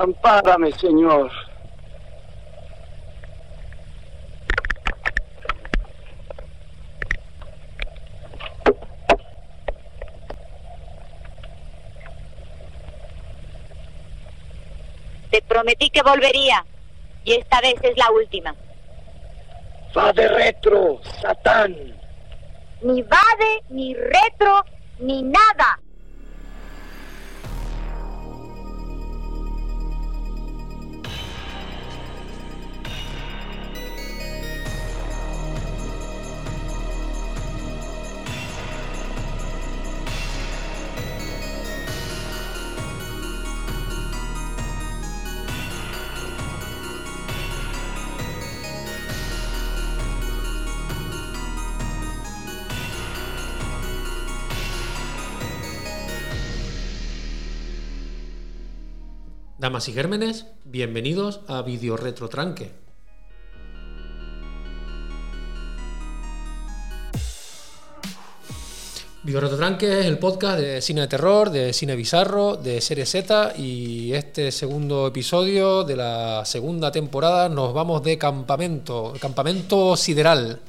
Ampárame, Señor. Te prometí que volvería. Y esta vez es la última. Va de retro, Satán. Ni vade, ni retro, ni nada. Damas y gérmenes, bienvenidos a Video Retro Tranque. Video Retro Tranque es el podcast de cine de terror, de cine bizarro, de serie Z y este segundo episodio de la segunda temporada nos vamos de campamento, campamento sideral.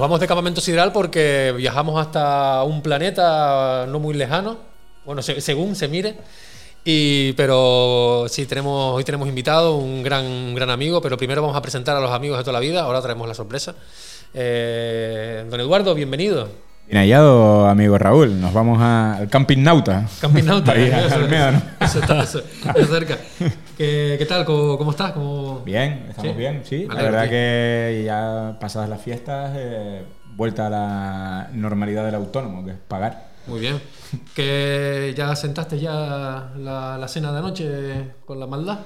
Nos vamos de campamento sideral porque viajamos hasta un planeta no muy lejano, bueno, se- según se mire. Y, pero sí, tenemos, hoy tenemos invitado un gran, gran amigo, pero primero vamos a presentar a los amigos de toda la vida, ahora traemos la sorpresa. Eh, don Eduardo, bienvenido. Bien hallado, amigo Raúl. Nos vamos a- al Camping Nauta. Camping Nauta. Ahí, Eso- Almeda, ¿no? eso está, eso- eso cerca. ¿Qué, qué tal? ¿Cómo, cómo estás? ¿Cómo- Bien, estamos ¿Sí? bien, sí. La verdad que ya pasadas las fiestas, eh, vuelta a la normalidad del autónomo, que es pagar. Muy bien. ¿Que ya sentaste ya la, la cena de anoche con la maldad?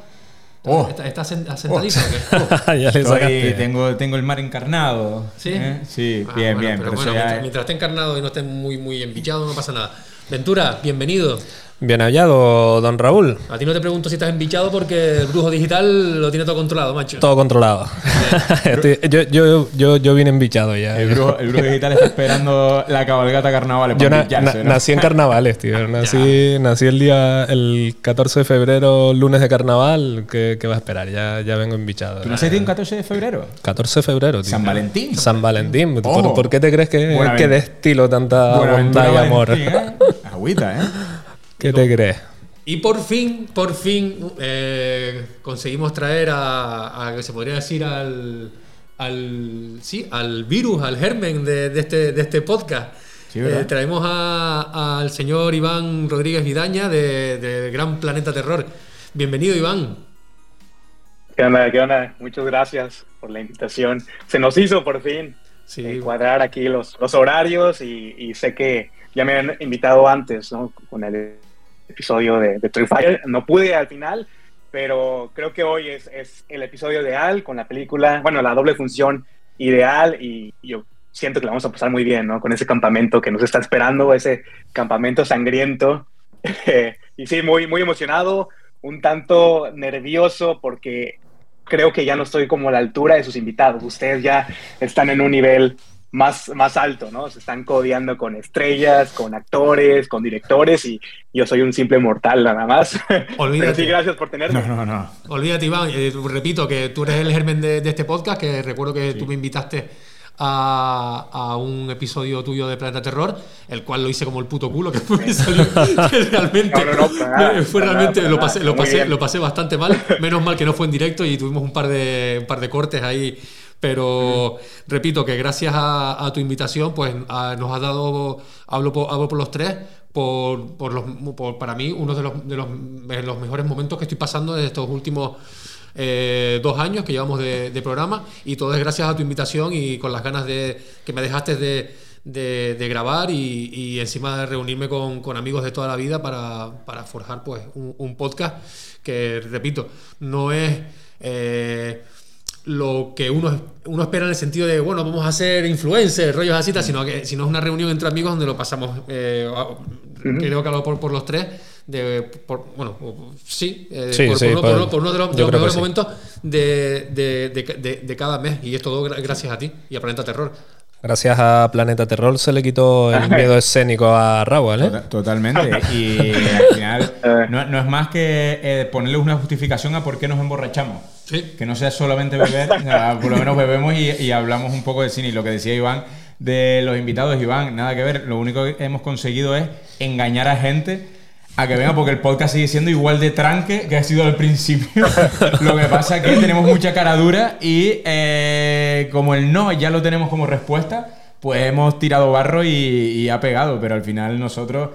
Oh. ¿Estás, estás sen- asentadito o qué? ya le Estoy- tengo, tengo el mar encarnado. ¿Sí? ¿eh? Sí, Ah, bien, bueno, bien. Pero Pero, bueno, mientras, mientras esté encarnado y no esté muy, muy embichado, no pasa nada. Ventura, bienvenido. Bien hallado, don Raúl. A ti no te pregunto si estás embichado porque el brujo digital lo tiene todo controlado, macho. Todo controlado. Estoy- yo, yo, yo, yo vine embichado ya. el, brujo, el brujo digital está esperando la cabalgata carnaval. Yo para na- pillarse, na- ¿no? nací en carnavales, tío. Nací, nací el día, el 14 de febrero, lunes de carnaval. ¿Qué, qué va a esperar? Ya, ya vengo embichado. ¿Tú naciste un 14 de febrero? 14 de febrero, tío. San Valentín. San Valentín. ¿Por, Oh. por qué te crees que, que destilo tanta bondad y amor? Valentín, ¿eh? Agüita, ¿eh? ¿Qué te crees? Y por fin, por fin, eh, conseguimos traer a, a, que se podría decir, al, al, sí, al virus, al germen de, de este, de este podcast. Sí. Eh, traemos a- al señor Iván Rodríguez Vidaña de, de Gran Planeta Terror. Bienvenido, Iván. ¿Qué onda? ¿Qué onda? Muchas gracias por la invitación. Se nos hizo por fin Sí, eh, cuadrar aquí los, los horarios y, y sé que ya me han invitado antes, ¿no? Con el episodio de, de True Fire. No pude al final, pero creo que hoy es, es el episodio ideal con la película, bueno, la doble función ideal y yo siento que la vamos a pasar muy bien, ¿no? Con ese campamento que nos está esperando, ese campamento sangriento. y sí, muy, muy emocionado, un tanto nervioso porque creo que ya no estoy como a la altura de sus invitados. Ustedes ya están en un nivel más, más alto, ¿no? Se están codeando con estrellas, con actores, con directores y yo soy un simple mortal nada más. Pero sí, gracias por tenerme. No, no, no. Olvídate, Iván. eh, repito que tú eres el germen de, de este podcast, que recuerdo que tú me invitaste a, a un episodio tuyo de Planeta Terror, el cual lo hice como el puto culo, que fue, me salió, que realmente, No, no, no, para nada, fue realmente nada, lo pasé, lo pasé, lo pasé bastante mal. Menos mal que no fue en directo y tuvimos un par de, un par de cortes ahí. Pero repito que gracias a, a tu invitación, pues a- nos has dado, hablo por, hablo por los tres, por, por los, por- para mí, uno de los, de los, de los mejores momentos que estoy pasando de estos últimos eh, dos años que llevamos de, de programa. Y todo es gracias a tu invitación y con las ganas de que me dejaste de, de- de grabar y, y encima de reunirme con, con amigos de toda la vida para, para forjar pues un, un podcast que, repito, no es... eh, lo que uno, uno espera en el sentido de, bueno, vamos a ser influencers, rollos así, tal, sino que sino es una reunión entre amigos donde lo pasamos, eh, creo que hablo por, por los tres, de por, bueno, sí, eh, Sí, por, sí, por uno, por uno- por uno de los, de los mejores sí. momentos de, de- cada mes. Y es todo gra- gracias a ti y a Planeta Terror. Gracias a Planeta Terror se le quitó el miedo escénico a Raúl, ¿eh? Tota- Totalmente. Y al final no, no es más que eh, ponerle una justificación a por qué nos emborrachamos. Sí. Que no sea solamente beber, o sea, por lo menos bebemos y, y hablamos un poco de cine. Y lo que decía Iván de los invitados, Iván, nada que ver. Lo único que hemos conseguido es engañar a gente a que venga, porque el podcast sigue siendo igual de tranque que ha sido al principio. lo que pasa es que tenemos mucha cara dura y eh, como el no ya lo tenemos como respuesta, pues hemos tirado barro y, ha pegado. Pero al final nosotros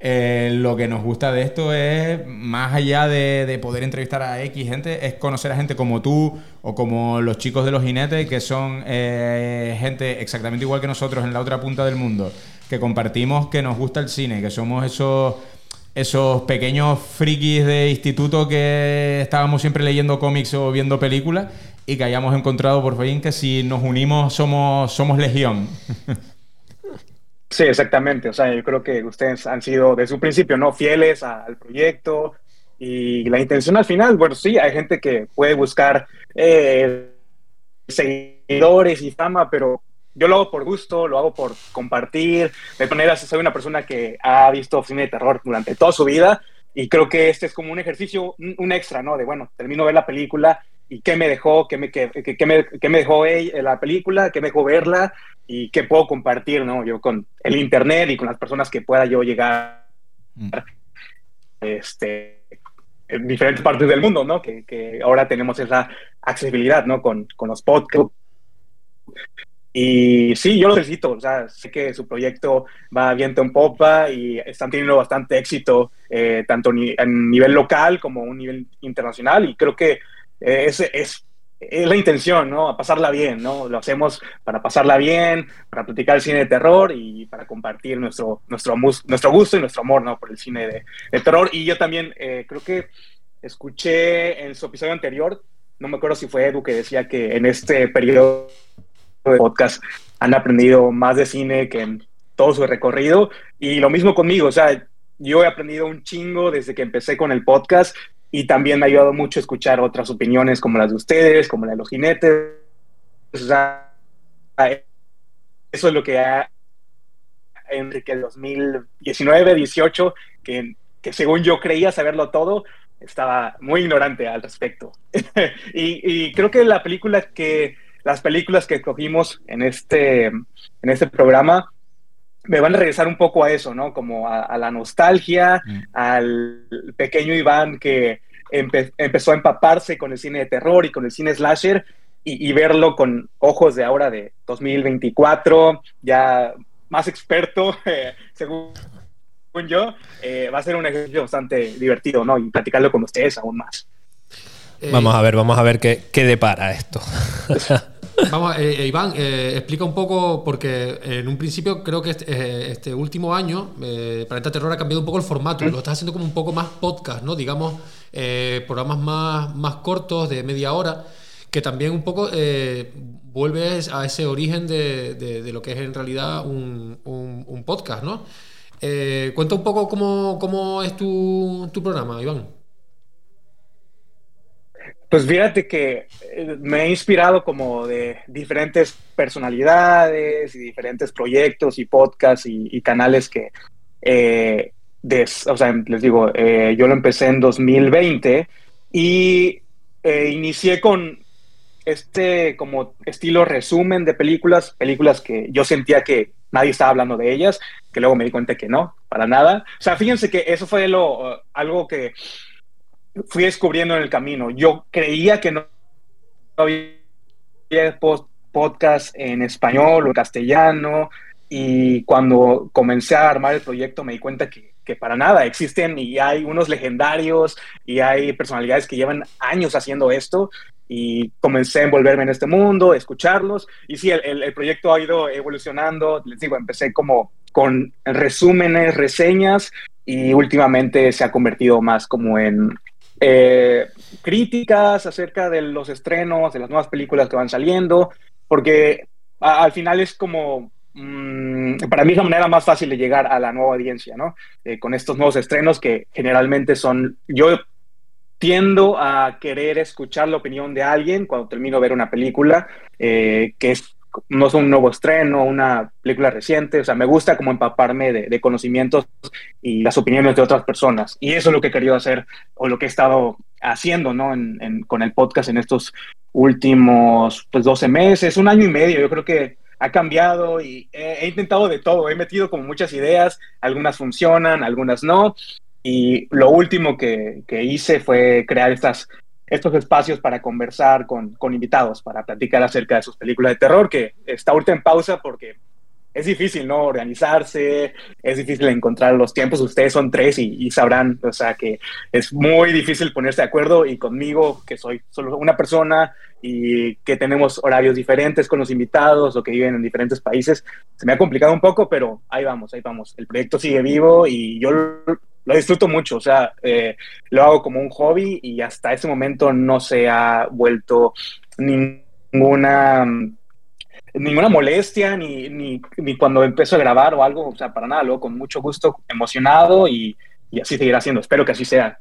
eh, lo que nos gusta de esto es, más allá de, de poder entrevistar a X gente, es conocer a gente como tú o como los chicos de los jinetes, que son eh, gente exactamente igual que nosotros en la otra punta del mundo, que compartimos que nos gusta el cine, que somos esos, esos pequeños frikis de instituto que estábamos siempre leyendo cómics o viendo películas y que hayamos encontrado por fin que si nos unimos somos, somos legión. Sí, exactamente. O sea, yo creo que ustedes han sido desde un principio, ¿no? Fieles al proyecto y la intención al final, bueno, sí, hay gente que puede buscar eh, seguidores y fama, pero yo lo hago por gusto, lo hago por compartir. De todas maneras, soy una persona que ha visto cine de terror durante toda su vida y creo que este es como un ejercicio, un, extra, ¿no? De, bueno, termino de ver la película y qué me dejó, qué me, qué, qué- me, qué me dejó ella- la película, qué me dejó verla y qué puedo compartir, ¿no? Yo con el internet y con las personas que pueda yo llegar este, en diferentes partes del mundo, ¿no? Que, que ahora tenemos esa accesibilidad, ¿no? Con, con los podcasts. Y sí, yo lo felicito, o sea, sé que su proyecto va viento en popa y están teniendo bastante éxito, eh, tanto ni, a nivel local como a un nivel internacional, y creo que eh, ese es, es la intención, ¿no? A pasarla bien, ¿no? Lo hacemos para pasarla bien, para platicar el cine de terror y para compartir nuestro, nuestro, nuestro gusto y nuestro amor, ¿no? Por el cine de, de terror. Y yo también eh, creo que escuché en su episodio anterior, no me acuerdo si fue Edu que decía que en este periodo de podcast han aprendido más de cine que en todo su recorrido. Y lo mismo conmigo, o sea, yo he aprendido un chingo desde que empecé con el podcast y también me ha ayudado mucho escuchar otras opiniones como las de ustedes, como la de los jinetes. Eso es lo que ha Enrique 2019, 18, que, que según yo creía saberlo todo, estaba muy ignorante al respecto. y creo que la película que las películas que escogimos en este, en este programa me van a regresar un poco a eso, ¿no? Como a, a la nostalgia, Mm. al pequeño Iván que empe- empezó a empaparse con el cine de terror y con el cine slasher y, y verlo con ojos de ahora de 2024, ya más experto, eh, según yo, eh, va a ser un ejercicio bastante divertido, ¿no? Y platicarlo con ustedes aún más. Eh, Vamos a ver, vamos a ver qué, qué depara esto. Vamos, eh, eh, Iván, eh, explica un poco, porque en un principio creo que este, este último año Planeta Terror ha cambiado un poco el formato, lo estás haciendo como un poco más podcast, ¿no? Digamos, programas más, más cortos, de media hora, que también un poco vuelves a ese origen de, de- de lo que es en realidad un, un- un podcast, ¿no? Cuenta un poco cómo, cómo es tu, tu programa, Iván. Pues fíjate que eh, me he inspirado como de diferentes personalidades y diferentes proyectos y podcasts y, canales que, eh, o sea, les digo, eh, yo lo empecé en 2020 y inicié con este como estilo resumen de películas, películas que yo sentía que nadie estaba hablando de ellas, que luego me di cuenta que no, para nada. O sea, fíjense que eso fue lo, algo que fui descubriendo en el camino. Yo creía que no había podcast en español o en castellano y cuando comencé a armar el proyecto me di cuenta que, que para nada existen y hay unos legendarios y hay personalidades que llevan años haciendo esto y comencé a envolverme en este mundo, escucharlos y sí, el, el- el proyecto ha ido evolucionando, les digo, empecé como con resúmenes, reseñas y últimamente se ha convertido más como en eh, críticas acerca de los estrenos, de las nuevas películas que van saliendo, porque al final es como mm, para mí es la manera más fácil de llegar a la nueva audiencia, ¿no? Eh, con estos nuevos estrenos que generalmente son, yo tiendo a querer escuchar la opinión de alguien cuando termino de ver una película, eh, que es, no es un nuevo estreno, una película reciente, o sea, me gusta como empaparme de, conocimientos y las opiniones de otras personas. Y eso es lo que he querido hacer o lo que he estado haciendo, ¿no? con el podcast en estos últimos, pues, 12 meses, un año y medio, yo creo que ha cambiado y he, he, intentado de todo, he metido como muchas ideas, algunas funcionan, algunas no, y lo último que, que hice fue crear estas, estos espacios para conversar con, con, invitados, para platicar acerca de sus películas de terror, que está ahorita en pausa porque es difícil, ¿no? Organizarse, es difícil encontrar los tiempos. Ustedes son tres y, y, sabrán, o sea, que es muy difícil ponerse de acuerdo y conmigo, que soy solo una persona y que tenemos horarios diferentes con los invitados o que viven en diferentes países, se me ha complicado un poco, pero ahí vamos, ahí vamos. El proyecto sigue vivo y yo lo disfruto mucho, o sea, eh, lo hago como un hobby y hasta ese momento no se ha vuelto ninguna ninguna molestia, ni, ni, ni, cuando empiezo a grabar o algo, o sea, para nada, luego con mucho gusto, emocionado y, y así seguirá siendo. Espero que así sea.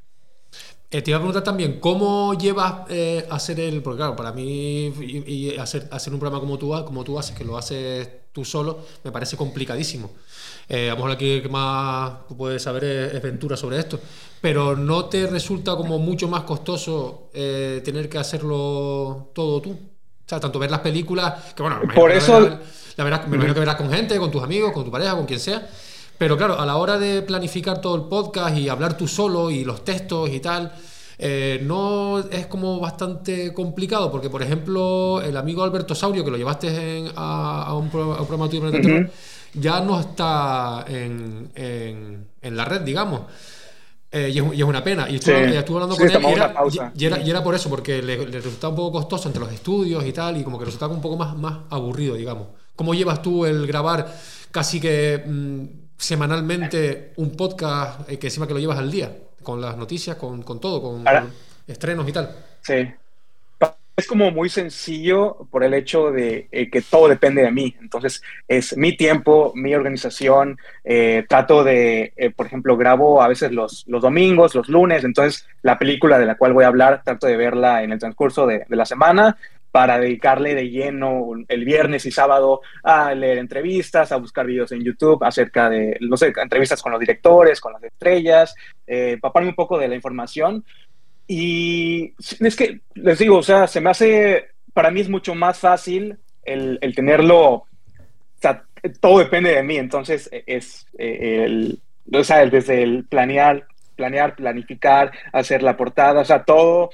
Eh, te iba a preguntar también, ¿cómo llevas eh, hacer el. Porque claro, para mí y, y hacer, hacer un programa como tú, como tú haces, que lo haces tú solo, me parece complicadísimo. Eh, a lo mejor aquí que más puedes saber es, Ventura sobre esto. Pero ¿no te resulta como mucho más costoso eh, tener que hacerlo todo tú? O sea, tanto ver las películas, que bueno, por eso... la verás, me imagino que verás con gente, con tus amigos, con tu pareja, con quien sea. Pero claro, a la hora de planificar todo el podcast y hablar tú solo y los textos y tal, eh, no es como bastante complicado, porque por ejemplo, el amigo Alberto Saurio, que lo llevaste a, un, programa tuyo en ya no está en, en, la red, digamos. Eh, y, es, una pena. Y estuve, hablando con él y era, y, era, por eso, porque le, resultaba un poco costoso entre los estudios y tal, y como que resultaba un poco más, más aburrido, digamos. ¿Cómo llevas tú el grabar casi que mm, semanalmente un podcast eh, que encima que lo llevas al día? Con las noticias, con, con todo, con, con estrenos y tal. Sí es como muy sencillo por el hecho de eh, que todo depende de mí. Entonces, es mi tiempo, mi organización. Eh, trato de, eh, por ejemplo, grabo a veces los, los domingos, los lunes. Entonces, la película de la cual voy a hablar, trato de verla en el transcurso de, de la semana para dedicarle de lleno el viernes y sábado a leer entrevistas, a buscar videos en YouTube acerca de, no sé, entrevistas con los directores, con las estrellas, eh, paparme un poco de la información y es que, les digo, o sea, se me hace, para mí es mucho más fácil el, el tenerlo, o sea, todo depende de mí, entonces es eh, el, o sea, desde el planear, planear, planificar, hacer la portada, o sea, todo,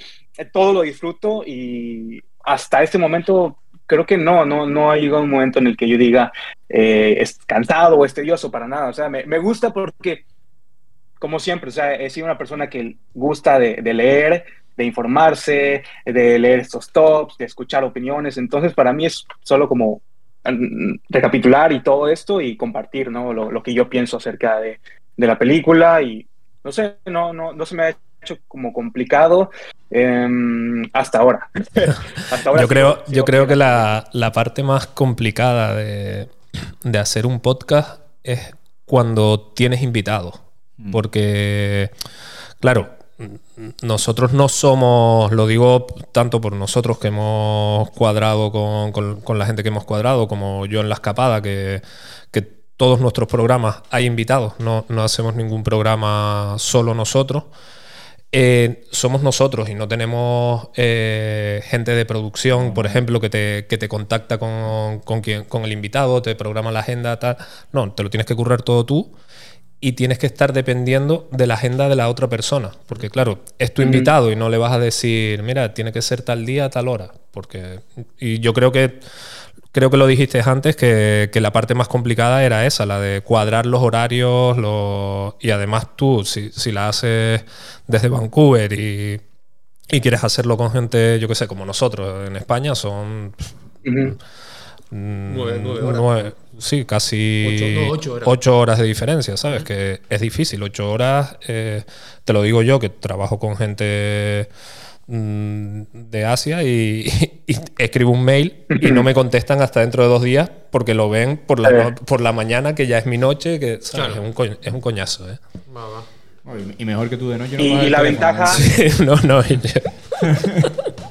todo lo disfruto y hasta este momento creo que no, no, no ha llegado un momento en el que yo diga eh, es cansado o es tedioso para nada, o sea, me, me gusta porque como siempre, o sea, he sido una persona que gusta de, leer, de informarse, de leer estos tops, de escuchar opiniones. Entonces, para mí es solo como mm, recapitular y todo esto y compartir, ¿no? Lo, que yo pienso acerca de, la película y no sé, no, no, no se me ha hecho como complicado em, hasta ahora. yo creo, yo creo que la, la parte más complicada de, de hacer un podcast es cuando tienes invitados. Mm. Porque, claro, nosotros no somos, lo digo tanto por nosotros que hemos cuadrado con, la gente que hemos cuadrado, como yo en la escapada, que, todos nuestros programas hay invitados, no, hacemos ningún programa solo nosotros. Eh, somos nosotros y no tenemos eh, gente de producción, por ejemplo, que te, que te contacta con, con, con el invitado, te programa la agenda, tal. No, te lo tienes que currar todo tú y tienes que estar dependiendo de la agenda de la otra persona. Porque claro, es tu invitado y no le vas a decir, mira, tiene que ser tal día, tal hora. Porque, y yo creo que, creo que lo dijiste antes, que, la parte más complicada era esa, la de cuadrar los horarios y además tú, si, si, la haces desde Vancouver y, quieres hacerlo con gente, yo que sé, como nosotros en España, son... nueve, sí, casi ocho, horas. de diferencia, ¿sabes? Que es difícil. Ocho horas, eh, te lo digo yo, que trabajo con gente mm, de Asia y, y escribo un mail y no me contestan hasta dentro de dos días porque lo ven por la, Eh. por la mañana, que ya es mi noche, que ¿sabes? Claro. es, un co- es un coñazo, ¿eh? Va, va. Y mejor que tú de noche no Y la teléfono, ventaja- ¿no? no, no.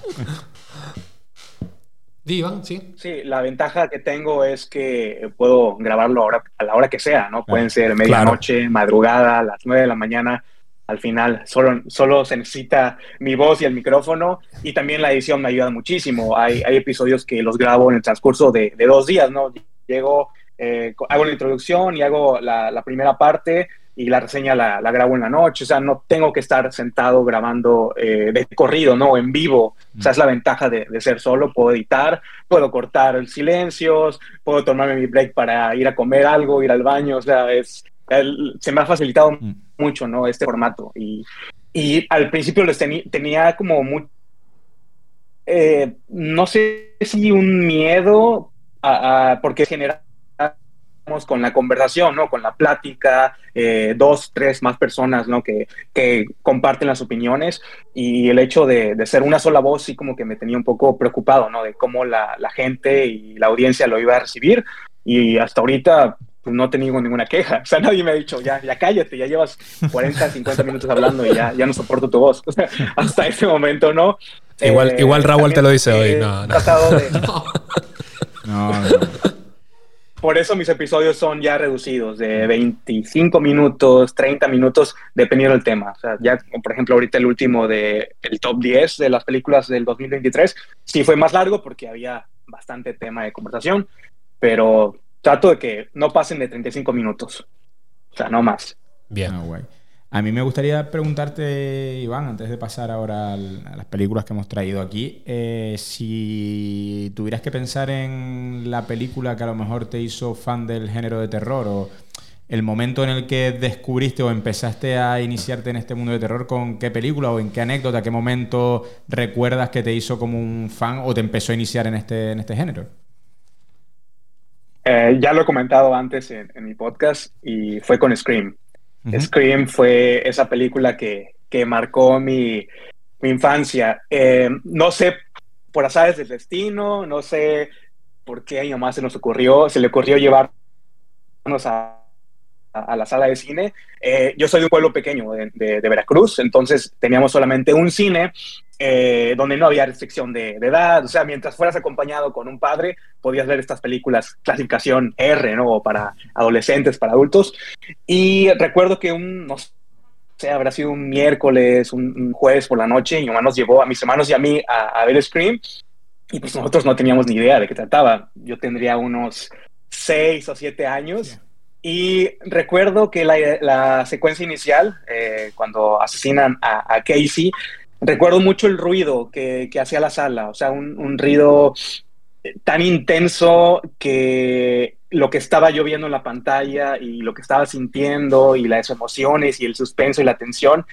Di, Iván, sí. Sí, la ventaja que tengo es que puedo grabarlo ahora, a la hora que sea, ¿no? Pueden ser medianoche, madrugada, a las 9 de la mañana. Al final, solo, solo se necesita mi voz y el micrófono. Y también la edición me ayuda muchísimo. Hay, hay episodios que los grabo en el transcurso de, de dos días, ¿no? Llego, eh, hago la introducción y hago la, la primera parte y la reseña la, la grabo en la noche. O sea, no tengo que estar sentado grabando eh, de corrido, ¿no? En vivo. O sea, es la ventaja de, de ser solo. Puedo editar, puedo cortar silencios, puedo tomarme mi break para ir a comer algo, ir al baño. O sea, es, el- se me ha facilitado Mm. mucho, ¿no? Este formato. Y, y al principio les tenía como muy, eh, no sé si un miedo, a, a- porque generamos con la conversación, ¿no? Con la plática, eh, dos, tres más personas, ¿no? Que, que comparten las opiniones y el hecho de, de ser una sola voz sí como que me tenía un poco preocupado, ¿no? De cómo la, la gente y la audiencia lo iba a recibir y hasta ahorita pues, no he tenido ninguna queja. O sea, nadie me ha dicho, ya, ya cállate, ya llevas 40, 50 minutos hablando y ya, ya no soporto tu voz. O sea, hasta ese momento, ¿no? Igual- Eh, igual Raúl te lo dice hoy, no, no. de- No, no. Por eso mis episodios son ya reducidos, de 25 minutos, 30 minutos, dependiendo del tema. O sea, ya, como por ejemplo, ahorita el último de el top 10 de las películas del 2023, sí fue más largo porque había bastante tema de conversación, pero trato de que no pasen de 35 minutos. O sea, no más. Bien. Guay. A mí me gustaría preguntarte, Iván, antes de pasar ahora a las películas que hemos traído aquí, eh, si tuvieras que pensar en la película que a lo mejor te hizo fan del género de terror o el momento en el que descubriste o empezaste a iniciarte en este mundo de terror, ¿con qué película o en qué anécdota, qué momento recuerdas que te hizo como un fan o te empezó a iniciar en este, en este género? Eh, ya lo he comentado antes en mi podcast y fue con Scream. Scream fue esa película que, que marcó mi, mi infancia. Eh, no sé por azares del destino, no sé por qué a mi mamá se nos ocurrió, se le ocurrió llevarnos a, a, la sala de cine. Eh, yo soy de un pueblo pequeño de, de- de Veracruz, entonces teníamos solamente un cine eh, donde no había restricción de, de edad. O sea, mientras fueras acompañado con un padre, podías ver estas películas clasificación R, ¿no? Para adolescentes, para adultos. Y recuerdo que un, no sé, habrá sido un miércoles, un, un jueves por la noche, mi mamá nos llevó a mis hermanos y a mí a, a ver Scream. Y pues nosotros no teníamos ni idea de qué trataba. Yo tendría unos seis o siete años. Y recuerdo que la, secuencia inicial, eh, cuando asesinan a, Casey, recuerdo mucho el ruido que, que hacía la sala, o sea, un, ruido tan intenso que lo que estaba yo viendo en la pantalla y lo que estaba sintiendo y las emociones y el suspenso y la tensión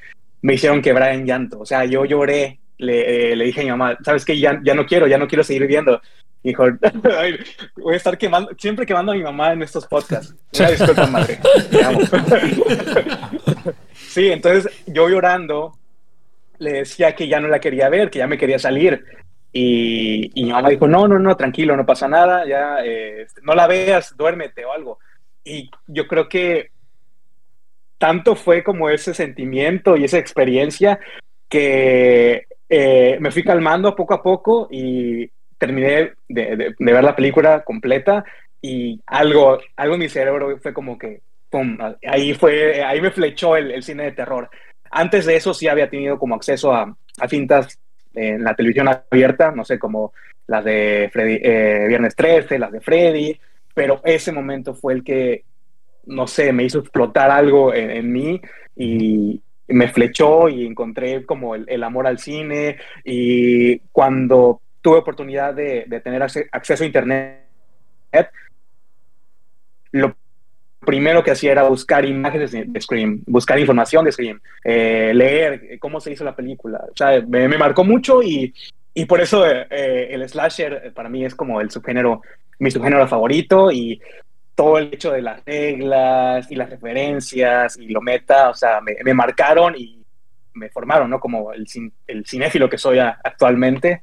me hicieron quebrar en llanto. O sea, yo lloré, le, eh, le dije a mi mamá, ¿sabes qué? Ya, ya no quiero, ya no quiero seguir viendo. Dijo, "Ay, voy a estar quemando, siempre quemando a mi mamá en estos podcasts. Una disculpa, madre. Sí, entonces yo llorando le decía que ya no la quería ver, que ya me quería salir. Y, y mi mamá dijo, no, no, no, tranquilo, no pasa nada, ya eh, no la veas, duérmete o algo. Y yo creo que tanto fue como ese sentimiento y esa experiencia que eh, me fui calmando poco a poco y terminé de, de- de ver la película completa y algo, algo en mi cerebro fue como que, pum, ahí fue, ahí me flechó el, el cine de terror. Antes de eso sí había tenido como acceso a, a cintas en la televisión abierta, no sé, como las de Freddy, eh, Viernes 13, las de Freddy, pero ese momento fue el que, no sé, me hizo explotar algo en, en mí y me flechó y encontré como el, el amor al cine y cuando tuve oportunidad de, de tener acce- acceso a internet, lo primero que hacía era buscar imágenes de, Scream, buscar información de Scream, eh, leer cómo se hizo la película. O sea, me, me marcó mucho y, y por eso eh, eh, el slasher eh, para mí es como el subgénero, mi subgénero favorito y todo el hecho de las reglas y las referencias y lo meta, o sea, me, me marcaron y me formaron, ¿no? Como el, el cinéfilo que soy actualmente.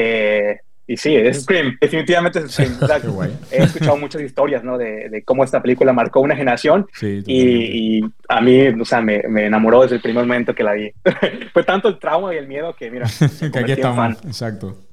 Eh, y sí, es Scream, definitivamente es Scream. He escuchado muchas historias, ¿no? De, de, cómo esta película marcó una generación y, y, a mí, o sea, me, me, enamoró desde el primer momento que la vi. Fue tanto el trauma y el miedo que, mira, que aquí estamos. Exacto.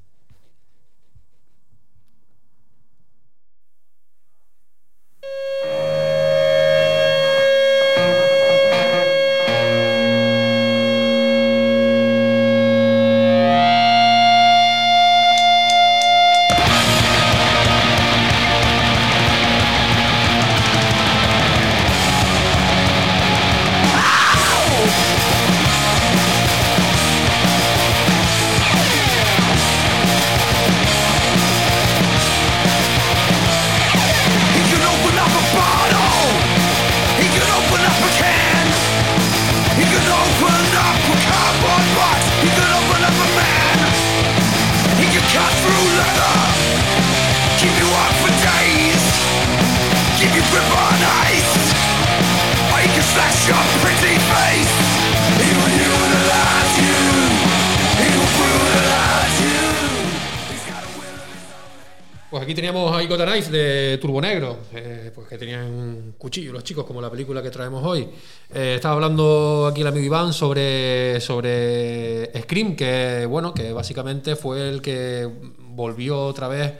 De Turbo Negro, eh, pues que tenían un cuchillo los chicos, como la película que traemos hoy. Eh, estaba hablando aquí el amigo Iván sobre, sobre Scream, que bueno, que básicamente fue el que volvió otra vez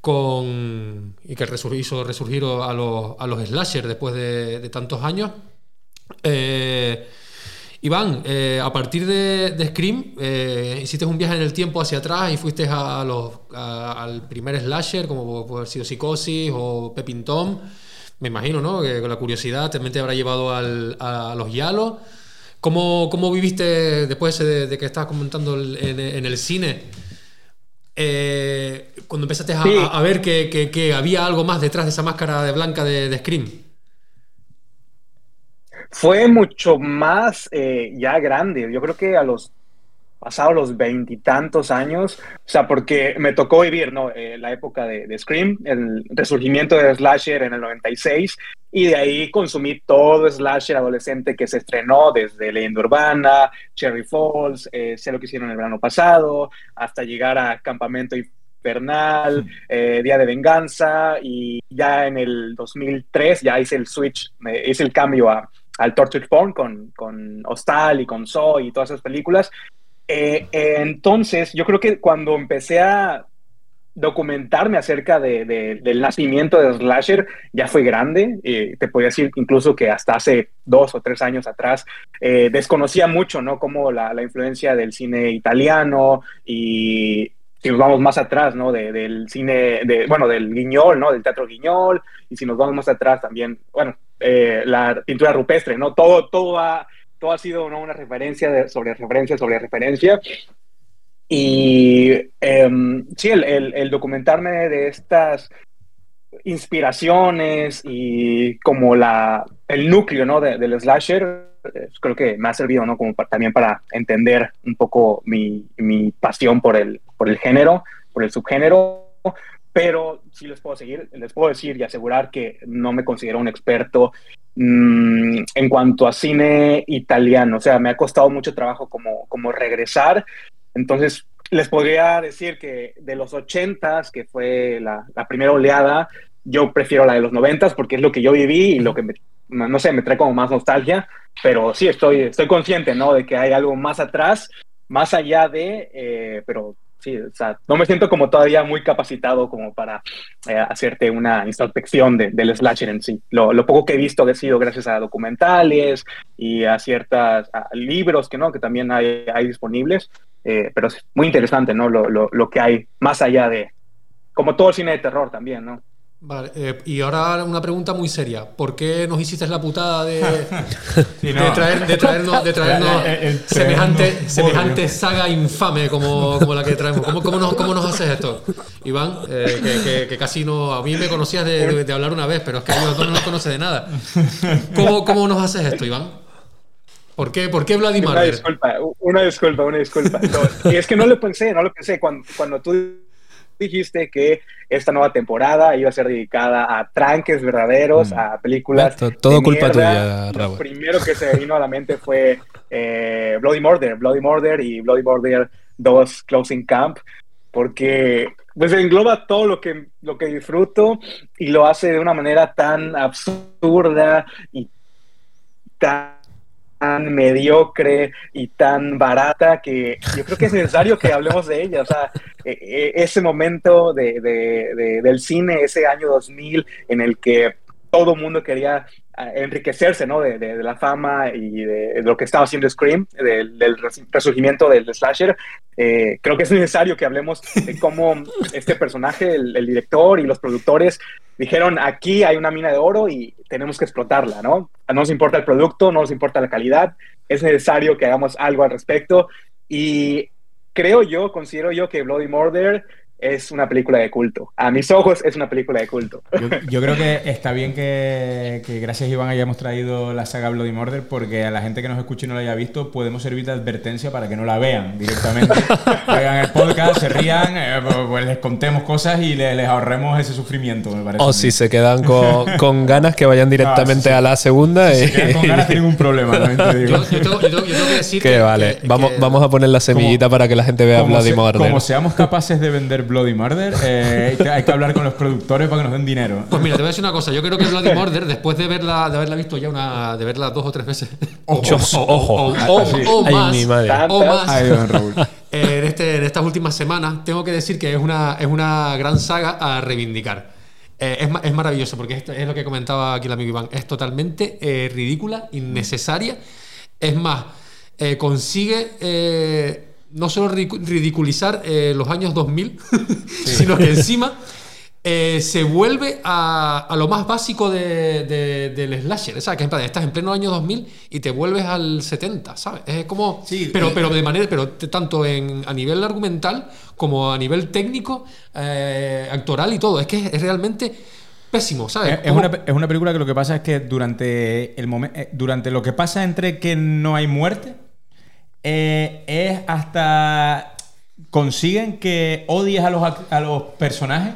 con y que hizo resurgir a los, a los slashers después de, tantos años. Eh, Iván, eh, a partir de, Scream, eh, hiciste un viaje en el tiempo hacia atrás y fuiste a los, al primer slasher, como puede haber sido Psicosis o Pepping Tom. Me imagino, ¿no? Que con la curiosidad también te habrá llevado a, los Yalos. ¿Cómo, ¿Cómo, viviste después de, que estabas comentando en, el cine? Eh, cuando empezaste a, ver que, había algo más detrás de esa máscara de blanca de Scream fue mucho más eh, ya grande. Yo creo que a los pasados los veintitantos años, o sea, porque me tocó vivir, ¿no? Eh, la época de, Scream, el resurgimiento de Slasher en el 96, y de ahí consumí todo Slasher adolescente que se estrenó, desde Leyenda Urbana, Cherry Falls, eh, sé lo que hicieron el verano pasado, hasta llegar a Campamento Infernal, Día de Venganza, y ya en el 2003 ya hice el switch, hice el cambio a al Torture Porn con, con Hostal y con Zoe y todas esas películas. Eh, entonces, yo creo que cuando empecé a documentarme acerca de, del nacimiento de Slasher, ya fue grande. Eh, te podría decir incluso que hasta hace dos o tres años atrás eh, desconocía mucho, ¿no? Como la, la, influencia del cine italiano y si nos vamos más atrás, ¿no? del cine, de, bueno, del guiñol, ¿no? Del teatro guiñol. Y si nos vamos más atrás también, bueno, eh, la pintura rupestre, ¿no? Todo, todo, ha, todo ha sido una referencia sobre referencia sobre referencia. Y em, sí, el, el, documentarme de estas inspiraciones y como la, el núcleo ¿no? del slasher, eh, creo que me ha servido ¿no? como también para entender un poco mi, mi pasión por el, por el género, por el subgénero, pero sí les puedo seguir, les puedo decir y asegurar que no me considero un experto mm, en cuanto a cine italiano. O sea, me ha costado mucho trabajo como, como regresar. Entonces, les podría decir que de los ochentas, que fue la, la, primera oleada, yo prefiero la de los noventas porque es lo que yo viví y lo que me, no sé, me trae como más nostalgia. Pero sí, estoy, estoy consciente, ¿no? De que hay algo más atrás, más allá de, eh, pero sí, o sea, no me siento como todavía muy capacitado como para eh, hacerte una introspección de, del slasher en sí. Lo, lo, poco que he visto ha sido gracias a documentales y a ciertos libros que, ¿no? que también hay, hay disponibles, eh, pero es muy interesante ¿no? Lo, lo, lo, que hay más allá de, como todo el cine de terror también, ¿no? Vale, eh, y ahora una pregunta muy seria. ¿Por qué nos hiciste la putada de, de, traer, de traernos, de traernos semejante, semejante saga infame como, como, la que traemos? ¿Cómo, cómo, nos, cómo nos haces esto? Iván, eh, que, casi no. A mí me conocías de, de, hablar una vez, pero es que a ellos no nos conoce de nada. ¿Cómo, ¿Cómo nos haces esto, Iván? ¿Por qué, ¿Por qué Vladimir? Una disculpa, una disculpa, una disculpa. y es que no lo pensé, no lo pensé. Cuando, cuando tú dijiste que esta nueva temporada iba a ser dedicada a tranques verdaderos, mm. a películas. Todo, culpa tuya, Raúl. Lo primero que se vino a la mente fue eh, Bloody Murder, Bloody Murder y Bloody Murder 2 Closing Camp, porque pues engloba todo lo que, lo que disfruto y lo hace de una manera tan absurda y tan mediocre y tan barata que yo creo que es necesario que hablemos de ella. O sea, e, e, ese momento de, de, del cine, ese año 2000 en el que todo mundo quería enriquecerse ¿no? De, de, la fama y de, lo que estaba haciendo Scream, del, resurgimiento del slasher. Eh, creo que es necesario que hablemos de cómo este personaje, el, el, director y los productores dijeron, aquí hay una mina de oro y tenemos que explotarla, ¿no? No nos importa el producto, no nos importa la calidad, es necesario que hagamos algo al respecto. Y creo yo, considero yo que Bloody Murder es una película de culto. A mis ojos es una película de culto. Yo, creo que está bien que, que, gracias Iván hayamos traído la saga Bloody Murder porque a la gente que nos escuche y no la haya visto podemos servir de advertencia para que no la vean directamente. Oigan el podcast, se rían, eh, pues, pues les contemos cosas y les, ahorremos ese sufrimiento, me parece. O si se quedan con, con, ganas que vayan directamente a la segunda. Si se quedan con ganas tienen un problema, Yo, yo, tengo, yo, tengo, que decir que, vale, vamos, vamos a poner la semillita para que la gente vea Bloody Murder. Como seamos capaces de vender Bloody Murder, eh, hay que hablar con los productores para que nos den dinero. Pues mira, te voy a decir una cosa. Yo creo que Bloody Murder, después de verla, de haberla visto ya una, de verla dos o tres veces, ojo, ojo, o, más, mi madre. o más, en, este, en estas últimas semanas, tengo que decir que es una, es una gran saga a reivindicar. Eh, es, es, maravilloso porque esto es lo que comentaba aquí el amigo Iván. Es totalmente eh, ridícula, innecesaria. Es más, eh, consigue eh, no solo ridiculizar eh, los años 2000, sino que encima eh, se vuelve a, a, lo más básico de, de, del slasher. ¿sabes? Que estás en pleno año 2000 y te vuelves al 70, ¿sabes? Es como. Sí, pero, pero de manera. Pero tanto en, a nivel argumental como a nivel técnico, eh, actoral y todo. Es que es realmente pésimo, ¿sabes? Es, una, es, una, película que lo que pasa es que durante el momento. Eh, durante lo que pasa entre que no hay muerte eh, es hasta consiguen que odies a los, a los personajes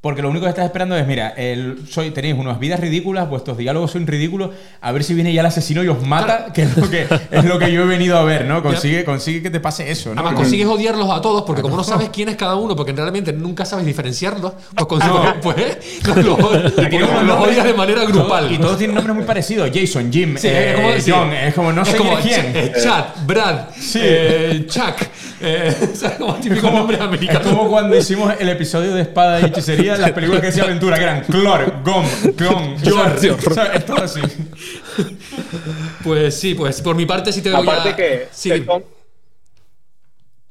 porque lo único que estás esperando es, mira, el, soy, tenéis unas vidas ridículas, vuestros diálogos son ridículos, a ver si viene ya el asesino y os mata, que es lo que, es lo que yo he venido a ver, ¿no? Consigue, consigue que te pase eso, ¿no? Además, consigues odiarlos a todos, porque como no sabes quién es cada uno, porque realmente nunca sabes diferenciarlos, pues consigues, pues, los, los, odias de manera grupal. Y todos tienen nombres muy parecidos, Jason, Jim, sí, eh, es como decir, John, es como no sé como quién. Eh, Chad, Brad, sí. eh, Chuck, eh, como típicos nombres americanos. Es como cuando hicimos el episodio de Espada y Hechicería las películas que decía aventura, que eran Clor, Gom, Clon, George. Es todo así. Pues sí, pues por mi parte sí te voy Aparte a... que sí. se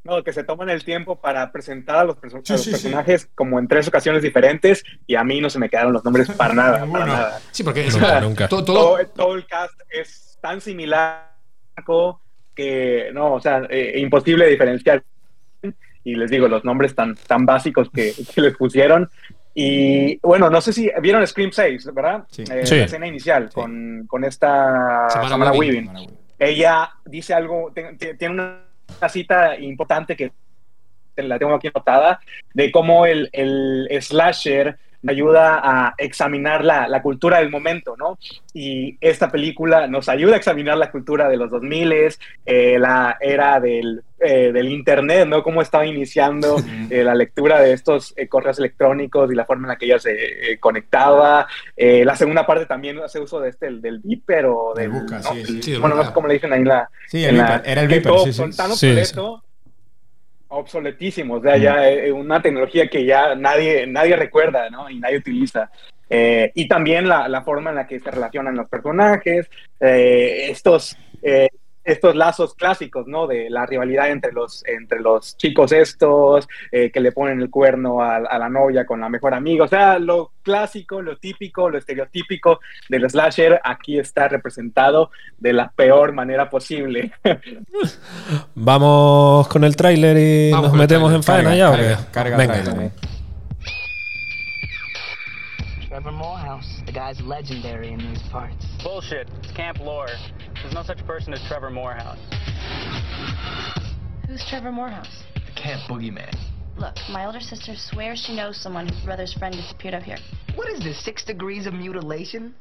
no, que se toman el tiempo para presentar a los, perso sí, a los sí, personajes sí. como en tres ocasiones diferentes y a mí no se me quedaron los nombres para nada, para nada. Sí, porque nunca, o sea, nunca. Todo, todo, todo, el cast es tan similar que no, o sea, eh, imposible diferenciar. Y les digo, los nombres tan, tan básicos que, que les pusieron, y bueno, no sé si vieron Scream 6, ¿verdad? Sí. Eh, sí. La escena inicial sí. con, con, esta Samara, Samara Weaving. Weaving. Ella dice algo, tiene una cita importante que la tengo aquí anotada, de cómo el, el slasher ayuda a examinar la, la, cultura del momento, ¿no? Y esta película nos ayuda a examinar la cultura de los 2000, eh, la era del, eh, del Internet, ¿no? Cómo estaba iniciando eh, la lectura de estos eh, correos electrónicos y la forma en la que ella se eh, conectaba. la segunda parte también hace uso de este, del Viper o del... busca, ¿no? sí, sí, sí, bueno, no sé cómo le dicen ahí en la... Sí, el la, Viper, era el Viper, sí, sí. Tan obsoleto, obsoletísimo, o sea, ya eh, una tecnología que ya nadie, nadie recuerda, ¿no? Y nadie utiliza. Eh, y también la, la, forma en la que se relacionan los personajes, eh, estos, estos lazos clásicos, ¿no? De la rivalidad entre los, entre los chicos estos, que le ponen el cuerno a, a, la novia con la mejor amiga, o sea, lo clásico, lo típico, lo estereotípico del slasher, aquí está representado de la peor manera posible. Vamos con el tráiler y Vamos nos metemos en faena ya, carga. Carga Venga. Trailer. Trevor Morehouse, the guy's legendary in these parts. Bullshit. It's camp lore. There's no such person as Trevor Morehouse. Who's Trevor Morehouse? The camp boogeyman. Look, my older sister swears she knows someone whose brother's friend disappeared up here. What is this, six degrees of mutilation?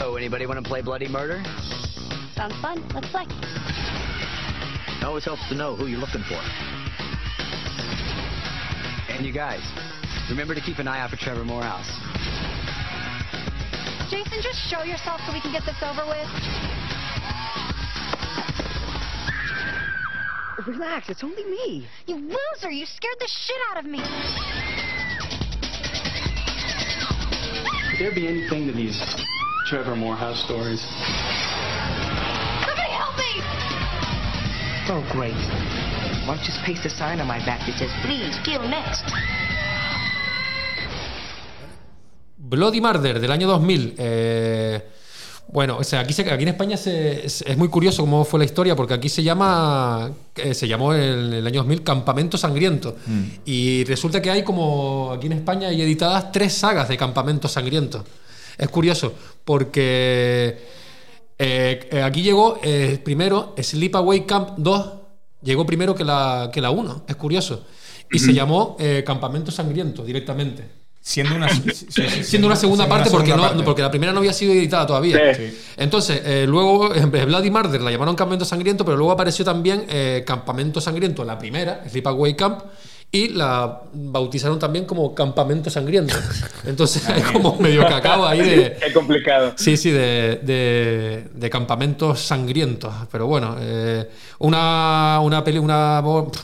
Oh, anybody want to play Bloody Murder? Sounds fun. Let's play. It always helps to know who you're looking for. And you guys, remember to keep an eye out for Trevor Morehouse. Jason, just show yourself so we can get this over with. Relax, it's only me. You loser! You scared the shit out of me. Could there be anything to these Trevor Morehouse stories? Somebody help me! Oh, great. Why don't you just paste a sign on my back that says, please kill next? Bloody Murder del año 2000. eh, bueno, o sea, aquí, se- aquí en España se- es, es muy curioso cómo fue la historia, porque aquí se llama, eh, se llamó en el año 2000 Campamento Sangriento. Y resulta que hay como, aquí en España hay editadas tres sagas de Campamento Sangriento. Es curioso, porque eh, eh, aquí llegó eh, primero Sleepaway Camp 2, llegó primero que la, que la 1, es curioso. Y se llamó eh, Campamento Sangriento directamente. Siendo una, sí, sí, sí, Siendo una segunda siendo parte, una porque, segunda no, parte. porque la primera no había sido editada todavía. Sí. Entonces, eh, luego, en vez de Bloody Murder la llamaron Campamento Sangriento, pero luego apareció también eh, Campamento Sangriento, la primera, Sleepaway Camp, y la bautizaron también como Campamento Sangriento. Entonces, hay como medio cacao ahí de. Qué complicado. Sí, sí, de, de- de campamentos sangrientos. Pero bueno, eh, una, una, peli, una,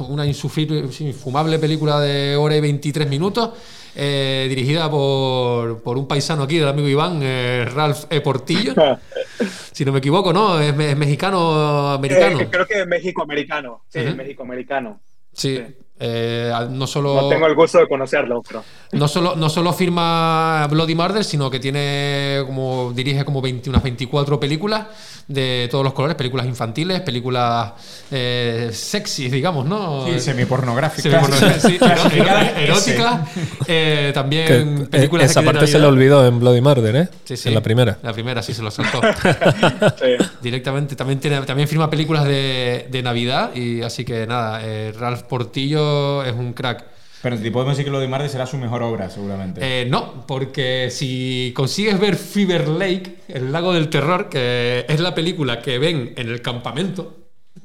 una infumable película de hora y 23 minutos, eh, dirigida por, por un paisano aquí, del amigo Iván, eh, Ralph E. Portillo. si no me equivoco, ¿no? Es, es mexicano-americano. Eh, creo que México-americano. Sí, Ujú. México-americano. Sí. Eh, no solo. No tengo el gusto de conocerlo, pero. No solo, no solo firma Bloody Murder, sino que tiene como dirige como 20, unas 24 películas de todos los colores, películas infantiles, películas eh, sexy, digamos, ¿no? Sí, semipornográficas. Semipornográficas, sí, eróticas, eh, también Que, eh, películas esa parte se le olvidó en Bloody Murder, ¿eh? Sí, sí. En la primera. La primera sí se lo saltó. Sí. Directamente. También, tiene, también firma películas de, de Navidad y así que nada, eh, Ralph Portillo es un crack. Pero te podemos decir que lo de Marde será su mejor obra, seguramente. Eh, no, porque si consigues ver Fever Lake, el lago del terror, que es la película que ven en el campamento,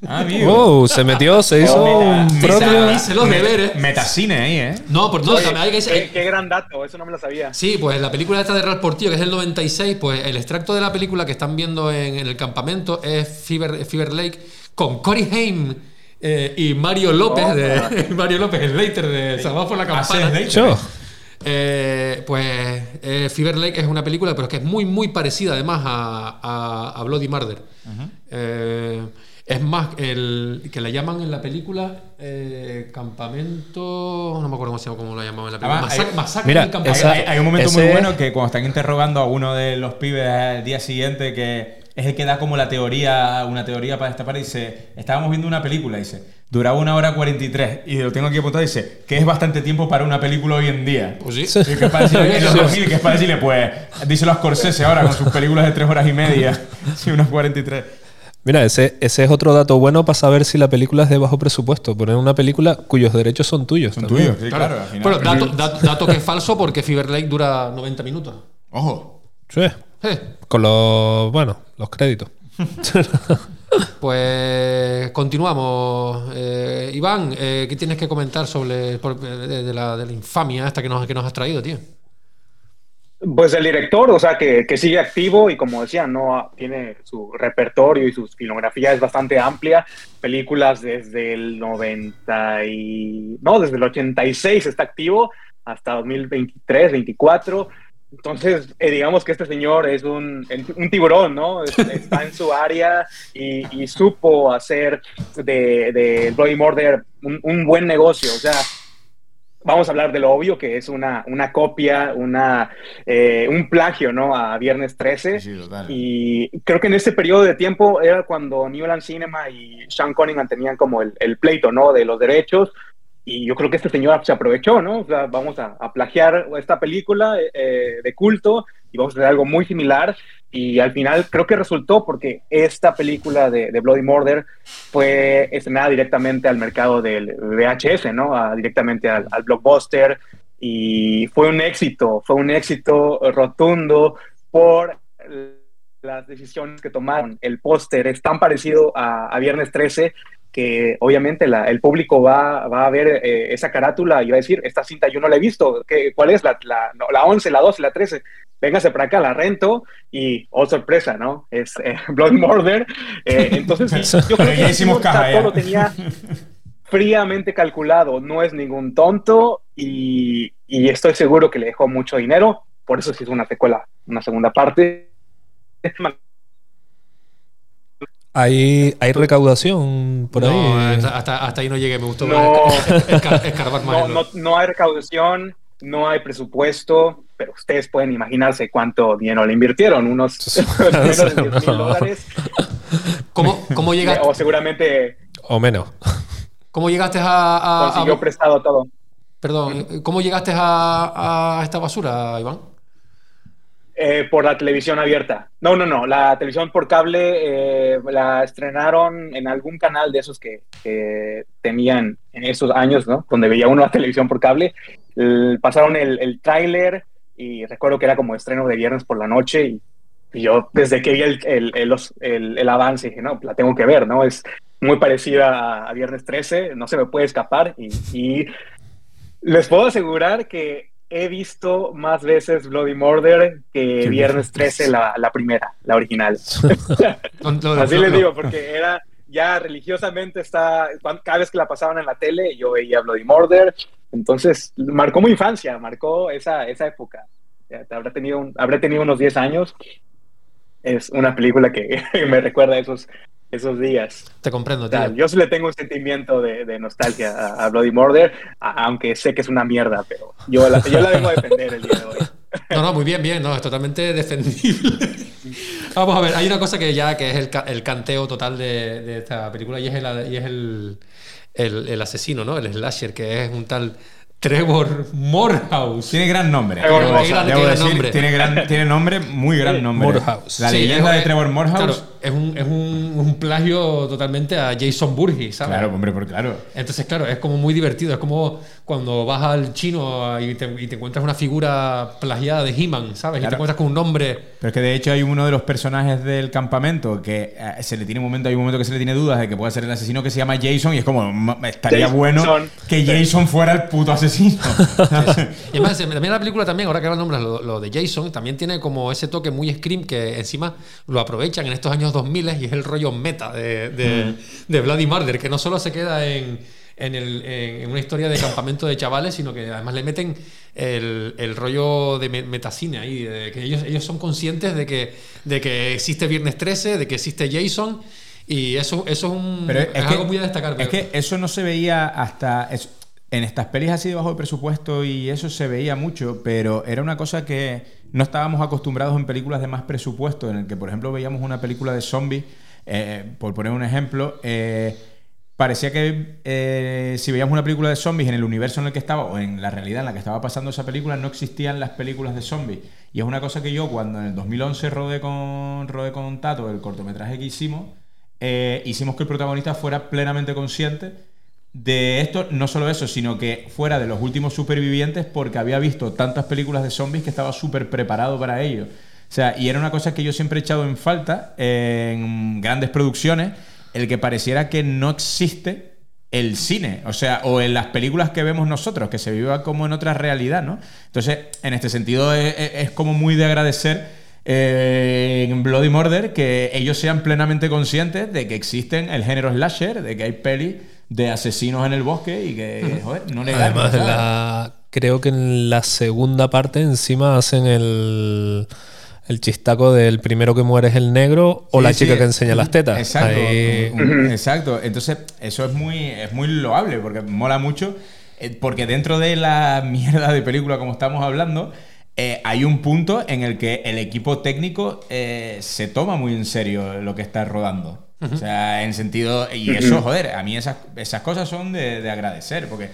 ah, amigo. Wow, se metió, se hizo un meta- propio. hice los deberes. Metacine ahí, ¿eh? No, por no, Oye, también hay que qué, qué gran dato, eso no me lo sabía. Sí, pues la película esta de Ralph Portillo, que es del 96, pues el extracto de la película que están viendo en, en el campamento es Fever, Fever Lake con Cory Haim eh, y Mario López, de, Mario López, Slater de Salvados por la Campana. Eh, pues eh, Fever Lake es una película, pero es que es muy, muy parecida además a, a- a Bloody Murder. Eh, es más, el que la llaman en la película eh, Campamento. No me acuerdo cómo se llama, cómo lo llamaban en la película. Además, Masacre, hay- Masacre Mira, el Campamento. esa- Hay, hay un momento Ese- muy bueno que cuando están interrogando a uno de los pibes al día siguiente, que es el que da como la teoría, una teoría para esta parte, dice, estábamos viendo una película, dice, duraba una hora 43, y lo tengo aquí apuntado, dice, que es bastante tiempo para una película hoy en día. Pues sí. Y que es para decirle, en los 2000, que es para decirle, pues, díselo a Scorsese ahora con sus películas de tres horas y media, y unas 43. Mira, ese, ese es otro dato bueno para saber si la película es de bajo presupuesto. Poner una película cuyos derechos son tuyos. Son también. tuyos, sí, claro. al final. Bueno, dato, dato- dato que es falso porque Fever Lake dura 90 minutos. Ojo. Sí. Eh, Con los, bueno, los créditos. Pues continuamos. Eh, Iván, eh, ¿qué tienes que comentar sobre por- de, de la, de la infamia esta que nos, que nos has traído, tío? Pues el director, o sea, que, que sigue activo y como decía, no tiene su repertorio y su filmografía es bastante amplia. Películas desde el 90 y... No, desde el 86 está activo hasta 2023, 24. Entonces, eh, digamos que este señor es un, un tiburón, ¿no? Es- Está en su área y, y supo hacer de, de Bloody Murder un, un buen negocio. O sea, vamos a hablar de lo obvio, que es una, una copia, una, eh, un plagio, ¿no? A Viernes 13. Sí. Y creo que en ese periodo de tiempo era cuando Newland Cinema y Sean Cunningham tenían como el, el pleito, ¿no? De los derechos. Y yo creo que este señor se aprovechó, ¿no? O sea, vamos a, plagiar esta película eh, de culto y vamos a hacer algo muy similar. Y al final creo que resultó porque esta película de, Bloody Murder fue estrenada directamente al mercado del VHS, ¿no? Directamente al, blockbuster. Y fue un éxito, fue un éxito rotundo por las decisiones que tomaron. El póster es tan parecido a Viernes 13 que obviamente la, el público va, va a ver eh, esa carátula y va a decir, esta cinta yo no la he visto, ¿Qué, ¿cuál es? La, la, la 11, la 12, la 13. Véngase para acá, la rento y, oh sorpresa, ¿no? Es eh, Blood Murder. Eh, entonces, yo creo que ya hicimos caja, todo lo tenía fríamente calculado, no es ningún tonto y, y estoy seguro que le dejó mucho dinero, por eso se hizo una secuela, una segunda parte. ¿Hay, ¿Hay recaudación por No, ahí? hasta, hasta- hasta ahí no llegué, me gustó No. escar- escarbar más. No, hay recaudación, no hay presupuesto, pero ustedes pueden imaginarse cuánto dinero le invirtieron, unos menos de 10 mil dólares, ¿Cómo, cómo, llegaste, o seguramente O menos. cómo llegaste a, a- a- consiguió prestado todo. Perdón, ¿cómo llegaste a, a esta basura, Iván? Eh, por la televisión abierta. No, no, no. La televisión por cable eh, la estrenaron en algún canal de esos que, tenían en esos años, ¿no? Donde veía uno la televisión por cable. El- pasaron el, el tráiler y recuerdo que era como estreno de viernes por la noche y, y yo desde que vi el, los- el avance dije, no, la tengo que ver, ¿no? Es muy parecida a, a Viernes 13, no se me puede escapar y, y les puedo asegurar que he visto más veces Bloody Murder que Viernes 13, la, la primera, la original. Así les digo, porque era ya religiosamente está, cada vez que la pasaban en la tele, yo veía Bloody Murder, entonces marcó mi infancia, marcó esa, esa época. Habré tenido, un- habré tenido unos 10 años. Es una película que me recuerda a esos, esos días. Te comprendo, O sea, tío. yo sí le tengo un sentimiento de, de nostalgia a, a Bloody Murder, a- aunque sé que es una mierda, pero yo la, yo la vengo a defender el día de hoy. No, no, muy bien, bien, no, es totalmente defendible. Vamos a ver, hay una cosa que ya que es el, el canteo total de, de esta película y es el, y es el, el, el asesino, ¿no? El slasher, que es un tal Trevor Morehouse. Tiene gran nombre. Trevor debo- Morehouse. Gran- debo gran decir, nombre. Tiene, gran, tiene nombre, muy gran nombre. Morehouse. La Sí, leyenda es- de Trevor Morehouse. Claro, es un, es un, un plagio totalmente a Jason Burgess, ¿sabes? Claro, hombre, por claro. Entonces, claro, es como muy divertido. Es como cuando vas al chino y te, y te encuentras una figura plagiada de He-Man, ¿sabes? Y te Claro. encuentras con un nombre. Pero es que de hecho hay uno de los personajes del campamento que eh, se le tiene un momento, hay un momento que se le tiene dudas de que pueda ser el asesino que se llama Jason y es como "M- estaría Jason. bueno que Jason fuera el puto asesino. Y además, también la película también, ahora que ahora nombras lo, lo de Jason, también tiene como ese toque muy Scream que encima lo aprovechan en estos años 2000 y es el rollo meta de, de, de Bloody Murder, que no solo se queda en, en, el- en- una historia de campamento de chavales, sino que además le meten el, el rollo de me- metacine ahí, de que ellos, ellos son conscientes de que, de que existe Viernes 13, de que existe Jason. Y eso, eso es, un, Pero es, es, que, algo muy a destacar. es que eso no se veía hasta. es- en estas pelis así de bajo presupuesto y eso se veía mucho, pero era una cosa que no estábamos acostumbrados en películas de más presupuesto, en el que, por ejemplo, veíamos una película de zombies, eh, por poner un ejemplo, eh, parecía que eh, si veíamos una película de zombies en el universo en el que estaba, o en la realidad en la que estaba pasando esa película, no existían las películas de zombies. Y es una cosa que yo, cuando en el 2011 rodé con, rodé con Tato el cortometraje que hicimos, hicimos que el protagonista fuera plenamente consciente de esto, no solo eso, sino que fuera de los últimos supervivientes porque había visto tantas películas de zombies que estaba súper preparado para ello. O sea, y era una cosa que yo siempre he echado en falta en grandes producciones, el que pareciera que no existe el cine, o sea, o en las películas que vemos nosotros, que se viva como en otra realidad, ¿no? Entonces, en este sentido es, es- es como muy de agradecer eh, en Bloody Murder que ellos sean plenamente conscientes de que existen el género slasher, de que hay pelis de asesinos en el bosque y que, joder, no le Además, creo que en la segunda parte encima hacen el, el chistaco del primero que muere es el negro o Sí, la sí, chica que enseña las tetas. Exacto. Ahí- Exacto. Entonces, eso es muy, es muy loable porque mola mucho. eh, Porque dentro de la mierda de película, como estamos hablando, eh, hay un punto en el que el equipo técnico eh, se toma muy en serio lo que está rodando. O sea, en sentido. Y eso, joder, a mí esas, esas cosas son de, de agradecer. Porque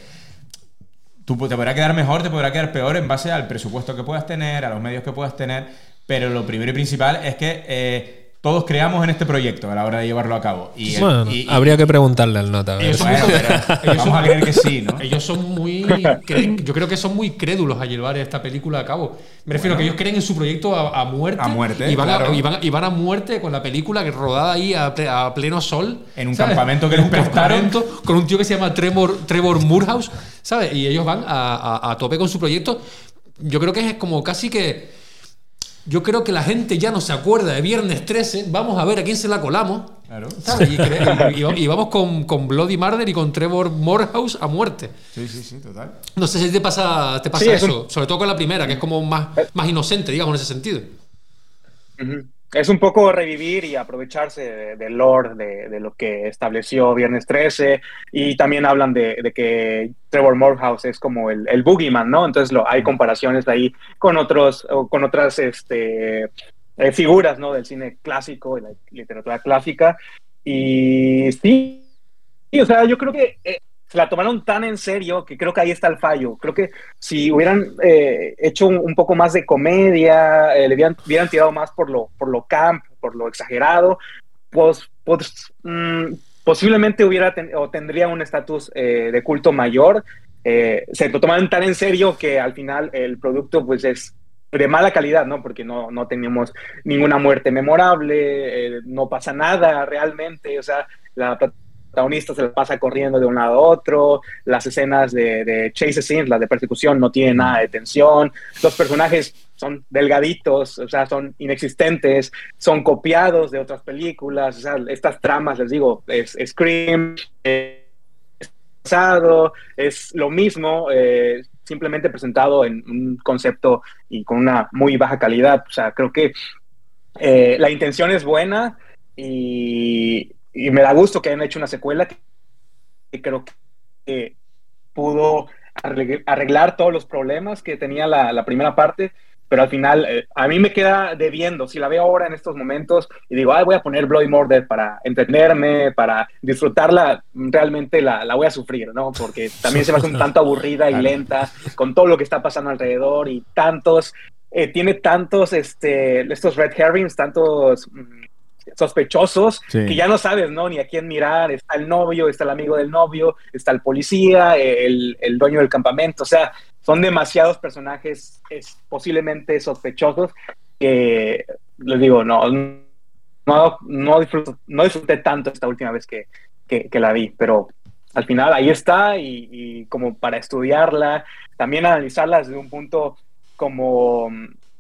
tú te podrá quedar mejor, te podrá quedar peor en base al presupuesto que puedas tener, a los medios que puedas tener, pero lo primero y principal es que eh, todos creamos en este proyecto a la hora de llevarlo a cabo. Y, el- Bueno, y- y- habría que preguntarle al nota. a ver. Ellos son Bueno, muy- pero ellos vamos son- a creer que sí, ¿no? Ellos son muy. creen- yo creo que son muy crédulos a llevar esta película a cabo. Me refiero a que ellos creen en su proyecto a, a muerte. A muerte, Y van, a- claro. y, van, y van a muerte con la película que rodada ahí a, ple- a pleno sol. En un ¿sabes? campamento que les un prestaron. Con un tío que se llama Trevor, Trevor Moorhouse. ¿Sabes? Y ellos van a, a- a tope con su proyecto. Yo creo que es como casi que. Yo creo que la gente ya no se acuerda de Viernes 13. Vamos a ver a quién se la colamos. Claro. ¿sabes? Y, cre- y- y vamos con, con Bloody Murder y con Trevor Morehouse a muerte. Sí, sí, sí, total. No sé si te pasa, te pasa Sí, es eso, sobre todo con la primera, que es como más, más inocente, digamos, en ese sentido. Es un poco revivir y aprovecharse de- del lore, de, de lo que estableció Viernes 13, y también hablan de, de que Trevor Morehouse es como el, el boogeyman, ¿no? Entonces lo, hay comparaciones ahí con otros, o con otras este, eh, figuras, ¿no? Del cine clásico y la literatura clásica. Y sí, sí, o sea, yo creo que eh, se la tomaron tan en serio que creo que ahí está el fallo. Creo que si hubieran eh, hecho un, un poco más de comedia, eh, le hubieran, hubieran tirado más por lo, por lo camp, por lo exagerado, pues, pues mm, posiblemente hubiera ten- o tendría un estatus eh, de culto mayor. Eh, se lo tomaron tan en serio que al final el producto pues es de mala calidad, ¿no? Porque no, no tenemos ninguna muerte memorable, eh, no pasa nada realmente, o sea, la protagonista se la pasa corriendo de un lado a otro, las escenas de, de chase scenes, las de persecución, no tienen nada de tensión, los personajes son delgaditos, o sea, son inexistentes, son copiados de otras películas, o sea, estas tramas, les digo, es Scream, eh, pasado, es lo mismo, eh, simplemente presentado en un concepto y con una muy baja calidad. O sea, creo que eh, la intención es buena y, y me da gusto que hayan hecho una secuela que, que creo que pudo arregl- arreglar todos los problemas que tenía la, la primera parte. Pero al final, eh, a mí me queda debiendo. Si la veo ahora en estos momentos y digo, Ay, voy a poner Bloody Murder para entenderme, para disfrutarla, realmente la, la voy a sufrir, ¿no? Porque también se me hace un tanto aburrida y lenta con todo lo que está pasando alrededor y tantos, eh, tiene tantos, este, estos red herrings, tantos mm, sospechosos Sí. que ya no sabes, ¿no? Ni a quién mirar. Está el novio, está el amigo del novio, está el policía, el, el dueño del campamento. O sea, son demasiados personajes es, posiblemente sospechosos que, les digo, no, no, no, disfruto- no disfruté tanto esta última vez que, que, que la vi, pero al final ahí está y, y como para estudiarla, también analizarla desde un punto como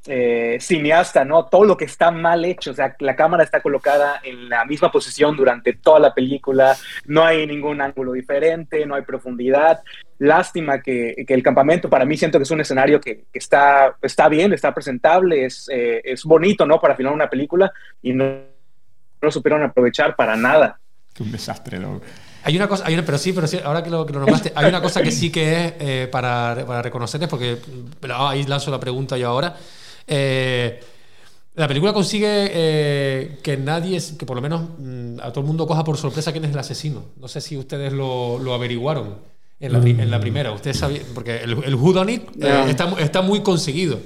eh, cineasta, ¿no? Todo lo que está mal hecho, o sea, la cámara está colocada en la misma posición durante toda la película, no hay ningún ángulo diferente, no hay profundidad. Lástima que, que el campamento, para mí siento que es un escenario que, que está, está bien, está presentable, es, eh, es bonito, ¿no? Para filmar una película y no, no lo supieron aprovechar para nada. Un desastre, loco. Hay una cosa, hay una, pero sí, pero sí, ahora que lo, que lo nombraste, hay una cosa que sí que es eh, para, para reconocerles, porque ah, ahí lanzo la pregunta yo ahora. Eh, la película consigue eh, que nadie, que por lo menos mm, a todo el mundo coja por sorpresa quién es el asesino. No sé si ustedes lo, lo averiguaron en la, pri- en la primera. Ustedes sabían, porque el, el Who Done It eh, está, está muy conseguido.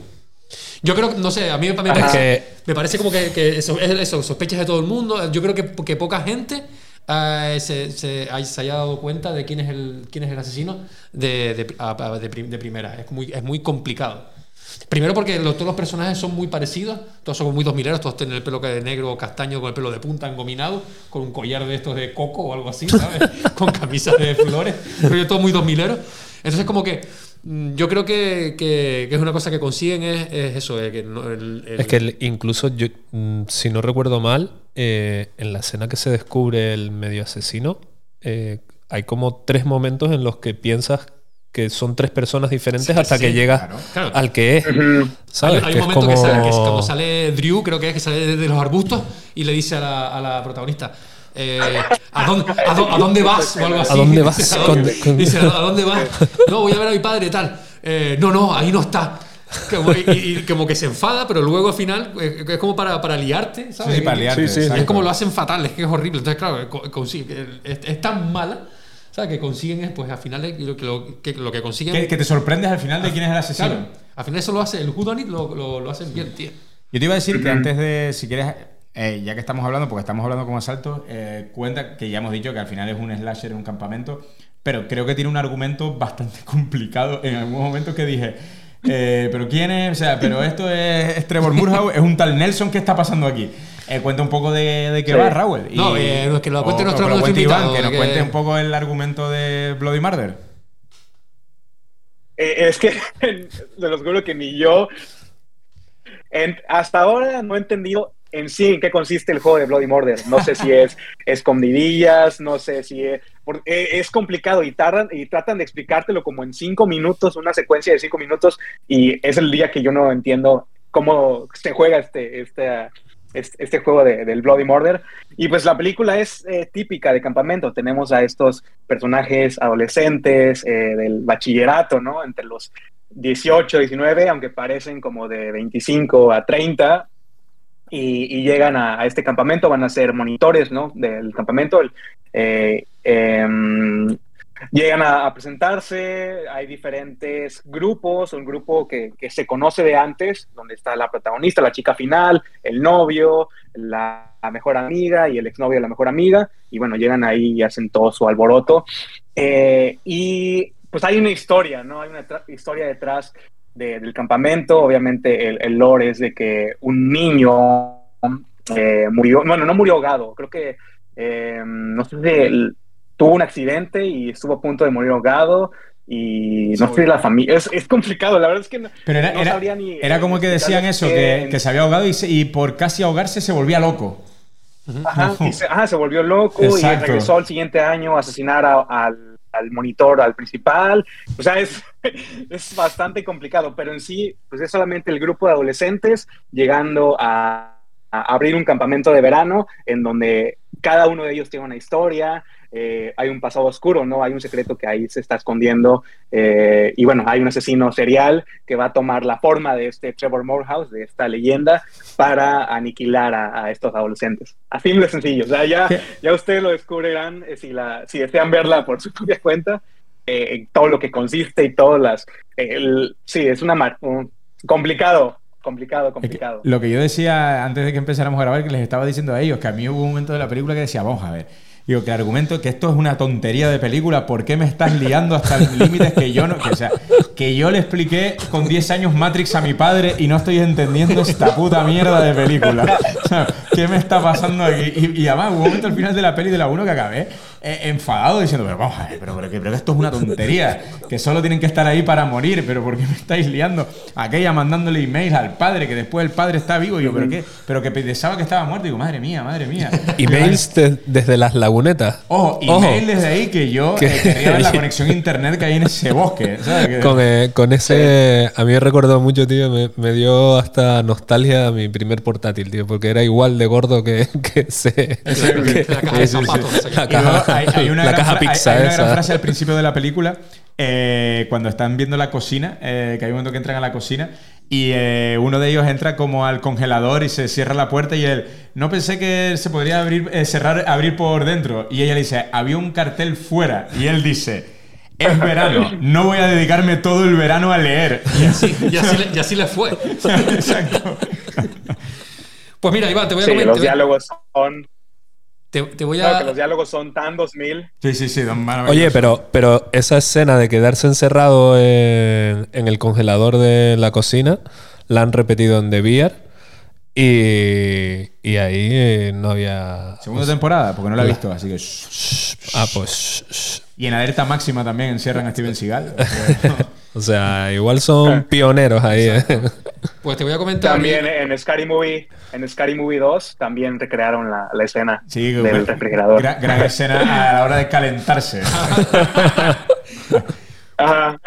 Yo creo que, no sé, a mí me, parece, me parece como que, que eso, es eso, sospechas de todo el mundo. Yo creo que, que poca gente eh, se, se, se haya dado cuenta de quién es el, quién es el asesino de, de, de de primera. Es muy, es muy complicado. Primero porque lo- todos los personajes son muy parecidos, todos son muy dos mileros, todos tienen el pelo que de negro o castaño con el pelo de punta engominado, con un collar de estos de coco o algo así, ¿sabes? con camisas de flores, pero todo muy dos mileros. Entonces como que mm, yo creo que, que- que es una cosa que consiguen es, es eso, eh, que no- el- el- Es que el- incluso yo, mm, si no recuerdo mal, eh, en la escena que se descubre el medio asesino, eh, hay como tres momentos en los que piensas que son tres personas diferentes Sí, hasta sí, que llegas claro. Claro. al que es. ¿Sabes? Hay, hay Que un es momento que, sale, que es como- cuando sale Drew, creo que es que sale de, los arbustos y le dice a la, a la protagonista. eh, ¿a, dónde, a, dó- a dónde vas? O algo así. ¿A dónde vas? Dice, ¿a dónde, con- dice, ¿a dónde vas? No, voy a ver a mi padre y tal. Eh, no, no, ahí no está. Como- y, y como que se enfada, pero luego al final eh, es como para, para liarte, ¿sabes? Sí, para liarte, es como lo hacen fatal, es que es horrible. Entonces, claro, es, es tan mala, ¿sabes? Que consiguen es, pues al final es lo que, lo, que, lo que consiguen. Que, que te sorprendes al final de quién es el asesino. Claro, al final eso lo hace, el Whodunit lo, lo, lo hacen bien, tío. Yo te iba a decir que antes de, si quieres, eh, ya que estamos hablando, porque estamos hablando con asalto, eh, cuenta que ya hemos dicho que al final es un slasher en un campamento, pero creo que tiene un argumento bastante complicado en algún momento que dije, eh, pero ¿quién es? O sea, pero esto es, es Trevor Murhouse, es un tal Nelson, ¿qué está pasando aquí? Eh, cuenta un poco de, de qué Sí. va, Raúl. No, eh, que lo cuente o- nuestro o que lo cuente invitado, Iván, que nos que- cuente un poco el argumento de Bloody Murder. Eh, es que se los juro que ni yo. en- hasta ahora no he entendido en sí en qué consiste el juego de Bloody Murder. No sé si es escondidillas, no sé si es. Eh, es complicado y, tardan, y tratan de explicártelo como en cinco minutos, una secuencia de cinco minutos, y es el día que yo no entiendo cómo se juega este, este, este, este juego de- del Bloody Murder. Y pues la película es eh, típica de campamento. Tenemos a estos personajes adolescentes eh, del bachillerato, ¿no? Entre los 18, 19, aunque parecen como de 25 a 30. Y, llegan a, este campamento, van a ser monitores, ¿no? Del campamento. Eh, em, llegan a, presentarse, hay diferentes grupos, un grupo que, se conoce de antes, donde está la protagonista, la chica final, el novio, la, mejor amiga y el exnovio de la mejor amiga, y bueno, llegan ahí y hacen todo su alboroto. Eh, y pues hay una historia, ¿no? Hay una historia detrás de- del campamento, obviamente el, el lore es de que un niño eh, murió, bueno, no murió ahogado, creo que, eh, no sé si tuvo un accidente y estuvo a punto de morir ahogado y no sé si la familia, es, es complicado, la verdad es que no, Pero era, no era- sabría ni... era como que decían eso, que, que se había ahogado y, se- y por casi ahogarse se volvía loco. Ajá, y se, ajá, se volvió loco Exacto. y regresó al siguiente año a asesinar a- al, al monitor, al principal. O sea, es, es bastante complicado, pero en sí, pues es solamente el grupo de adolescentes llegando a, a abrir un campamento de verano en donde cada uno de ellos tiene una historia. eh, hay un pasado oscuro, ¿no? Hay un secreto que ahí se está escondiendo. eh, y bueno, hay un asesino serial que va a tomar la forma de este Trevor Morehouse, de esta leyenda, para aniquilar a, a estos adolescentes. Así de sencillo. O sea, ya, ya ustedes lo descubrirán eh, si, la, si desean verla por su propia cuenta, en todo lo que consiste y todas las... el- sí, es una... un- complicado, complicado, complicado. Lo que yo decía antes de que empezáramos a grabar, que les estaba diciendo a ellos, que a mí hubo un momento de la película que decía, vamos a ver. Digo, que argumento que esto es una tontería de película, ¿por qué me estás liando hasta límites que yo no. Que, o sea, que yo le expliqué con 10 años Matrix a mi padre y no estoy entendiendo esta puta mierda de película. O sea, ¿qué me está pasando aquí? Y, y además, hubo un momento al final de la peli de la 1 que acabé enfadado diciendo, pero vamos a ver, pero, pero, que- pero esto es una tontería, que solo tienen que estar ahí para morir, pero ¿por qué me estáis liando? Aquella mandándole emails al padre, que después el padre está vivo, y yo, ¿pero qué? Pero que pensaba que estaba muerto, digo, madre mía, madre mía. Emails de- desde las lagunetas. Ojo, email desde ahí que yo eh, quería ver la conexión internet que hay en ese bosque. ¿sabes? Que- Con, eh, con ese. A mí me recordó mucho, tío. Me, me dio hasta nostalgia mi primer portátil, tío. Porque era igual de gordo que, que ese. Hay, hay una, la gran, caja fra- hay- pizza hay una gran esa. frase al principio de la película, eh, cuando están viendo la cocina, eh, que hay un momento que entran a la cocina y eh, uno de ellos entra como al congelador y se cierra la puerta y él, no pensé que se podría abrir, eh, cerrar, abrir por dentro. Y ella le dice, había un cartel fuera. Y él dice, es verano, no voy a dedicarme todo el verano a leer. Y así, y así le, y así le fue. Exacto. Pues mira, Iván, te voy a Sí, comentar. los diálogos son... Te, te voy Claro a. que los diálogos son tan 2000. Sí, sí, sí. Oye, pero, pero esa escena de quedarse encerrado en, en el congelador de la cocina la han repetido en The Beer y, y ahí eh, no había. Segunda temporada, porque no la he visto, así que... shh. Ah, pues. shh. Y en alerta máxima también encierran a Steven Seagal. O sea, igual son pioneros ahí. ¿eh? Pues te voy a comentar. También en Scary Movie, en Scary Movie 2 también recrearon la, la escena Sí, del gran- refrigerador. Gran, gran escena a la hora de calentarse. Ajá.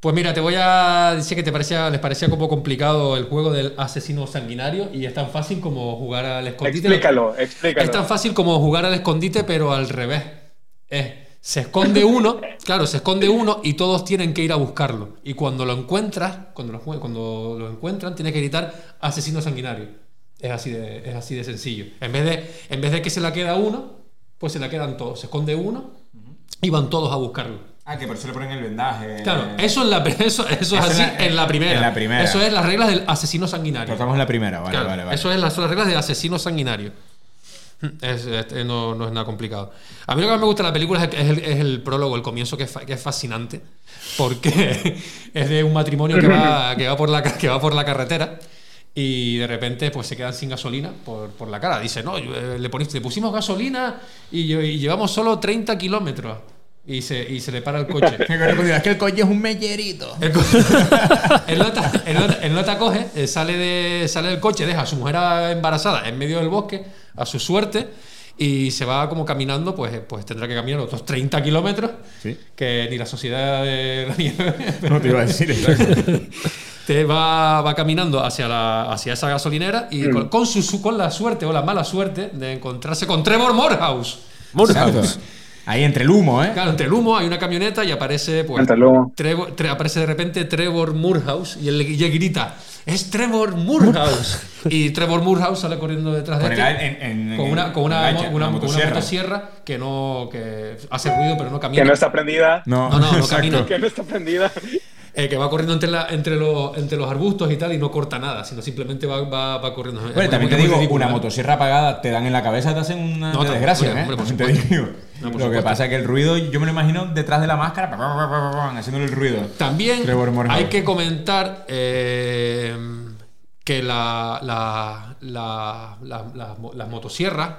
Pues mira, te voy a decir que te parecía, les parecía como complicado el juego del asesino sanguinario y es tan fácil como jugar al escondite. Explícalo, explícalo. Es tan fácil como jugar al escondite, pero al revés. Es, se esconde uno, claro, se esconde uno y todos tienen que ir a buscarlo. Y cuando lo encuentras, cuando lo, cuando lo encuentran, tienes que gritar asesino sanguinario. Es así de, es así de sencillo. En vez de, en vez de que se la queda uno, pues se la quedan todos. Se esconde uno y van todos a buscarlo. Ah, que por eso le ponen el vendaje. Claro, eso, en la, eso, eso es así en la- en la primera. en la primera. Eso es las reglas del asesino sanguinario. Cortamos la primera, vale, Claro, vale, vale. Eso es las, son las reglas del asesino sanguinario. Es- es- no, no es nada complicado. A mí lo que más me gusta de la película es el, prólogo, el comienzo, que es, fascinante. Porque es de un matrimonio que va, que va, por, la, que va por la carretera y de repente pues se quedan sin gasolina por, por la cara. Dice, no, eh, le, pusimos gasolina y, y llevamos solo 30 kilómetros. Y se, y se le para el coche. es que el coche es un mellerito. El, co- el nota, el nota- el nota coge, eh, sale, de, sale del coche, deja a su mujer a- embarazada en medio del bosque, a su suerte, y se va como caminando, pues, eh, pues tendrá que caminar otros 30 kilómetros, Sí. que ni la sociedad de la nieve. No te iba a decir exacto. Te va, va caminando hacia, la, hacia esa gasolinera y con, con su, su- con la suerte o la mala suerte de encontrarse con Trevor Morehouse. Exacto. Ahí entre el humo, ¿eh? Claro, entre el humo hay una camioneta y aparece, pues. Entre el humo. Trevor- tre- aparece de repente Trevor Moorhouse y él, y él grita: ¡Es Trevor Moorhouse! y Trevor Moorhouse sale corriendo detrás Con de el- este. con una, con una, motosierra. motosierra que no que hace ruido pero no camina. Que no está prendida. No, No, no, no exacto. camina. Que no está prendida. Eh, que va corriendo entre, la- entre, los, entre los arbustos y tal y no corta nada, sino simplemente va, va, va corriendo. Bueno, también te digo, una motosierra apagada te dan en la cabeza, te hacen una No, desgracia, hombre, ¿eh? hombre, por También te supuesto. digo. No, por Lo que pasa es que el ruido, yo me lo imagino detrás de la máscara, haciéndole el ruido. También hay que comentar eh, que la, la, la- la- la- las motosierras,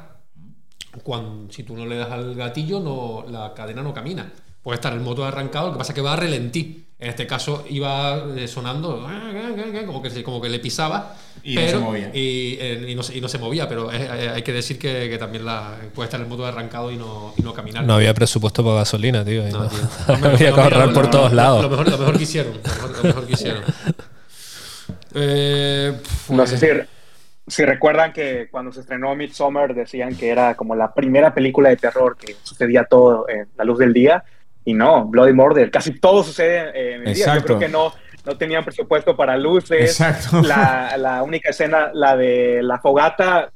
cuando, si tú no le das al gatillo, no, la cadena no camina. Puede estar el motor arrancado, lo que pasa es que va a relentí. En este caso iba eh, sonando como que, como que le pisaba. Y no pero- se movía. Y, eh, y no, y no se movía, pero es- eh, hay que decir que, que también la, puede estar el motor arrancado y no, y no caminar. No había presupuesto para gasolina, tío. y No, no- tío. No, había no, que ahorrar por lo- todos lados. Lo mejor, lo mejor que hicieron. Lo mejor, lo mejor que hicieron. Eh, No sé si, si recuerdan que cuando se estrenó Midsommar decían que era como la primera película de terror que sucedía todo en la luz del día. Y no, Bloody Murder, casi todo sucede en el día. Yo creo que no, no tenían presupuesto para luces. Exacto. La, la única escena, la de la fogata,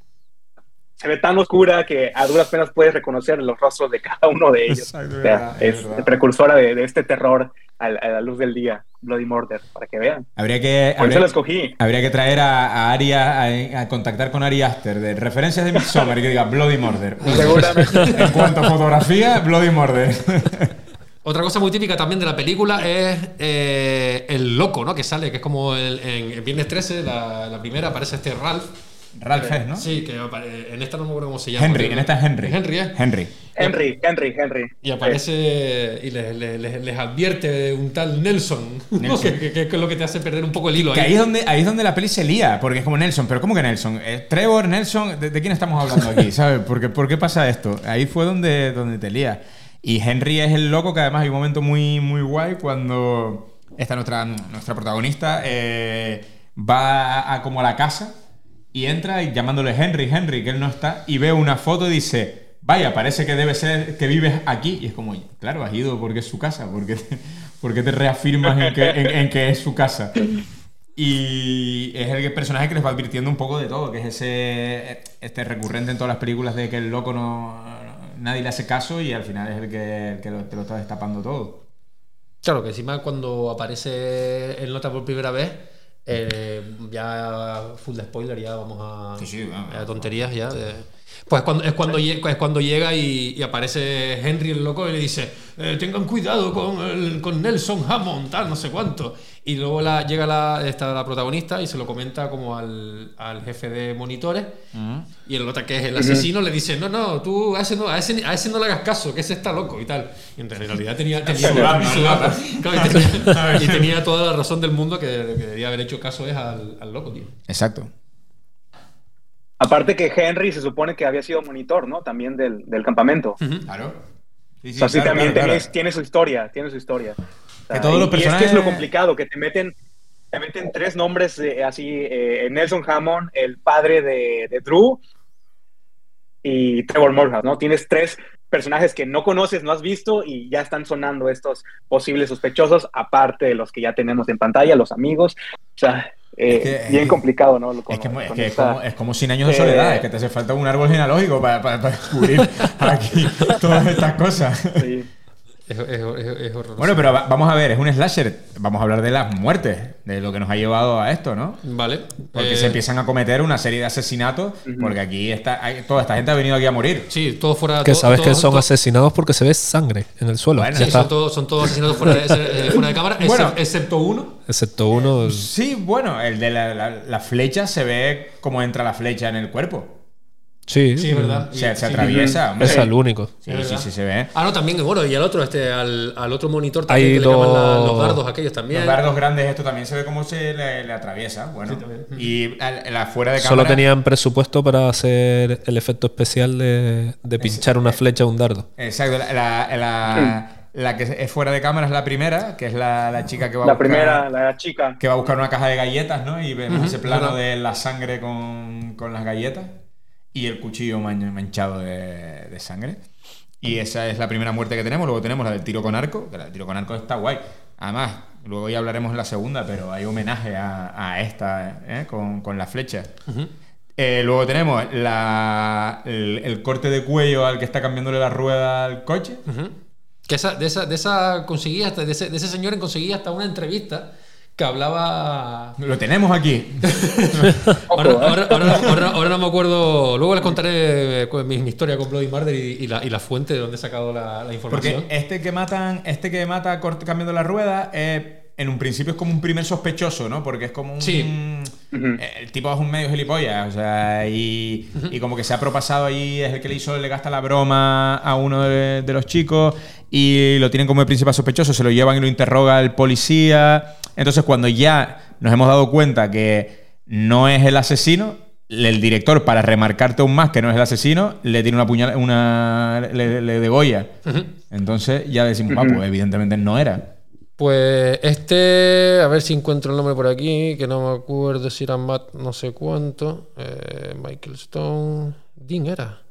se ve tan oscura que a duras penas puedes reconocer los rostros de cada uno de ellos. Exacto, O es sea, es es precursora de, de este terror a, a la luz del día, Bloody Murder, para que vean. Habría que, Por eso habría, lo escogí. habría que traer a, a Ari a, a- a contactar con Ari Aster de referencias de Midsommar y que diga Bloody Murder. Seguramente. En cuanto a fotografía, Bloody Murder. Otra cosa muy típica también de la película es eh, el loco, ¿no? Que sale, que es como el- en Viernes 13, la, la primera, aparece este Ralph. Ralph Hess, ¿no? Sí, que en esta no me acuerdo cómo se llama. Henry, en esta es Henry. Henry, ¿eh? Henry. Henry, Henry, Henry. Y aparece y les, les- les- advierte un tal Nelson. Nelson. que, que- que es lo que te hace perder un poco el hilo. Que ahí. ahí es, donde, ahí es donde la peli se lía, porque es como Nelson, pero ¿cómo que Nelson? Eh, Trevor, Nelson, ¿de, de quién estamos hablando aquí? ¿Sabes? ¿Por qué, por qué pasa esto? Ahí fue donde, donde te lía. Y Henry es el loco que además hay un momento muy, muy guay cuando esta nuestra, nuestra protagonista eh, va a, a como a la casa y entra y llamándole Henry, Henry, que él no está, y ve una foto y dice, vaya, parece que debe ser que vives aquí. Y es como, claro, has ido porque es su casa, porque te, porque te reafirmas en que, en- en que es su casa. Y es el personaje que les va advirtiendo un poco de todo, que es ese este recurrente en todas las películas de que el loco no nadie le hace caso y al final es el que, el que lo, te lo está destapando todo. Claro, que encima cuando aparece el nota por primera vez, eh, ya full de spoiler, ya vamos a, Sí, sí, vamos. a tonterías ya. de- pues cuando, es, cuando, es cuando llega y, y aparece Henry el loco y le dice, eh, tengan cuidado con, el- con Nelson Hammond, tal, no sé cuánto. Y luego la, llega la, está la protagonista y se lo comenta como al, al jefe de monitores. Y el nota que es el asesino le dice, no, no, tú a ese no, a ese, a ese no le hagas caso, que ese está loco y tal. Y en realidad tenía, tenía, y tenía toda la razón del mundo que, que debía haber hecho caso es al, al loco, tío. Exacto. Aparte que Henry se supone que había sido monitor, ¿no? También del, del campamento. Claro. Sí, O sea, sí, también claro, tiene, claro. tiene su historia, tiene su historia. O sea, Que todos y- los y es que es lo complicado, que te meten, te meten tres nombres eh, así, eh, Nelson Hammond, el padre de, de Drew y Trevor Morehouse, ¿no? Tienes tres personajes que no conoces, no has visto y ya están sonando estos posibles sospechosos, aparte de los que ya tenemos en pantalla, los amigos. O sea, eh, Es que- bien complicado, ¿no? Con- Es que, es, que esta- como, es como 100 años de eh, soledad, es que te hace falta un árbol genealógico para, para, para descubrir aquí todas estas cosas. Sí. Es, es- es- es horroroso. Bueno, pero va- vamos a ver, es un slasher. Vamos a hablar de las muertes, de lo que nos ha llevado a esto, ¿no? Vale. Porque eh, se empiezan a cometer una serie de asesinatos, porque aquí está, hay- toda esta gente ha venido aquí a morir. Sí, todo fuera. Que todo- sabes todo- que son todo- asesinados porque se ve sangre en el suelo. Bueno, Sí, está. son todos, son todos asesinatos fuera de, eh, fuera de cámara, Bueno. excepto uno. Excepto uno. Sí, bueno, el de la, la- la flecha se ve cómo entra la flecha en el cuerpo. Sí, Sí, es verdad. Se, Y- se sí. atraviesa. hombre. Es el único. Sí, sí, sí, se ve. Ah, no, también, bueno, y al otro, este, al, al otro monitor también Hay que le llaman la- los dardos aquellos también. Los dardos grandes, esto también se ve cómo se le, le atraviesa. Bueno, y el afuera de cámara. Solo tenían presupuesto para hacer el efecto especial de, de pinchar una flecha a un dardo. Exacto, la, la- la- la que es fuera de cámara es la primera, que es la, la chica que va a La buscar. primera, la chica. que va a buscar una caja de galletas, ¿no? Y vemos ese plano de la sangre con, con las galletas y el cuchillo man- manchado de, de sangre. Y esa es la primera muerte que tenemos. Luego tenemos la del tiro con arco, que la del tiro con arco está guay. Además, luego ya hablaremos en la segunda, pero hay homenaje a, a esta ¿eh? con, con la flecha. Eh, luego tenemos la- el, el corte de cuello al que está cambiándole la rueda al coche. Ujú. Que esa, de, esa, de esa conseguí hasta, de ese, de ese señor conseguí hasta una entrevista que hablaba. Lo tenemos aquí. Ahora, ¿eh? ahora- ahora- ahora- ahora no me acuerdo. Luego les contaré eh, mi, mi historia con Bloody Murder y, y la, y la fuente de donde he sacado la, la información. Porque este que matan, este que mata cambiando la rueda, eh, en un principio es como un primer sospechoso, ¿no? Porque es como un. Sí. eh, El tipo es un medio gilipollas, o sea, y, y como que se ha propasado ahí, es el que le hizo, le gasta la broma a uno de, de los chicos y lo tienen como el principal sospechoso, se lo llevan y lo interroga el policía. Entonces, cuando ya nos hemos dado cuenta que no es el asesino, el director, para remarcarte aún más que no es el asesino, le tiene una puñal, una. le, le degolla. Entonces ya decimos, ah, pues evidentemente no era. Pues este, a ver si encuentro el nombre por aquí, que no me acuerdo si era Matt no sé cuánto. Eh, Michael Stone. Dean era.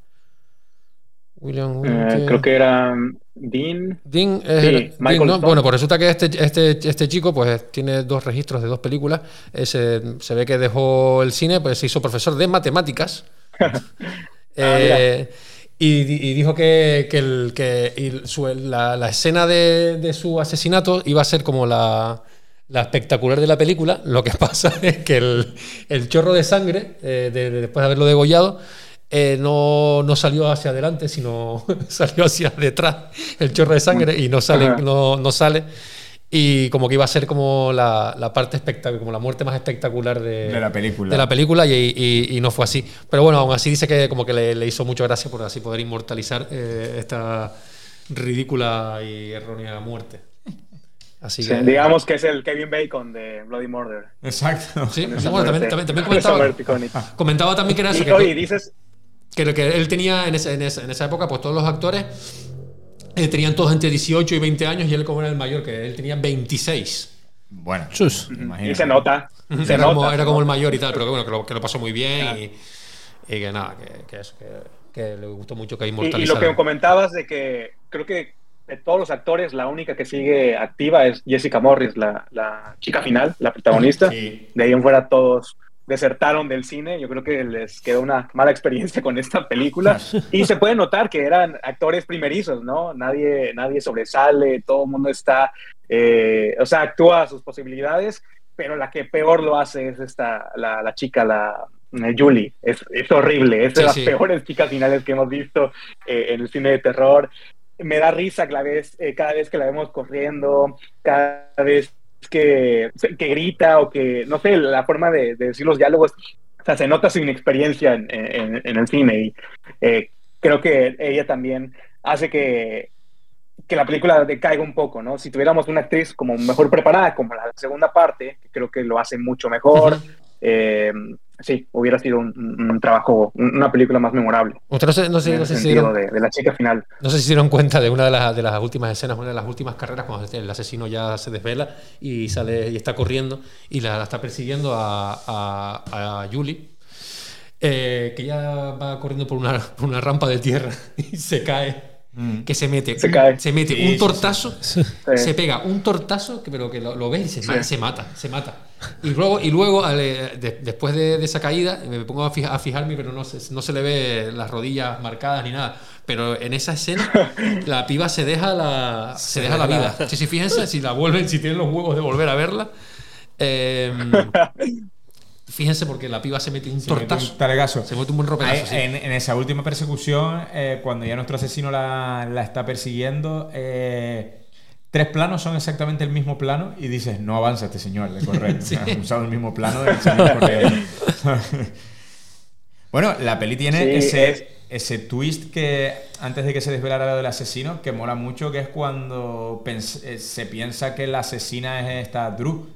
William Eh, creo que era um, Dean. Dean, es Sí, el- Dean, Michael ¿no? Stone. Bueno, pues resulta que este, este, este chico pues tiene dos registros de dos películas. Ese, se ve que dejó el cine, pues se hizo profesor de matemáticas. Eh, y, y dijo que, que el- que y su- la, la escena de, de su asesinato iba a ser como la, la espectacular de la película. Lo que pasa es que el, el chorro de sangre, eh, de- de- después de haberlo degollado, eh, no, no salió hacia adelante, sino salió hacia detrás el chorro de sangre y no sale, no, no sale. Y como que iba a ser como la, la parte espectacular, como la muerte más espectacular de, De la película. de la película y, y- y no fue así. Pero bueno, aún así dice que como que le, le hizo mucha gracia por así poder inmortalizar eh, esta ridícula y errónea muerte. Así Sí, que... digamos que es el Kevin Bacon de Bloody Murder. Exacto. Sí, bueno, también, también, también comentaba, comentaba también que era eso, Y, que, oye, dices, que lo que él tenía en, ese- en esa, en esa época, pues todos los actores eh, tenían todos entre 18 y 20 años y él como era el mayor, que él tenía 26. Bueno, Chus. y se nota. Se era, como, nota, era como el mayor y tal, pero que bueno, que lo, que lo pasó muy bien y, y que nada, que, que eso, que, que le gustó mucho que Y, y inmortalizara. lo que comentabas de que creo que de todos los actores, la única que sigue activa es Jessica Morris, la, la chica final, la protagonista. Sí. De ahí en fuera todos desertaron del cine. Yo creo que les quedó una mala experiencia con esta película. Y se puede notar que eran actores primerizos, ¿no? Nadie, nadie sobresale, todo el mundo está, eh, o sea, actúa a sus posibilidades, pero la que peor lo hace es esta, la, la chica, la eh, Julie. Es, es horrible, es de Sí, las sí. peores chicas finales que hemos visto eh, en el cine de terror. Me da risa cada vez, eh, cada vez que la vemos corriendo, cada vez que, que grita o que, no sé, la forma de, de decir los diálogos, o sea, se nota su inexperiencia en, en- en el cine y eh, creo que ella también hace que, que la película decaiga un poco, ¿no? Si tuviéramos una actriz como mejor preparada, como la segunda parte, creo que lo hace mucho mejor, eh, sí, hubiera sido un, trabajo, un- una película más memorable. Ustedes no sé, no sé- no sé si dieron, de, de la chica final. no sé si se dieron cuenta de una de las, de las últimas escenas, una de las últimas carreras, cuando el asesino ya se desvela y sale y está corriendo y la, la está persiguiendo a, a, a Julie. eh, que ya va corriendo por una, por una rampa de tierra y se cae. Que se mete, Se cae. se mete Sí, un tortazo, Sí. se pega un tortazo, que, pero que lo, lo ves y se, se mata, se mata. Y luego, y luego eh, de- después de, de esa caída, me pongo a, fija- a fijarme, pero no se, no se le ve las rodillas marcadas ni nada. Pero en esa escena, la piba se deja la, se deja la vida. Sí, sí, fíjense, si la vuelven, si tienen los huevos de volver a verla. eh, fíjense porque la piba se mete un Se mete tortazo. un talegazo. Se mete un buen ropedazo. Sí. en, en esa última persecución, eh, cuando ya nuestro asesino la, la está persiguiendo, eh, tres planos son exactamente el mismo plano y dices, no avanza este señor de correr. Sí. Usado el mismo plano del señor corriendo. bueno, la peli tiene Sí, ese, es- ese twist que, antes de que se desvelara lo del asesino, que mola mucho, que es cuando pens- eh, se piensa que la asesina es esta Drew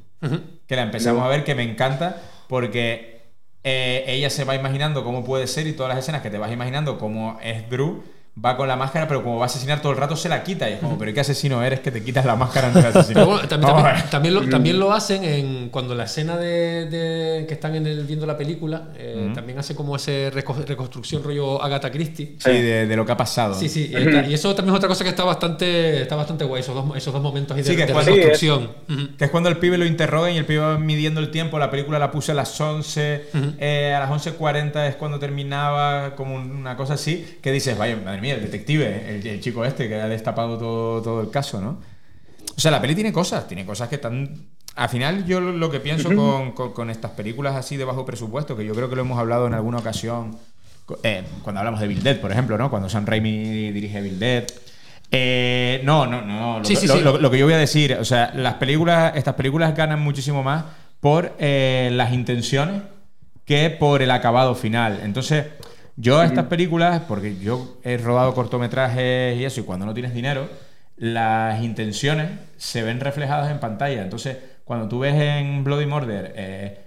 que la empezamos a ver, que me encanta, porque eh, ella se va imaginando cómo puede ser y todas las escenas que te vas imaginando cómo es Drew, va con la máscara, pero como va a asesinar todo el rato se la quita. Y es como, pero ¿qué asesino eres que te quitas la máscara antes de asesinar? bueno, también, también- también lo, también lo hacen en cuando la escena de, de- que están en el, viendo la película eh, Ujú. también hace como ese reco- reconstrucción rollo Agatha Christie. Sí, de, de lo que ha pasado. Sí, sí, y, está- y eso también es otra cosa que está bastante, está bastante guay, esos dos, esos dos momentos ahí de, Sí, que de cuando- reconstrucción. Ujú. Que es cuando el pibe lo interrogan y el pibe va midiendo el tiempo. La película la puse a las 11, eh, a las 11.40 es cuando terminaba, como un- una cosa así. Que dices, vaya, madre mía, el detective, el, el chico este que ha destapado todo, todo el caso, ¿no? O sea, la peli tiene cosas, tiene cosas que están. Al final, yo lo que pienso con, con- con estas películas así de bajo presupuesto, que yo creo que lo hemos hablado en alguna ocasión, eh, cuando hablamos de Bill Dead, por ejemplo, ¿no? Cuando Sam Raimi dirige Bill Dead. Eh, no, no, no. Lo, Sí, sí, lo- sí. lo- lo que yo voy a decir, o sea, las películas, estas películas ganan muchísimo más por eh, las intenciones que por el acabado final. Entonces, yo a estas películas, porque yo he rodado cortometrajes y eso, y cuando no tienes dinero, las intenciones se ven reflejadas en pantalla. Entonces, cuando tú ves en Bloody Murder eh,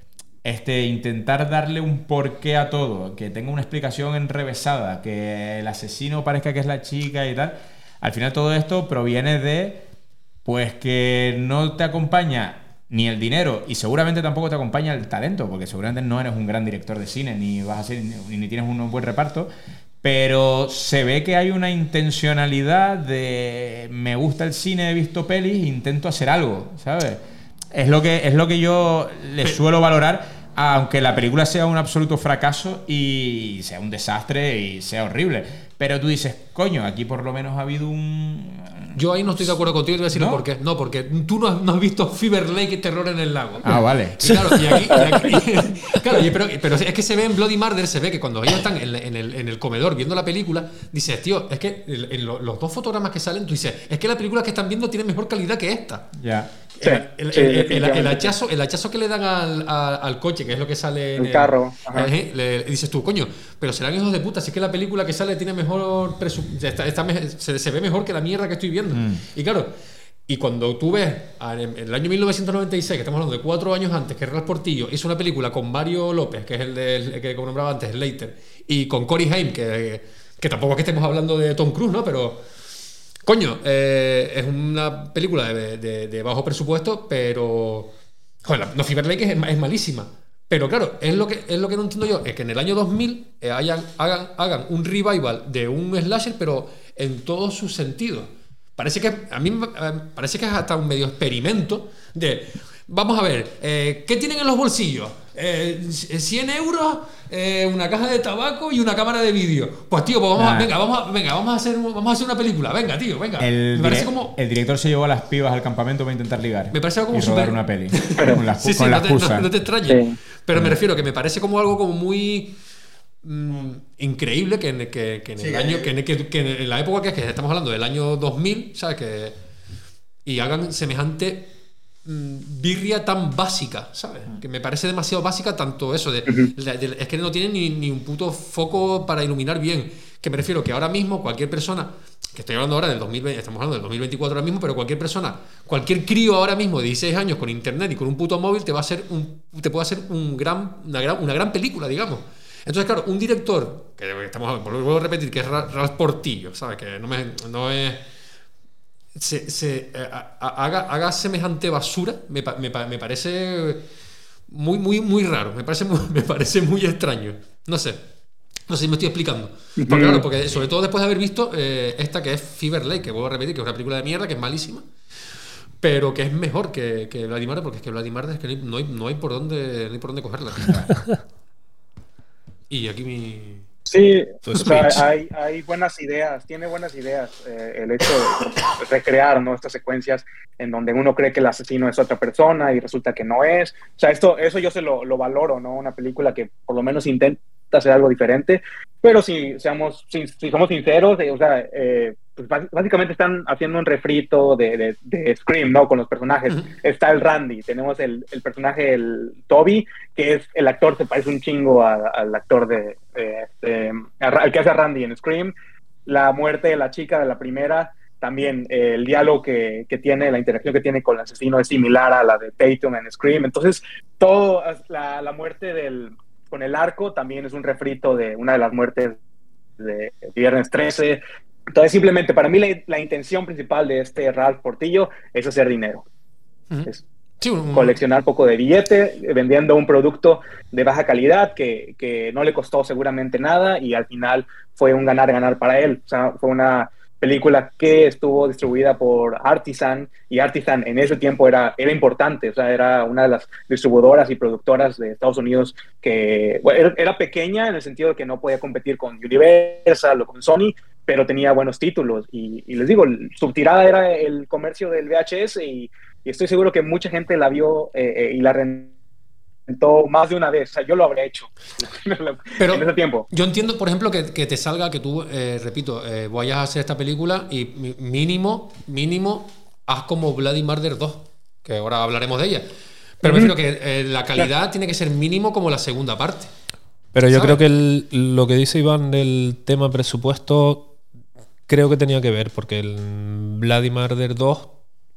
este, intentar darle un porqué a todo, que tenga una explicación enrevesada, que el asesino parezca que es la chica y tal, al final todo esto proviene de pues que no te acompaña ni el dinero y seguramente tampoco te acompaña el talento, porque seguramente no eres un gran director de cine, ni vas a ser, ni, ni tienes un buen reparto, pero se ve que hay una intencionalidad de me gusta el cine, he visto pelis, intento hacer algo, ¿sabes? Es lo que, es lo que yo le suelo valorar, aunque la película sea un absoluto fracaso y sea un desastre y sea horrible. Pero tú dices, coño, aquí por lo menos ha habido un, Yo ahí no estoy de acuerdo contigo y te voy a decir ¿No? por qué. No, porque tú no has, no has visto Fever Lake Terror en el lago. Ah, vale. Y claro, y aquí, y aquí- claro, y- pero, pero es que se ve en Bloody Murder, se ve que cuando ellos están en, en el, en el comedor viendo la película, dices, tío, es que en los dos fotogramas que salen, tú dices, es que la película que están viendo tiene mejor calidad que esta. Ya. El, el- el- el- el hachazo, el hachazo que le dan al, al- al coche, que es lo que sale en El carro, ajá. Le, le dices tú, coño, pero serán hijos de puta, si es que la película que sale tiene mejor está, está me- se, se ve mejor que la mierda que estoy viendo. Mm. Y claro, y cuando tú ves en, el año 1996, que estamos hablando de cuatro años antes, que Ras Portillo hizo una película con Mario López, que es el, el que como nombraba antes, Later, y con Cory Haim, que, que tampoco es que estemos hablando de Tom Cruise, ¿no? Pero Coño, eh, es una película de, bajo presupuesto, pero. Joder, no, Fever Lake es, malísima. Pero claro, es lo, que, es lo que no entiendo yo, es que en el año 2000 eh, hagan, un revival de un slasher, pero en todos sus sentidos. Parece que a mí eh, parece que es hasta un medio experimento de. Vamos a ver, eh, ¿qué tienen en los bolsillos? Eh, 100 euros, eh, una caja de tabaco y una cámara de vídeo. Pues tío, pues vamos a, venga, vamos a, venga, vamos a hacer, vamos a hacer una película. Venga, tío, venga. El, me parece dire- como. el director se llevó a las pibas al campamento para intentar ligar. Me parece algo como y rodar súper- una peli. con la, Sí, sí, con la no, te, no- no te extrañes. Sí. Pero me refiero que me parece como algo como muy mm, increíble que en, que, que en el Sí, año, eh. que en, que- que en la época que, es que estamos hablando del año 2000, ¿sabes? Que, y hagan semejante birria tan básica, ¿sabes? Mm. Que me parece demasiado básica tanto eso de, de- de- es que no tienen ni, ni un puto foco para iluminar bien. Que me refiero que ahora mismo cualquier persona, que estoy hablando ahora del 2020, estamos hablando del 2024 ahora mismo, pero cualquier persona, cualquier crío ahora mismo de 16 años con internet y con un puto móvil te va a hacer un, te puede hacer un gran, una gran, una gran película, digamos. Entonces, claro, un director, que estamos, vuelvo a repetir, que es Ra- Ralph Portillo, ¿sabes? Que no, me, no es se, se, eh, a- a- haga, haga semejante basura, me, me, me parece muy, muy, muy raro, me parece muy, me parece muy extraño. No sé. No sé si me estoy explicando. Porque, claro, porque sobre todo después de haber visto eh, esta que es Fever Lake, que vuelvo a repetir, que es una película de mierda, que es malísima. pero que es mejor que, que Murder, porque es que Murder es que no hay, no hay por dónde no hay por dónde cogerla. y aquí mi Sí, o sea, hay buenas ideas, tiene buenas ideas eh, el hecho de recrear ¿no? estas secuencias en donde uno cree que el asesino es otra persona y resulta que no es. O sea, esto, eso yo se lo, lo valoro, ¿no? Una película que por lo menos intenta hacer algo diferente, pero si, seamos, si, si somos sinceros, eh, o sea, eh, pues bás- básicamente están haciendo un refrito de, de, de Scream, ¿no? Con los personajes. Está el Randy, tenemos el, el personaje, el Toby, que es el actor, se parece un chingo a- al actor de, eh, este, al que hace a Randy en Scream. La muerte de la chica de la primera, también eh, el diálogo que, que tiene, la interacción que tiene con el asesino es similar a la de Tatum en Scream. Entonces, todo, la, la muerte del, con el arco también es un refrito de una de las muertes de Viernes 13. Entonces, simplemente para mí la, la intención principal de este Ralph Portillo es hacer dinero. Es coleccionar poco de billete, eh, vendiendo un producto de baja calidad que, que no le costó seguramente nada y al final fue un ganar-ganar para él. O sea, fue una película que estuvo distribuida por Artisan y Artisan en ese tiempo era, era importante, o sea, era una de las distribuidoras y productoras de Estados Unidos que era, pequeña en el sentido de que no podía competir con Universal o con Sony, pero tenía buenos títulos. Y, les digo, su tirada era el comercio del VHS y, y estoy seguro que mucha gente la vio eh, eh, y la rentó más de una vez, o sea, yo lo habría hecho Pero en ese tiempo. Yo entiendo, por ejemplo, que, que te salga que tú, eh, repito, eh, vayas a hacer esta película y mínimo, mínimo, haz como Bloody Murder 2, que ahora hablaremos de ella. Pero me Ujú. refiero que eh, la calidad tiene que ser mínimo como la segunda parte. Pero yo ¿sabes? creo que el- lo que dice Iván del tema presupuesto, creo que tenía que ver, porque el Bloody Murder 2,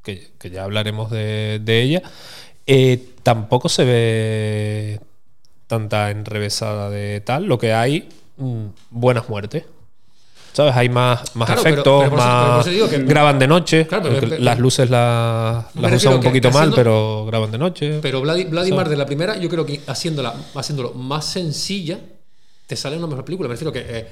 que, que ya hablaremos de, de ella, eh, tampoco se ve tanta enrevesada de tal. Lo que hay, mm, buenas muertes. ¿Sabes? Hay más, más Claro, efectos, pero pero más. eso digo que- graban de noche. Claro, pero- las luces las, usan un poquito mal, haciendo- pero graban de noche. Pero ¿sabes? Murder, la primera, yo creo que haciéndola, haciéndolo más sencilla, te sale una mejor película. Me refiero que. eh,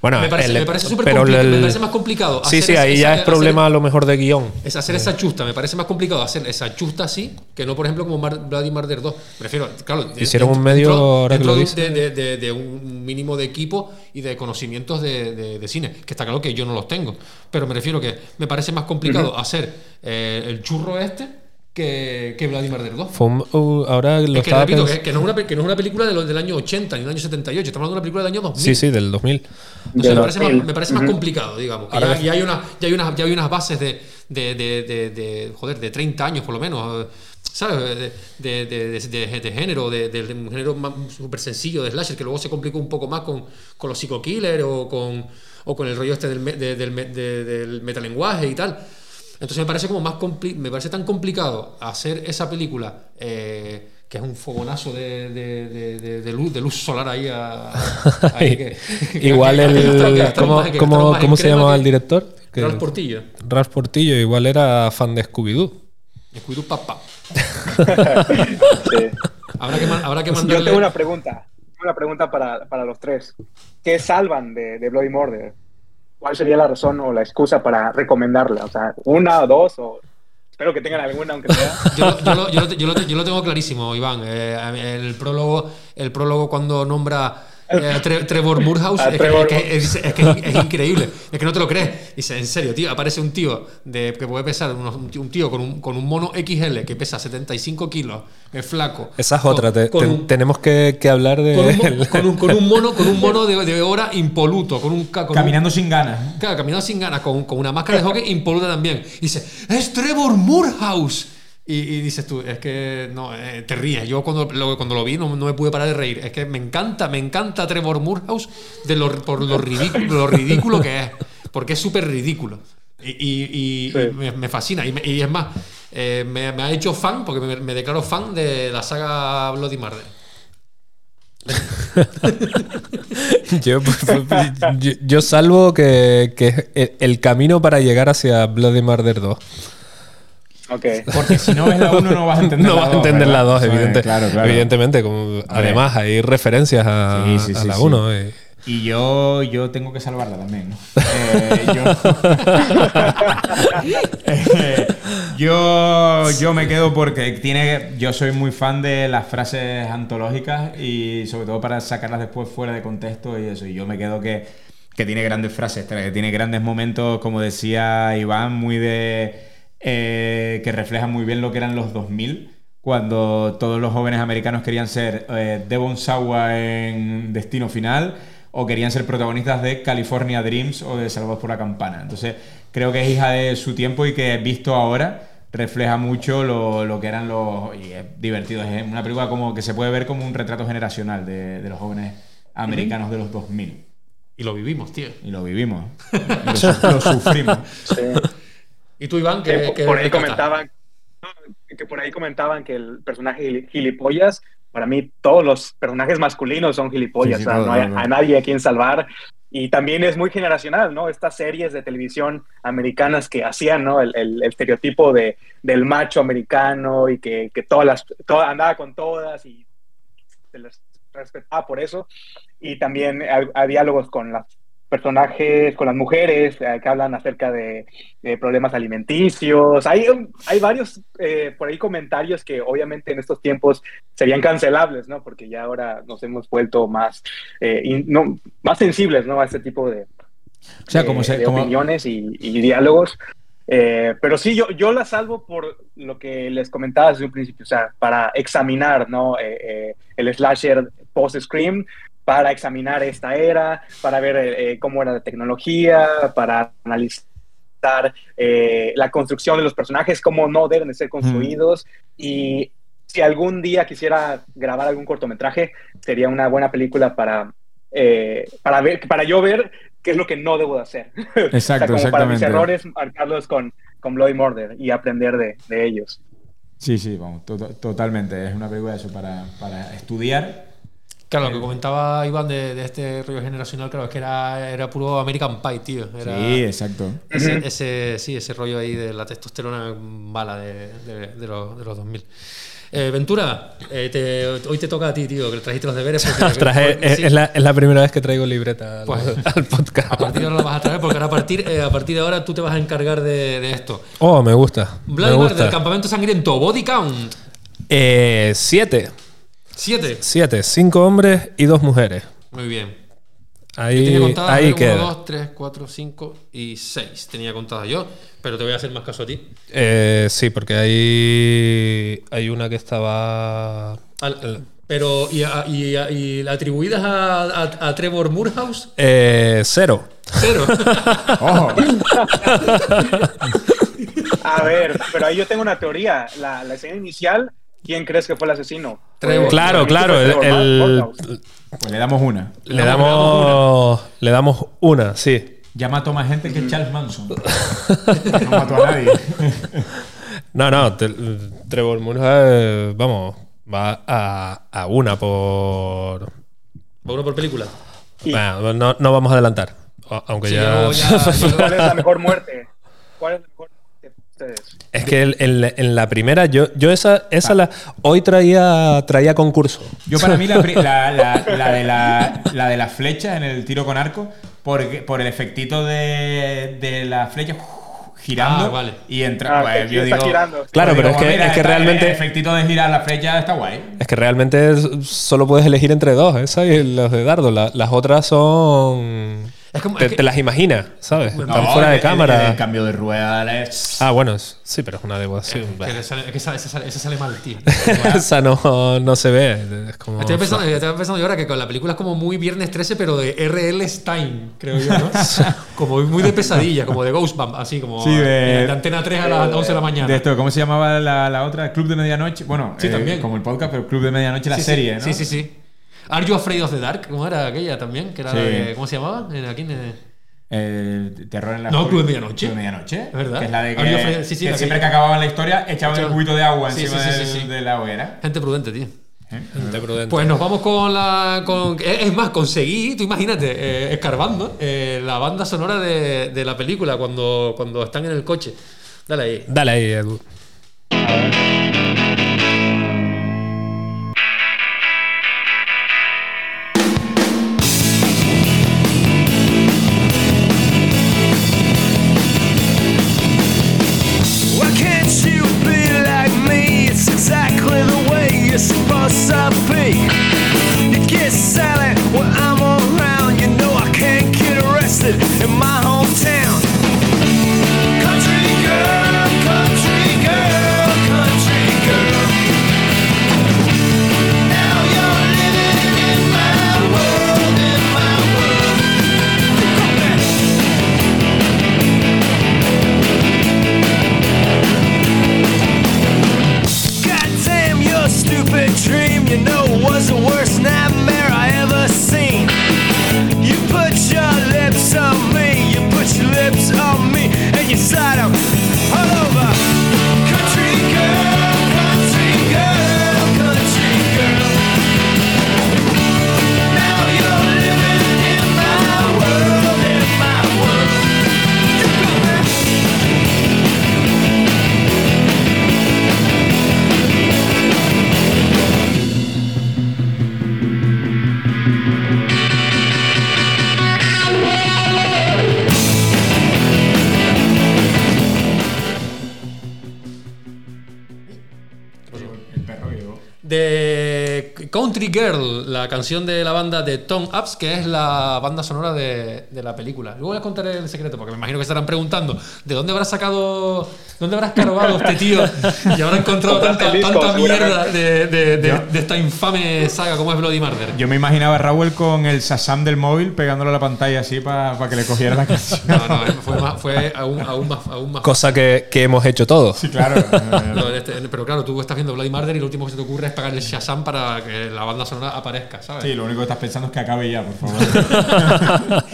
Bueno, me parece, el- me parece súper pero complicado, el- me parece más complicado. Sí, sí, ahí esa- ya es hacer- problema a lo mejor de guion. Es hacer esa chusta, me parece más complicado hacer esa chusta así que no, por ejemplo, como Mar- Bloody Murder 2. Prefiero, claro, de- Hicieron un medio, dentro- ahora que lo de- de, de- un mínimo de equipo y de conocimientos de, cine, que está claro que yo no los tengo. Pero me refiero que me parece más complicado hacer eh, el churro este que, que Bloody Murder 2. Fue un- uh, ahora lo Es que repito, que, que no es una, que no es una película de los del año 80 ni del año 78, estamos hablando de una película del año 2000. Sí, sí, del 2000. O sea, me parece, más, me parece más Ujú. complicado, digamos. Ahora ya, ya hay una, ya, hay una- ya hay unas bases de, de, de, de- de- joder, de 30 años por lo menos, ¿sabes? De, de, de- de- de- de género, de, de un género súper sencillo de slasher, que luego se complicó un poco más con, con los psico killers o con, o con el rollo este del, me- de- del, me- de- del metalenguaje y tal. Entonces me parece como más compli- me parece tan complicado hacer esa película eh, que es un fogonazo de, de- de- de- de luz, de luz solar ahí a, ahí que- Igual que- el. que gastaron ¿Cómo, más- cómo- se llamaba que- el director? Que- Ralph Portillo. Ralph Portillo, igual era fan de Scooby-Doo. Scooby-Doo papá. Sí. Habrá que, habrá que Yo mandarle. tengo una pregunta, una pregunta para, para los tres. ¿Qué salvan de, de Bloody Murder? ¿Cuál sería la razón o la excusa para recomendarla? O sea, una o dos, o espero que tengan alguna, aunque sea. Yo, yo, lo, yo, lo, yo lo- tengo clarísimo, Iván. Eh, el prólogo, el prólogo cuando nombra eh, a Tre- Trevor Moorhouse A es, que, Trevor. es que es- es que es increíble. Es que no te lo crees. Dice, en serio, tío, aparece un tío de, que puede pesar, unos- un tío con un, con un mono XL que pesa 75 kilos, es flaco. Esa es con- otra. te- con te- un- tenemos que, que hablar de. con un, con un- con un mono, con un mono de, de hora impoluto, con un Caminando sin ganas. Claro, caminando sin ganas, con, con una máscara de hockey impoluta también. Dice, es Trevor Moorhouse. Y, y dices tú, es que no, eh, te ríes. Yo cuando lo, cuando lo vi no, no me pude parar de reír. Es que me encanta, me encanta Trevor Moorhouse de lo, por lo ridículo, lo ridículo que es. Porque es súper ridículo. Y, y- y- y me, me fascina. Y, me- y es más, eh, me, me ha hecho fan, porque me, me declaro fan de la saga Bloody Murder. yo, pues, pues, yo- yo salvo que, que el camino para llegar hacia Bloody Murder 2. Ok. Porque si no ves la 1 no vas a entender no la vas a 2, entender ¿verdad? la 2, Eso es, evidente- claro, claro. evidentemente. Como, además, hay referencias a, Sí, sí, a sí, la sí. 1. y- Y yo, yo tengo que salvarla también, ¿no? Eh, yo, yo, yo me quedo porque tiene. Yo soy muy fan de las frases antológicas y sobre todo para sacarlas después fuera de contexto y eso. Y yo me quedo que, que tiene grandes frases, que tiene grandes momentos, como decía Iván, muy de. Eh, que reflejan muy bien lo que eran los 2000 cuando todos los jóvenes americanos querían ser eh, Devon Sawa en Destino Final o querían ser protagonistas de California Dreams o de Salvados por la Campana. Entonces, creo que es hija de su tiempo y que visto ahora refleja mucho lo, lo que eran los... y es divertido, es una película como que se puede ver como un retrato generacional de, de los jóvenes americanos de los 2000. Y lo vivimos, tío. Y lo vivimos. Y lo, lo sufrimos. ¿Y tú, Iván? Que que por- por ahí comentaban que por ahí comentaban que el personaje gili- gilipollas, para mí todos los personajes masculinos son gilipollas, Sí, sí, o sea, todo, no hay todo. a nadie a quien salvar. Y también es muy generacional, ¿no? Estas series de televisión americanas que hacían, ¿no? El, el- el estereotipo de, del macho americano y que, que todas las, toda- andaba con todas y se les respetaba por eso. Y también hay, hay diálogos con las personajes, con las mujeres eh, que hablan acerca de, de problemas alimenticios. Hay, hay varios eh, por ahí comentarios que obviamente en estos tiempos serían cancelables, ¿no? Porque ya ahora nos hemos vuelto más, eh, in- no, más sensibles, ¿no? A este tipo de, O sea, como se- de como- opiniones y, y diálogos. Pero sí, yo, yo la salvo por lo que les comentaba desde un principio, o sea, para examinar ¿no? El slasher post-Scream, para examinar esta era, para ver eh, cómo era la tecnología, para analizar eh, la construcción de los personajes, cómo no deben de ser construidos y si algún día quisiera grabar algún cortometraje, sería una buena película para, eh, para, ver, para yo ver qué es lo que no debo de hacer. Exacto, o sea, como para mis exactamente. errores, marcarlos con, con Bloody Murder y aprender de, de ellos. Sí, sí, vamos, to- to- totalmente. Es una película de eso para, para estudiar. Claro, lo que comentaba Iván de, de este rollo generacional, claro, es que era, era puro American Pie, tío. Era Sí, exacto. Ese, sí, ese rollo ahí de la testosterona mala de, de- de los, de los 2000. Eh, Ventura, eh, te- hoy te toca a ti, tío, que trajiste los deberes. porque- Traje- porque- es, sí. es la, es la primera vez que traigo libreta al, Pues, al podcast. A partir de ahora la vas a traer, porque ahora a partir, eh, a partir de ahora tú te vas a encargar de, de esto. Oh, me gusta. Murder, gusta. Campamento Sangriento, Body Count. Eh, siete. Siete. Siete. Cinco hombres y dos mujeres. Muy bien. Yo Ahí, tenía contadas, ahí ver, queda. 1, 2, 3, 4, 5 y 6. Tenía contadas yo, pero te voy a hacer más caso a ti. Eh, sí, porque hay, hay una que estaba... Al- pero, ¿y, a- y, a- y atribuidas a, a- a Trevor Moorhouse? Eh, cero. Cero. A ver, pero ahí yo tengo una teoría. La, la escena inicial, ¿quién crees que fue el asesino? Trevor. Claro, claro, el-. Pues le damos una. Le damos, le damos una, sí. Ya mató más gente que Charles Manson. no mató a nadie. No, no, te- Trevor Moorhouse, vamos, va a, a una por... ¿Va uno por película? Bueno, no, no vamos a adelantar. Aunque Sí, ya... ya- ¿Cuál es la mejor muerte? ¿Cuál es la mejor ustedes? Es que el- en, la- en la primera, yo, yo esa, esa la. Hoy traía, traía concurso. Yo para mí la, la- la- la de la, la de las flechas en el tiro con arco, por el efectito de, de la flecha girando Ah, vale. y entra. Ah, pues, yo digo, girando. Claro, pero digo, es que- mira, es que está- realmente- El efectito de girar la flecha está guay. Es que realmente es- solo puedes elegir entre dos, esa y los de dardo. La- las otras son. Es como- te, es que- te las imaginas, ¿sabes? No, Están fuera de el- cámara. El, el cambio de rueda es. Ah, bueno, es- sí, pero es una devoción. Que le sale- es que esa, esa sale, esa sale mal, tío. esa no, no se ve. Es como. Estoy pensando, estoy pensando yo ahora que con la película es como muy Viernes 13, pero de R.L. Stein, creo yo, ¿no? como muy de pesadilla, como de Ghostbump, así como Sí, de- de Antena 3 a las 11 de la mañana. De esto, ¿cómo se llamaba la, la otra? Club de Medianoche. Bueno, Sí, eh, también. como el podcast, pero Club de Medianoche, la Sí, sí, serie, ¿no? Sí, sí, sí. Are You Afraid of the Dark? ¿Cómo era aquella también? Que era Sí. de- ¿Cómo se llamaba? En- Aquí en- Eh, terror en la No, Club de Medianoche. Club de Medianoche. Es verdad. Que es la de que, sí, sí, que siempre que- acababan la historia echaban Echaban- un cubito de agua Sí, encima sí, sí, del- de la hoguera. Gente prudente, tío. ¿Eh? Gente prudente. Pues nos vamos con la. Con, es más, conseguí, tú imagínate, eh, escarbando, eh, la banda sonora de, de la película cuando, cuando están en el coche. Dale ahí. Dale ahí, Edu. Girl, la canción de la banda de Tom Ups, que es la banda sonora de, de la película. Luego les contaré el secreto, porque me imagino que estarán preguntando ¿de dónde habrá sacado, dónde habrá escarbado este tío y habrá encontrado tanta, disco, mierda de, de- de- Yo- de esta infame saga como es Bloody Murder? Yo me imaginaba a Raúl con el Sasam del móvil pegándole a la pantalla así para que le cogiera la canción. No, no, fue, más- fue aún, aún más. Aún más Cosa que, que hemos hecho todos. Sí, claro. No, este- pero claro, tú estás viendo Bloody Murder y lo último que se te ocurre es pagar el Shazam para que la banda sonora aparezca, ¿sabes? Sí, lo único que estás pensando es que acabe ya, por favor.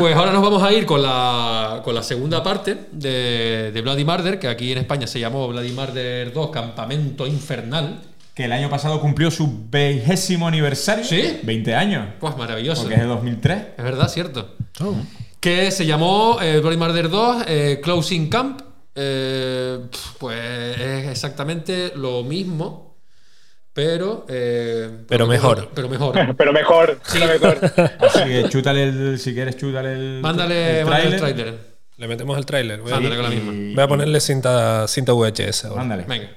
Pues ahora nos vamos a ir con la, con la segunda parte de, de Bloody Murder, que aquí en España se llamó Bloody Murder 2 Campamento Infernal. que el año pasado cumplió su vigésimo aniversario. ¿Sí? 20 años. Pues maravilloso. Porque es de 2003. Es verdad, cierto. Que se llamó eh, Bloody Murder 2 eh, Closing Camp. Eh, pues es exactamente lo mismo, pero. eh, Pero mejor. Pero mejor. Pero mejor, pero mejor. Así que chútale el, si quieres, chútale el. Mándale, el mándale el tráiler. tráiler. Le metemos el tráiler. Voy, a- Mándale con la Y- misma. voy a ponerle cinta, cinta VHS ahora. Mándale. Venga.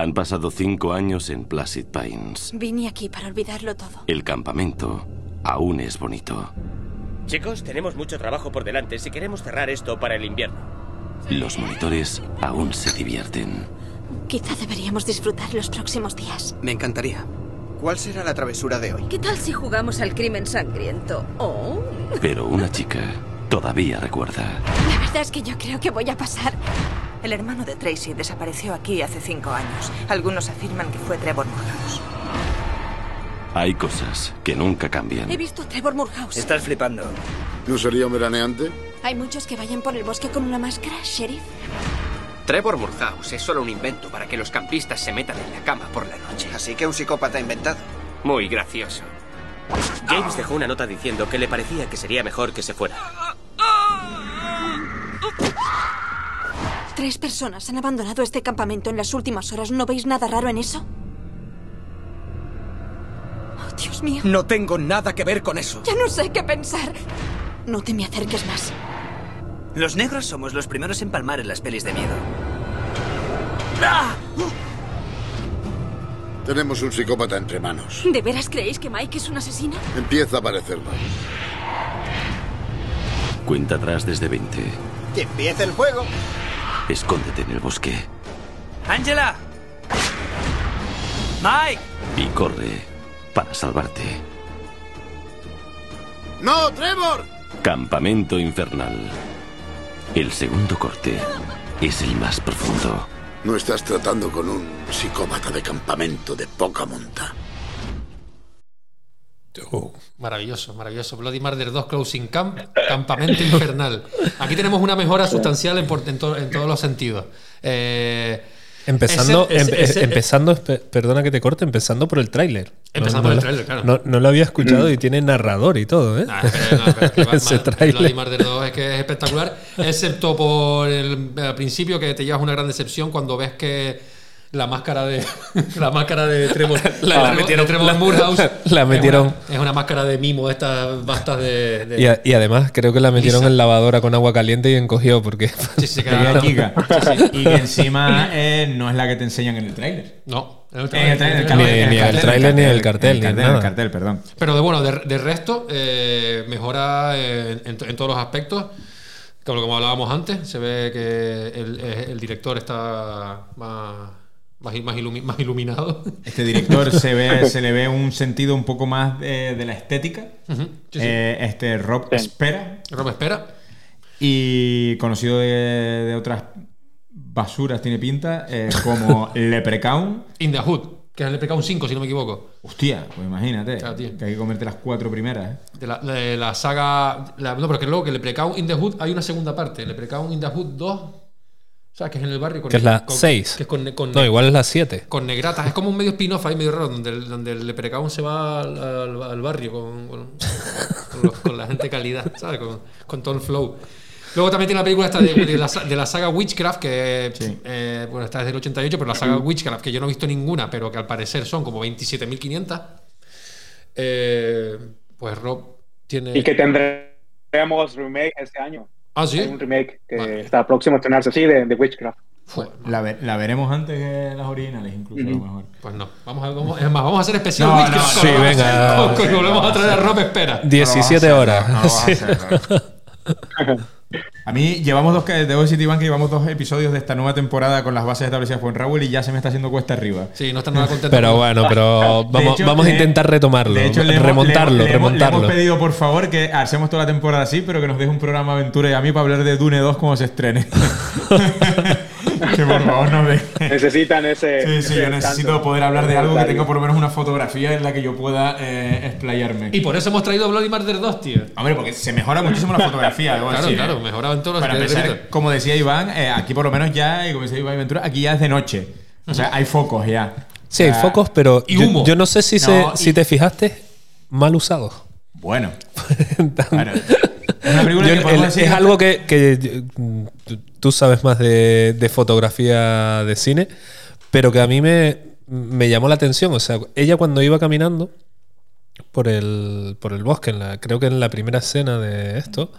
Han pasado cinco años en Placid Pines. Vine aquí para olvidarlo todo. El campamento aún es bonito. Chicos, tenemos mucho trabajo por delante si queremos cerrar esto para el invierno. Los monitores aún se divierten. Quizá deberíamos disfrutar los próximos días. Me encantaría. ¿Cuál será la travesura de hoy? ¿Qué tal si jugamos al crimen sangriento? Oh. Pero una chica todavía recuerda. La verdad es que yo creo que voy a pasar. El hermano de Tracy desapareció aquí hace cinco años. Algunos afirman que fue Trevor Morehouse. Hay cosas que nunca cambian. He visto a Trevor Moorhouse. Estás flipando. ¿No sería un veraneante? Hay muchos que vayan por el bosque con una máscara, sheriff. Trevor Moorhouse es solo un invento para que los campistas se metan en la cama por la noche. Así que un psicópata inventado. Muy gracioso. James dejó una nota diciendo que le parecía que sería mejor que se fuera. Tres personas han abandonado este campamento en las últimas horas. ¿No veis nada raro en eso? Oh, Dios mío. No tengo nada que ver con eso. Ya no sé qué pensar. No te me acerques más. Los negros somos los primeros en palmar en las pelis de miedo. Tenemos un psicópata entre manos. ¿De veras creéis que Mike es un asesino? Empieza a parecerlo. Cuenta atrás desde 20. ¡Que empiece el juego! Escóndete en el bosque ¡Ángela! ¡Mike! y corre para salvarte. ¡No, Trevor! Campamento infernal. El segundo corte es el más profundo. No estás tratando con un psicópata de campamento de poca monta. Maravilloso, maravilloso. Bloody Murder 2 Closing Camp, Campamento Infernal. Aquí tenemos una mejora sustancial en, por- en to- en todos los sentidos. Eh, Empezando, ese- ese- em- ese- empezando, perdona que te corte, empezando por el tráiler. Empezando por el tráiler, claro. No, no lo había escuchado y tiene narrador y todo, ¿eh? Pero no, pero que Ese. Bloody Murder 2 es que es espectacular, excepto por el, al principio que te llevas una gran decepción cuando ves que la máscara de la máscara de Trevor, La- la de metieron- Trevor la- Moorhouse la es metieron- una- es una, máscara de mimo de estas bastas de, de- Y, a- y además creo que la metieron Lisa. en lavadora con agua caliente y encogió porque... Sí, sí, chica. Sí, sí. Y que encima eh, no es la que te enseñan en el tráiler. No, en el En tráiler. Ni- claro, en el tráiler ni el cartel, en ni el el cartel, perdón. Pero de bueno, de, de resto, eh, mejora en, en to- en todos los aspectos. Como, como hablábamos antes, se ve que el, eh, el director está más, más, más, ilumi- más iluminado. Este director se ve, se le ve un sentido un poco más de, de la estética. Ujú, sí, sí. Eh, este Rob Espera. Rob espera. Y conocido de, de otras basuras, tiene pinta, eh, como Leprechaun. In the Hood, que es el Leprechaun 5, si no me equivoco. Hostia, pues imagínate. Claro, tío. que hay que comerte las cuatro primeras. ¿eh? De la, de la saga. la- no, pero que luego que Leprechaun in the Hood hay una segunda parte. Leprechaun in the Hood 2. ¿Sabes? Que es en el barrio con Que es la con- 6. Que es con, con- No, igual es la 7. con negratas. Es como un medio spin-off ahí medio raro, donde el, donde el Leprechaun se va al, al- al barrio con, con- con los- con la gente de calidad, ¿sabes? Con, con todo el flow. Luego también tiene la película esta de, de la, de la saga Witchcraft, que eh, bueno, esta es del 88, pero la saga Witchcraft, que yo no he visto ninguna, pero que al parecer son como 27.500. Eh, pues Rob tiene... Y que tendremos remake este año. Ah, sí. Hay un remake que está próximo a estrenarse, sí, de, de Witchcraft. La, ve- la veremos antes que las originales, incluso a lo mejor. Pues no, vamos a, vamos, es más, vamos a hacer especial No, Witchcraft. no, sí, venga. con- con- volvemos a traer a Rob Espera. 17 horas. A mí llevamos dos, que- debo decir, Iván, que llevamos dos episodios de esta nueva temporada con las bases establecidas por Raúl y ya se me está haciendo cuesta arriba. Sí, no están nada contentos. Pero bueno, pero vamos, hecho, vamos a intentar retomarlo, De hecho, le hemos- remontarlo, le hemos- remontarlo. Le hemos pedido, por favor, que hacemos toda la temporada así, pero que nos deje un programa aventura y a mí para hablar de Dune 2 cuando se estrene. que por favor nos deje. Necesitan ese. Sí, sí, ese yo necesito poder hablar de algo que tenga por lo menos una fotografía en la que yo pueda eh, explayarme. Y por eso hemos traído Bloody Murder 2, tío. Hombre, porque se mejora muchísimo la fotografía, Claro, decir, claro, ¿eh? mejoraba en todos los Para empezar, como decía Iván, eh, aquí por lo menos ya, y como decía Iván Ventura, aquí ya es de noche. O sea, hay focos ya. Sí, hay O sea, focos, pero y yo, humo. yo no sé si, se- No, y- si te fijaste, mal usados. Bueno. Claro. Es una película Yo- que podemos el- decir es algo que, que, mm, tú- tú sabes más de, de fotografía de cine, pero que a mí me, me llamó la atención. O sea, ella cuando iba caminando por el, por el bosque, en la, creo que en la primera escena de esto,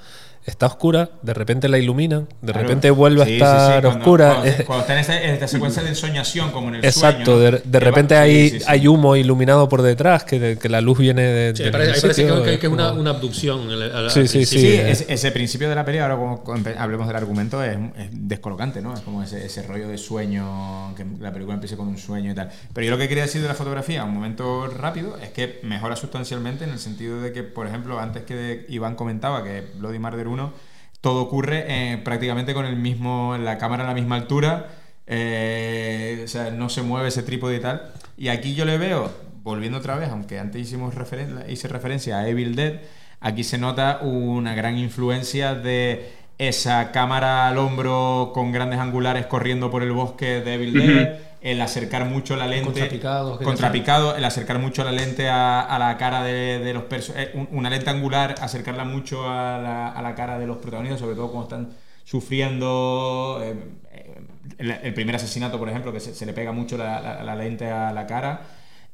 está oscura, de repente la iluminan, de Claro. repente vuelve Sí, a sí, sí, estar cuando- oscura. Cuando, Es- cuando está en esta, en esta secuencia de ensoñación, como en el Exacto, sueño. de, ¿no? de va- repente sí, hay, sí, sí. hay humo iluminado por detrás, que, que la luz viene de. Sí, me parece, parece que, que- que es una, una abducción. Sí, sí, sí. Sí, ese, ese principio de la peli, ahora como hablemos del argumento, es, es descolocante, ¿no? Es como ese, ese rollo de sueño, que la película empiece con un sueño y tal. Pero yo lo que quería decir de la fotografía, un momento rápido, es que mejora sustancialmente en el sentido de que, por ejemplo, antes que Iván comentaba que Bloody Murder 1, todo ocurre eh, prácticamente con el mismo, la cámara a la misma altura, eh, o sea, no se mueve ese trípode y tal. Y aquí yo le veo, volviendo otra vez, aunque antes hicimos referen- hice referencia a Evil Dead, aquí se nota una gran influencia de esa cámara al hombro con grandes angulares corriendo por el bosque de Evil Dead, el acercar mucho la lente contrapicado, el acercar mucho la lente a, a la cara de, de los personajes, una lente angular, acercarla mucho a la, a la cara de los protagonistas, sobre todo cuando están sufriendo eh, eh, el, el primer asesinato, por ejemplo, que se, se le pega mucho la, la- la lente a la cara.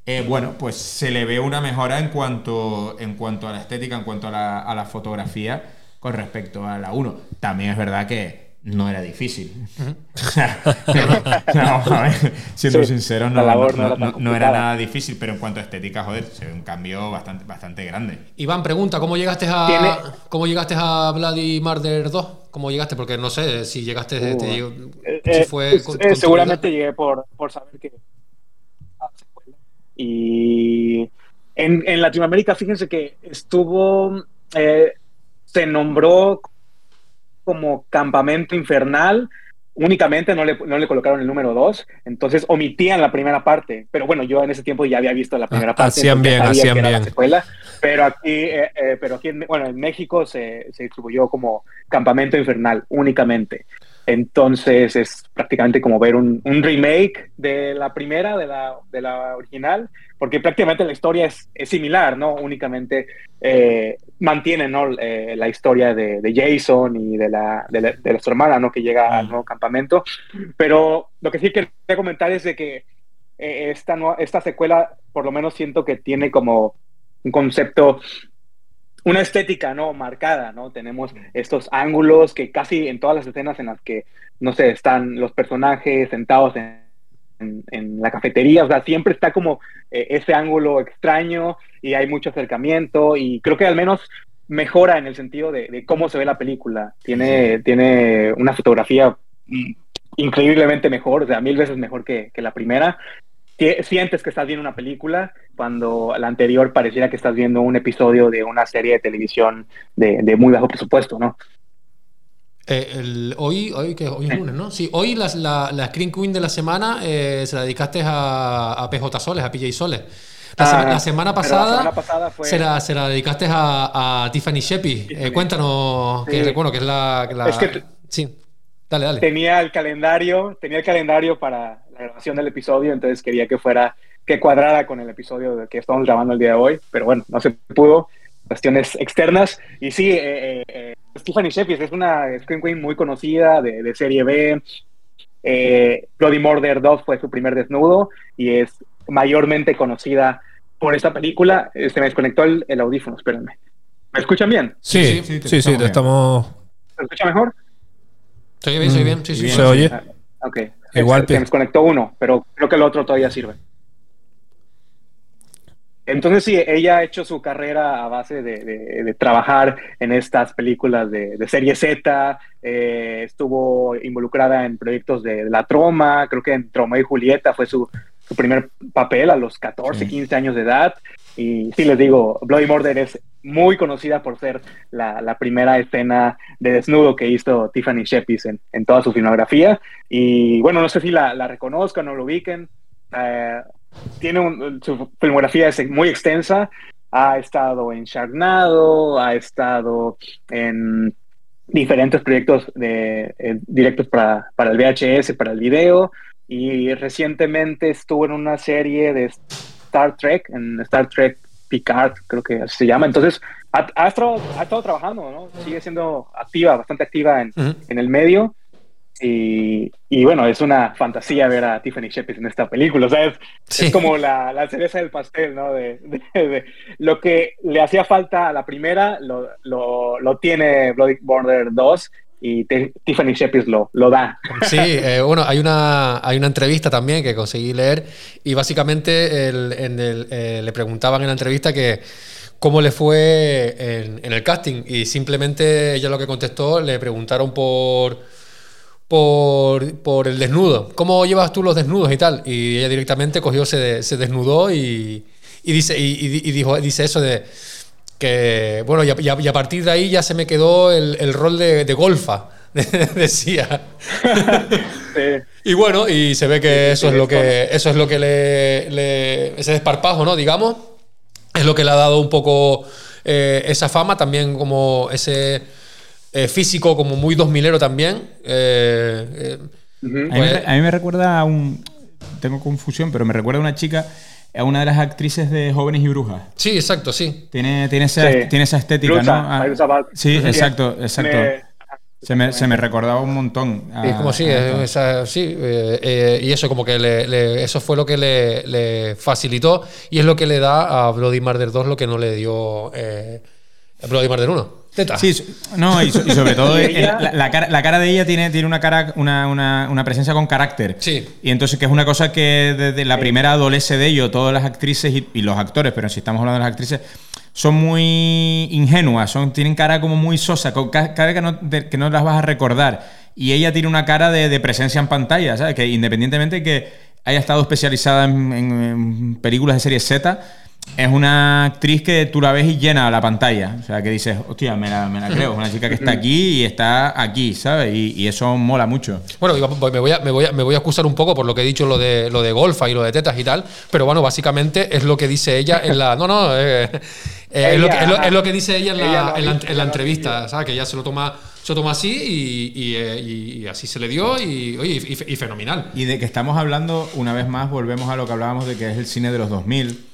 Eh, bueno, pues se le ve una mejora en cuanto, en cuanto a la estética, en cuanto a la, a la fotografía con respecto a la 1. También es verdad que no era difícil. No, vamos a ver, siendo Sí, sinceros, la no, labor no- no era no- tan no era complicada. nada difícil, pero en cuanto a estética, joder, se ve un cambio bastante, bastante grande. Iván pregunta, ¿cómo llegaste a Tiene- cómo llegaste a Bloody Murder 2? ¿Cómo llegaste? Porque no sé si llegaste Uh, te digo, Eh, si eh, fue eh, con- con seguramente llegué por, por saber que y en, en Latinoamérica fíjense que estuvo eh, se nombró como campamento infernal únicamente no le, no le colocaron el número 2 entonces omitían la primera parte. Pero bueno yo en ese tiempo ya había visto la primera Ah, parte hacían bien, hacían era la bien. secuela. Pero aquí eh, eh, pero aquí en, bueno en México se, se distribuyó como campamento infernal únicamente entonces es prácticamente como ver un, un remake de la primera, de la, de la original, porque prácticamente la historia es, es similar, ¿no? Únicamente eh, mantiene ¿no? Eh, la historia de, de Jason y de, la, de, la- de su hermana, ¿no? Que llega al nuevo campamento. Pero lo que sí quería comentar es de que eh, esta, esta secuela, por lo menos siento que tiene como un concepto una estética no marcada, ¿no? Tenemos estos ángulos que casi en todas las escenas en las que, no sé, están los personajes sentados en, en- en la cafetería, o sea, siempre está como eh, ese ángulo extraño y hay mucho acercamiento y creo que al menos mejora en el sentido de, de cómo se ve la película. Tiene, tiene una fotografía mm, increíblemente mejor, o sea, mil veces mejor que, que la primera. Sientes que estás viendo una película cuando la anterior pareciera que estás viendo un episodio de una serie de televisión de, de muy bajo presupuesto, ¿no? Eh, el- hoy, hoy, que hoy es lunes, ¿no? Sí, hoy la, la Screen Queen de la semana eh, se la dedicaste a, a PJ Soles, a PJ Soles. La, Ah, sema- la semana pasada, semana pasada fue- se, la, se la dedicaste a, a Tiffany Shepy. Eh, cuéntanos, que bueno, que es la... que la- Es que- sí, dale, dale. Tenía el calendario, tenía el calendario para la grabación del episodio, entonces quería que fuera, que cuadrara con el episodio que estamos grabando el día de hoy, pero bueno, no se pudo. cuestiones externas. Y sí, eh, eh, Stephanie Shepis es una Scream Queen muy conocida de, de serie B. Eh, Bloody Murder 2 fue su primer desnudo y es mayormente conocida por esta película. Eh, Se me desconectó el, el audífono, espérenme. ¿Me escuchan bien? Sí, sí, sí, sí, te estamos. ¿Se escucha mejor? Se oye bien, se oye bien. Sí, sí, Se oye. Ah, Ok. Igual se, se me desconectó uno, pero creo que el otro todavía sirve. Entonces sí, ella ha hecho su carrera a base de, de- de trabajar en estas películas de, de serie Z, eh, estuvo involucrada en proyectos de, la troma, creo que en Troma y Julieta fue su, su primer papel a los 14, 15 años de edad. Y sí, les digo, Bloody Murder es muy conocida por ser la, primera escena de desnudo que hizo Tiffany Shepis en, en toda su filmografía. Y bueno, no sé si la, reconozcan o lo ubiquen. Eh, tiene su filmografía es muy extensa. Ha estado en Sharknado, ha estado en diferentes proyectos de, eh, directos para, para el VHS, para el video. Y recientemente estuvo en una serie de Star Trek, en Star Trek Picard, creo que se llama. Entonces, ha, ha estado, ha estado trabajando, ¿no? Sigue siendo activa, bastante activa en, Ujú. en el medio. Y, y bueno, es una fantasía ver a Tiffany Shepis en esta película. O sea, es, Sí. es como la, la cereza del pastel, ¿no? De, de- de lo que le hacía falta a la primera, lo, lo, lo tiene Bloody Murder 2 y Ti- Tiffany Shepis lo, lo da. Sí, eh, bueno, hay una, hay una entrevista también que conseguí leer y básicamente el- en el, eh, le preguntaban en la entrevista que cómo le fue en, en el casting y simplemente ella lo que contestó, le preguntaron por, por, por el desnudo, ¿cómo llevas tú los desnudos y tal? Y ella directamente cogió, se, de- se desnudó y, y dice, y dijo, dice eso de que, bueno, y a, y a- y a partir de ahí ya se me quedó el, el rol de, de golfa, decía. Y bueno, y se ve que eso es lo que eso es lo que le, le- ese desparpajo, ¿no? Digamos, es lo que le ha dado un poco eh, esa fama, también como ese eh, físico como muy dos milero también. eh, eh, A mí, me, pues- a mí me recuerda a un. Tengo confusión, pero me recuerda a una chica, a una de las actrices de Jóvenes y Brujas. sí, exacto, sí. Tiene, tiene, esa, Sí. tiene esa estética, ¿no? Ah, sí, exacto, exacto. Me- se, me, se me recordaba un montón. a- Es como sí, a- es- esa- sí, eh, eh, y eso como que le, le- eso fue lo que le, le facilitó y es lo que le da a Bloody Murder 2 lo que no le dio eh, Bloody Murder 1. Teta. Sí, no, y, so- y sobre todo Y el- la, la cara, la cara de ella tiene, tiene una cara, una, una, una presencia con carácter. Sí. Y entonces que es una cosa que desde la primera adolece de ello, todas las actrices y, y los actores, pero si estamos hablando de las actrices, son muy ingenuas, son, tienen cara como muy sosa, con ca- cara que no, de- que no las vas a recordar. Y ella tiene una cara de, de presencia en pantalla, ¿sabes? Que independientemente que haya estado especializada en, en- en películas de serie Z, es una actriz que tú la ves y llena la pantalla. O sea, que dices, hostia, me la, me la creo. Es una chica que está aquí y está aquí, ¿sabes? Y, y eso mola mucho. Bueno, iba- me voy, a, me, voy a, me voy a excusar un poco por lo que he dicho, lo de, lo de golfa y lo de tetas y tal, pero bueno, básicamente es lo que dice ella en la... No, no, eh, eh, es, lo que, es, lo, es lo que dice ella en la, en en entrevista, ¿sabes? Que ella se lo toma, se lo toma así y, y, eh, y- así se le dio y, oye, y, y fenomenal. Y de que estamos hablando, una vez más, volvemos a lo que hablábamos de que es el cine de los 2000.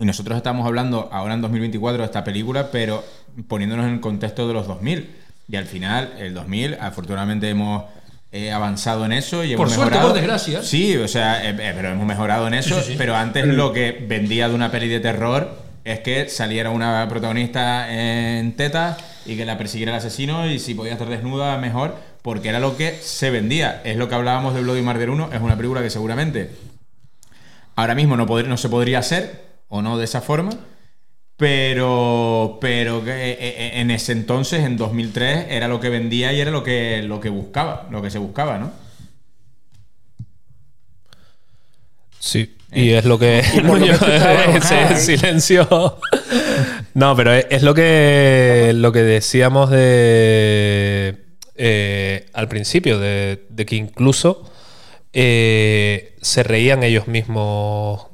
Y nosotros estamos hablando ahora en 2024 de esta película, pero poniéndonos en el contexto de los 2000. Y al final, el 2000, afortunadamente hemos eh, avanzado en eso y hemos Por suerte, mejorado. por desgracia. Sí, o sea, eh, eh, pero hemos mejorado en eso. Sí, sí, sí. Pero antes lo que vendía de una peli de terror es que saliera una protagonista en tetas y que la persiguiera el asesino y si podía estar desnuda, mejor, porque era lo que se vendía. Es lo que hablábamos de Bloody Murder 1, es una película que seguramente ahora mismo no se podría hacer, o no de esa forma, pero, pero que eh, eh, en ese entonces, en 2003, era lo que vendía y era lo que, lo que buscaba, lo que se buscaba, ¿no? Sí, y es lo que. Ese silencio. No, pero es, es lo que lo que decíamos de eh, al principio, de, de que incluso eh, se reían ellos mismos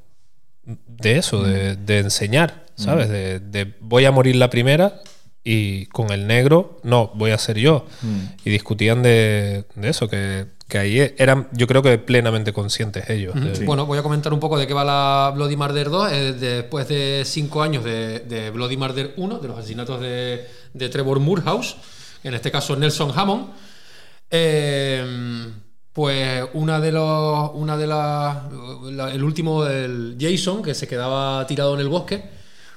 de eso, de, de enseñar, ¿sabes? De, de voy a morir la primera y con el negro, no, voy a ser yo. Y discutían de, de eso, que, que ahí eran, yo creo que plenamente conscientes ellos. Bueno, voy a comentar un poco de qué va la Bloody Murder 2. Eh, después de cinco años de, de Bloody Murder 1, de los asesinatos de, de Trevor Moorhouse, en este caso Nelson Hammond, eh, pues una de los, una de las, la- el último, el Jason, que se quedaba tirado en el bosque,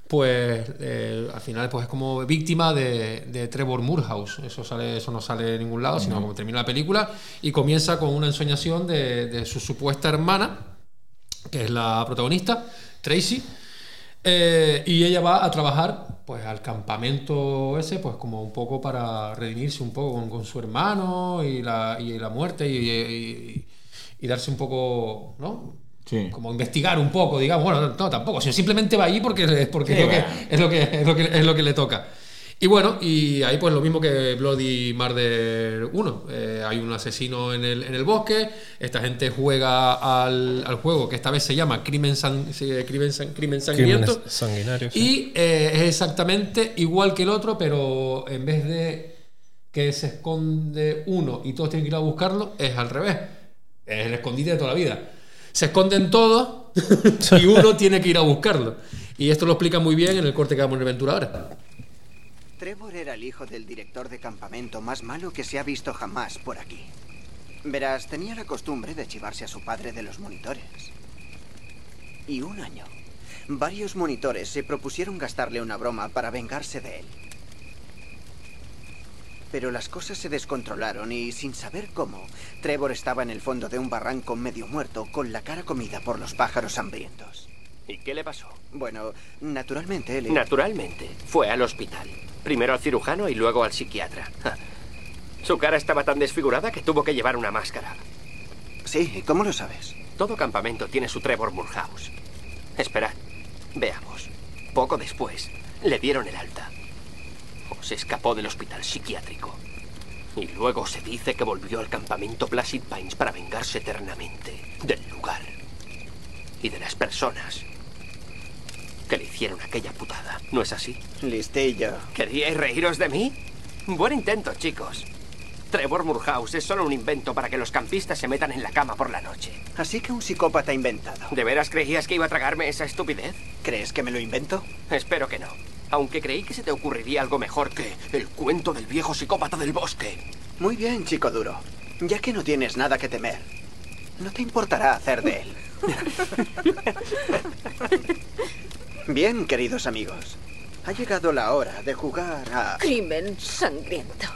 pues eh, al final pues es como víctima de, de Trevor Moorhouse. Eso, sale, eso no sale en ningún lado, sino No. como termina la película y comienza con una ensoñación de, de su supuesta hermana, que es la protagonista, Tracy. Eh, y ella va a trabajar pues al campamento ese, pues como un poco para redimirse un poco con, con su hermano y la, y la muerte y, y- y darse un poco, ¿no? Sí. Como investigar un poco, digamos. Bueno, no, tampoco, sino simplemente va ahí porque, porque Sí, es, lo que, bueno. es, lo que, es, lo que, es lo que le toca. Y bueno, y ahí pues lo mismo que Bloody Murder 1. Eh, hay un asesino en el, en el bosque, esta gente juega al, al juego que esta vez se llama Crimen, San- sí, Crimen, San- Crimen sí. Y eh, es exactamente igual que el otro, pero en vez de que se esconde uno y todos tienen que ir a buscarlo, es al revés. Es el escondite de toda la vida. Se esconden todos y uno tiene que ir a buscarlo. Y esto lo explica muy bien en el corte que vamos a aventura ahora. Trevor era el hijo del director de campamento más malo que se ha visto jamás por aquí. Verás, tenía la costumbre de chivarse a su padre de los monitores. Y un año, varios monitores se propusieron gastarle una broma para vengarse de él. Pero las cosas se descontrolaron y, sin saber cómo, Trevor estaba en el fondo de un barranco medio muerto, con la cara comida por los pájaros hambrientos. ¿Y qué le pasó? Bueno, naturalmente él... Naturalmente, fue al hospital. Primero al cirujano y luego al psiquiatra. Su cara estaba tan desfigurada que tuvo que llevar una máscara. Sí, ¿cómo lo sabes? Todo campamento tiene su Trevor Moorhouse. Esperad, veamos. Poco después, le dieron el alta. O se escapó del hospital psiquiátrico. Y luego se dice que volvió al campamento Placid Pines para vengarse eternamente del lugar. Y de las personas que le hicieron aquella putada. ¿No es así? Listillo. ¿Queríais reíros de mí? Buen intento, chicos. Trevor Moorhouse es solo un invento para que los campistas se metan en la cama por la noche. Así que un psicópata inventado. ¿De veras creías que iba a tragarme esa estupidez? ¿Crees que me lo invento? Espero que no. Aunque creí que se te ocurriría algo mejor que el cuento del viejo psicópata del bosque. Muy bien, chico duro. Ya que no tienes nada que temer, no te importará hacer de él. Bien, queridos amigos. Ha llegado la hora de jugar a... Crimen sangriento.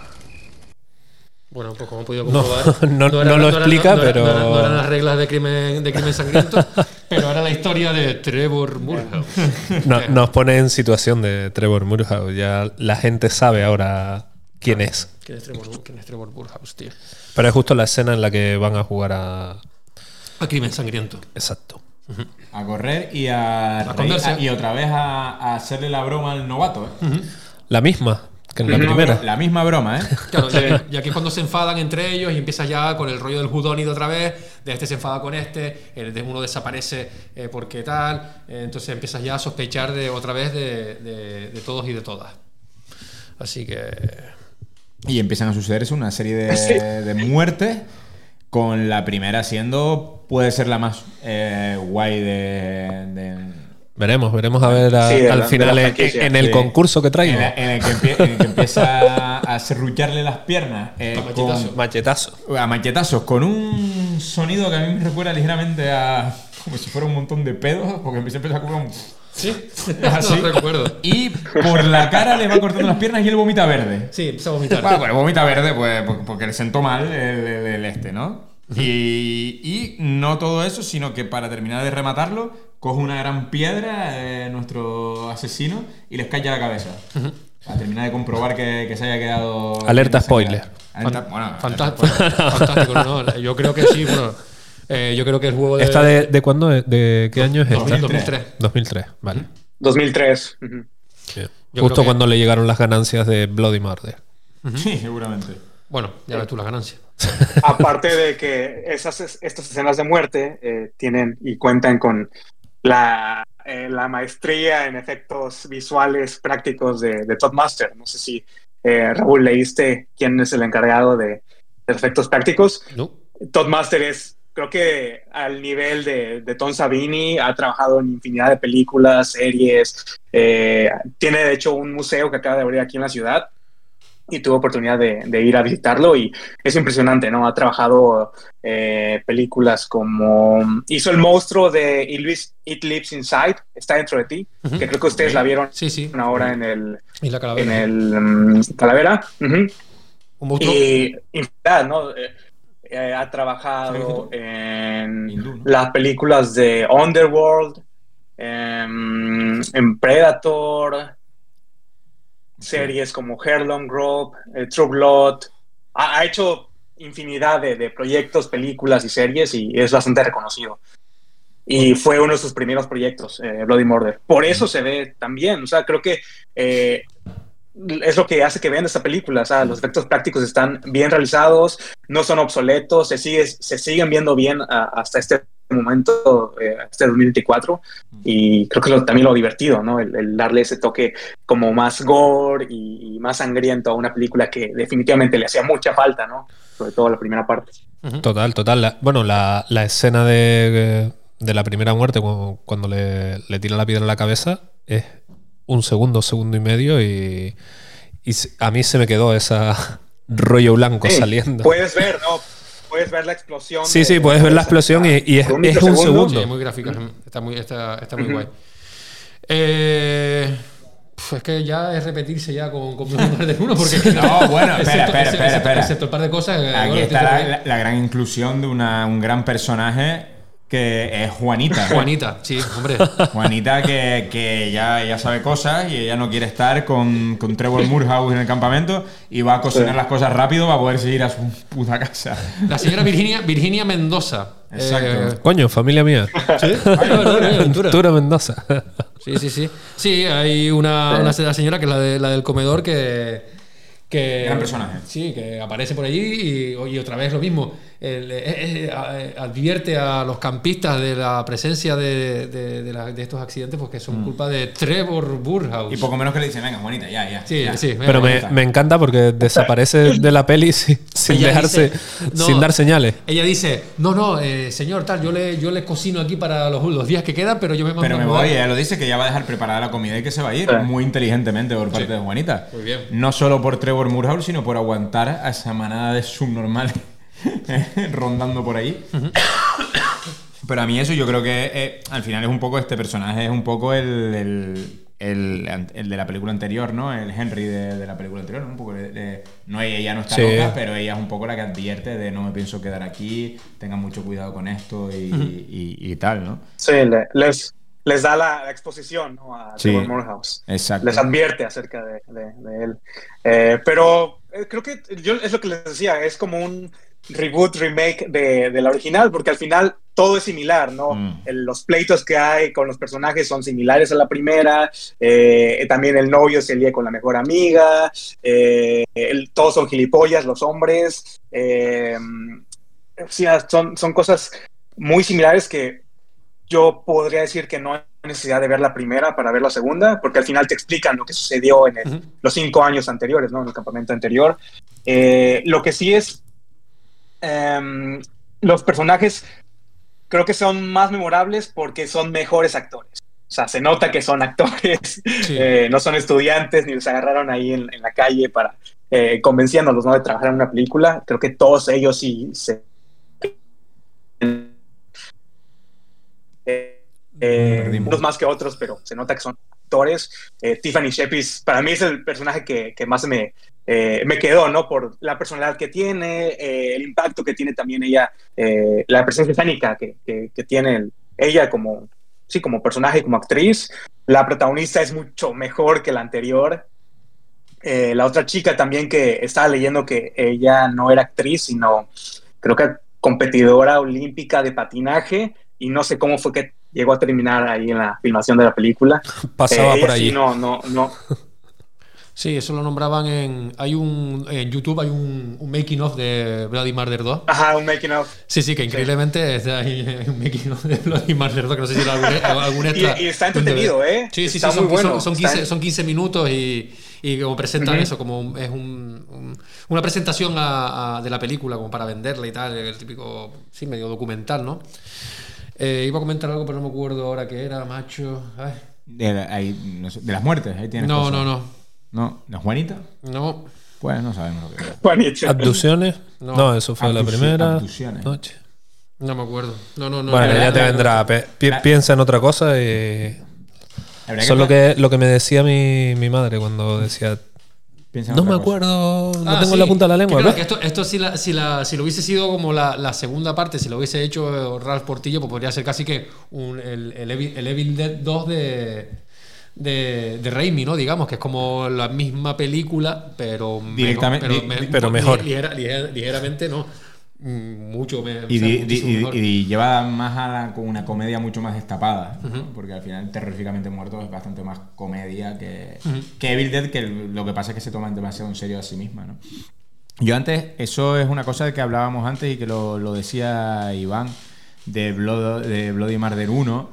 Bueno, pues como he podido No, comprobar. no- lo explica, pero- No eran, no eran las reglas de crimen, de crimen sangriento, pero era la historia de Trevor Moorhouse. No- nos pone en situación de Trevor Moorhouse. Ya la gente sabe ahora quién es. ¿Quién es Trevor, quién es Trevor Moorhouse, tío? Pero es justo la escena en la que van a jugar a. A crimen sangriento. Exacto. A correr y a, reír- esconderse. y otra vez a, a hacerle la broma al novato. ¿eh? La misma que en la primera. La misma broma, ¿eh? Claro, ya, ya que es cuando se enfadan entre ellos y empieza ya con el rollo del judónido otra vez, de este se enfada con este, el de uno desaparece eh, porque tal, eh, entonces empiezas ya a sospechar de otra vez de, de- de todos y de todas. Así que... Y empiezan a sucederse una serie de, Sí. de muertes, con la primera siendo, puede ser la más eh, guay de, de- Veremos, veremos a ver a- Sí, de la- al final en, el Sí. concurso que en, traigo. la- en el, que empie- en el que empieza a serrucharle las piernas eh, A con, machetazo. Machetazo. a machetazos, con un sonido que a mí me recuerda ligeramente a como si fuera un montón de pedos, porque empieza empieza a comer un... Sí, así. no recuerdo. Y por la cara le va cortando las piernas y él vomita verde. Sí, empieza a vomitar. Bueno, pues vomita verde pues, porque- porque le sentó mal el, el- el este, ¿no? Y, y no todo eso, sino que para terminar de rematarlo, coge una gran piedra eh, nuestro asesino y les cae a la cabeza. Para terminar de comprobar que, que se haya quedado... Alerta spoiler. Alerta- bueno, Fantástico, fantástico, ¿no? Yo creo que sí, bueno. Eh, yo creo que el juego de. ¿Esta de, de cuándo? ¿De qué año es esta? 2003. 2003, vale. 2003. ujú. Bien. Yo Justo que- cuando le llegaron las ganancias de Bloody Murder. Sí, seguramente. Bueno, ya ves tú las ganancias. Aparte de que esas, estas escenas de muerte eh, tienen y cuentan con la, eh, la maestría en efectos visuales prácticos de, de Todd Master. No sé si, eh, Raúl, leíste quién es el encargado de, de efectos prácticos. No. Todd Master es, creo que al nivel de, de Tom Savini, ha trabajado en infinidad de películas, series, eh, tiene de hecho un museo que acaba de abrir aquí en la ciudad y tuve oportunidad de, de, ir a visitarlo y es impresionante, ¿no? Ha trabajado eh, películas como... Hizo El monstruo de It Lives Inside, está dentro de ti, uh -huh. que creo que ustedes la vieron sí, sí. ahora en el... Y la calavera. En el um, Calavera. Uh -huh. Un monstruo. Y, infinidad, ¿no? Eh, ha trabajado en Hindú, ¿no? las películas de Underworld, en, en Predator, series como Herlong Grove, eh, True Blood. Ha, ha hecho infinidad de, de, proyectos, películas y series y es bastante reconocido. Y fue uno de sus primeros proyectos, eh, Bloody Murder. Por eso se ve también. O sea, creo que eh, es lo que hace que vean esta película. O sea, los efectos prácticos están bien realizados, no son obsoletos, se, sigue, se siguen viendo bien a, hasta este momento, eh, este 2024, y creo que es lo, también lo divertido, ¿no? El, el, darle ese toque como más gore y, y, más sangriento a una película que definitivamente le hacía mucha falta, ¿no? Sobre todo la primera parte. Total, total. La, bueno, la, la, escena de, de, la primera muerte, cuando, cuando le, le tiran la piedra en la cabeza, es un segundo, segundo y medio, y, y a mí se me quedó esa rollo blanco sí, saliendo. Puedes ver, ¿no? puedes ver la explosión. Sí, de, sí, puedes ver la explosión y, y es, un, es un segundo. Sí, muy gráfica, está muy, está, está muy uh -huh. guay. Eh, es que ya es repetirse ya con, con de uno porque no bueno espera excepto, espera espera, espera. excepto el par de cosas aquí bueno, está la, la, la, gran inclusión de una, un gran personaje que es Juanita. Juanita, sí, hombre. Juanita que, que ya, ya sabe cosas y ella no quiere estar con, con Trevor Moorhouse en el campamento y va a cocinar sí. las cosas rápido para poder seguir a su puta casa. La señora Virginia, Virginia Mendoza. Exacto. Eh, Coño, familia mía. ¿Sí? Ventura Mendoza. Sí, sí, sí. Sí, hay una, una señora que es la, de, la del comedor que que gran personaje sí que aparece por allí y, y otra vez lo mismo el, eh, eh, advierte a los campistas de la presencia de, de, de, la, de estos accidentes porque son mm. culpa de Trevor Burhouse y poco menos que le dicen venga bonita ya ya sí ya. sí pero me, me, encanta porque desaparece de la peli sin, sin dejarse dice, no, sin dar señales ella dice no no eh, señor tal yo le yo le cocino aquí para los, los días que quedan pero yo me mando pero me voy ella lo dice que ya va a dejar preparada la comida y que se va a ir sí. muy inteligentemente por parte sí. de Juanita muy bien no solo por Trevor Murhouse, sino por aguantar a esa manada de subnormales rondando por ahí. Uh -huh. Pero a mí eso yo creo que eh, al final es un poco este personaje, es un poco el, el, el, el de la película anterior, ¿no? El Henry de, de la película anterior, ¿no? Un poco de, de, no ella no está sí. loca, pero ella es un poco la que advierte de no me pienso quedar aquí, tengan mucho cuidado con esto y, uh -huh. y, y, y tal, ¿no? Sí, les, les da la, la exposición ¿no? a sí, Trevor Morehouse. Exacto. Les advierte acerca de, de, de él. Eh, pero eh, creo que yo es lo que les decía, es como un reboot, remake de, de la original, porque al final todo es similar, ¿no? Mm. El, los pleitos que hay con los personajes son similares a la primera, eh, también el novio se lía con la mejor amiga, eh, el, todos son gilipollas, los hombres, eh, sí, son, son cosas muy similares que yo podría decir que no hay necesidad de ver la primera para ver la segunda, porque al final te explican lo que sucedió en el, uh -huh. los cinco años anteriores, ¿no? En el campamento anterior. Eh, lo que sí es, um, los personajes creo que son más memorables porque son mejores actores. O sea, se nota que son actores, sí. eh, no son estudiantes ni los agarraron ahí en, en la calle para eh, convenciéndolos ¿no? de trabajar en una película. Creo que todos ellos sí se eh, unos más que otros, pero se nota que son actores. Eh, Tiffany Shepis, para mí es el personaje que, que más me, eh, me quedó, ¿no? Por la personalidad que tiene, eh, el impacto que tiene también ella, eh, la presencia escénica que, que, que, tiene el, ella como, sí, como personaje, como actriz. La protagonista es mucho mejor que la anterior. la otra chica también que estaba leyendo que ella no era actriz, sino creo que competidora olímpica de patinaje y no sé cómo fue que llegó a terminar ahí en la filmación de la película. Pasaba eh, por allí. Sí, no, no, no. Sí, eso lo nombraban en. Hay un. En YouTube hay un, un making of de Bloody Murder 2. Ajá, un making of. Sí, sí, que increíblemente sí. hay un making of de Bloody Murder 2, que no sé si era algún, algún extra. y, y, está entretenido, ¿eh? Sí, sí, está sí, son, bueno. son, son, 15, son 15 minutos y Y como presentan eso, como un- es un- un- una presentación a- a- de la película, como para venderla y tal, el típico, sí, medio documental, ¿no? Eh, iba a comentar algo, pero no me acuerdo ahora qué era, macho. Ay. De, la- ahí, no sé, de las muertes, ahí tienes No, cosas. no, no. ¿No? ¿La Juanita? No. Pues no sabemos lo que es. Juanito. ¿Abducciones? No. No, eso fue la primera abducciones. noche. No me acuerdo. No, no, no. Bueno, no, ya no, te no, vendrá. Piensa en otra cosa y... Eso es lo que, lo que me decía mi, mi madre cuando decía... piensa en No otra me cosa". acuerdo, no Ah, tengo sí. la punta de la Que lengua. claro, ¿ves? que esto, esto si, la, si, la, si lo hubiese sido como la, la segunda parte, si lo hubiese hecho Ralph Portillo, pues podría ser casi que un- el, el, Evil, el Evil Dead 2 de, de, de Raimi, ¿no? Digamos, que es como la misma película, pero, me- Directamente- pero, me- mejor. ligera- ligera- ligeramente no. Mm, Mucho, me, Y, o sea, di- di- muchísimo y- mejor. y lleva más a la- con una comedia mucho más destapada, ¿no? porque al final Terroríficamente Muerto es bastante más comedia que, que Evil Dead, que lo que pasa es que se toma demasiado en serio a sí misma. ¿no? Yo antes, eso es una cosa de que hablábamos antes y que lo, lo decía Iván de, Blood, de Bloody Murder 1,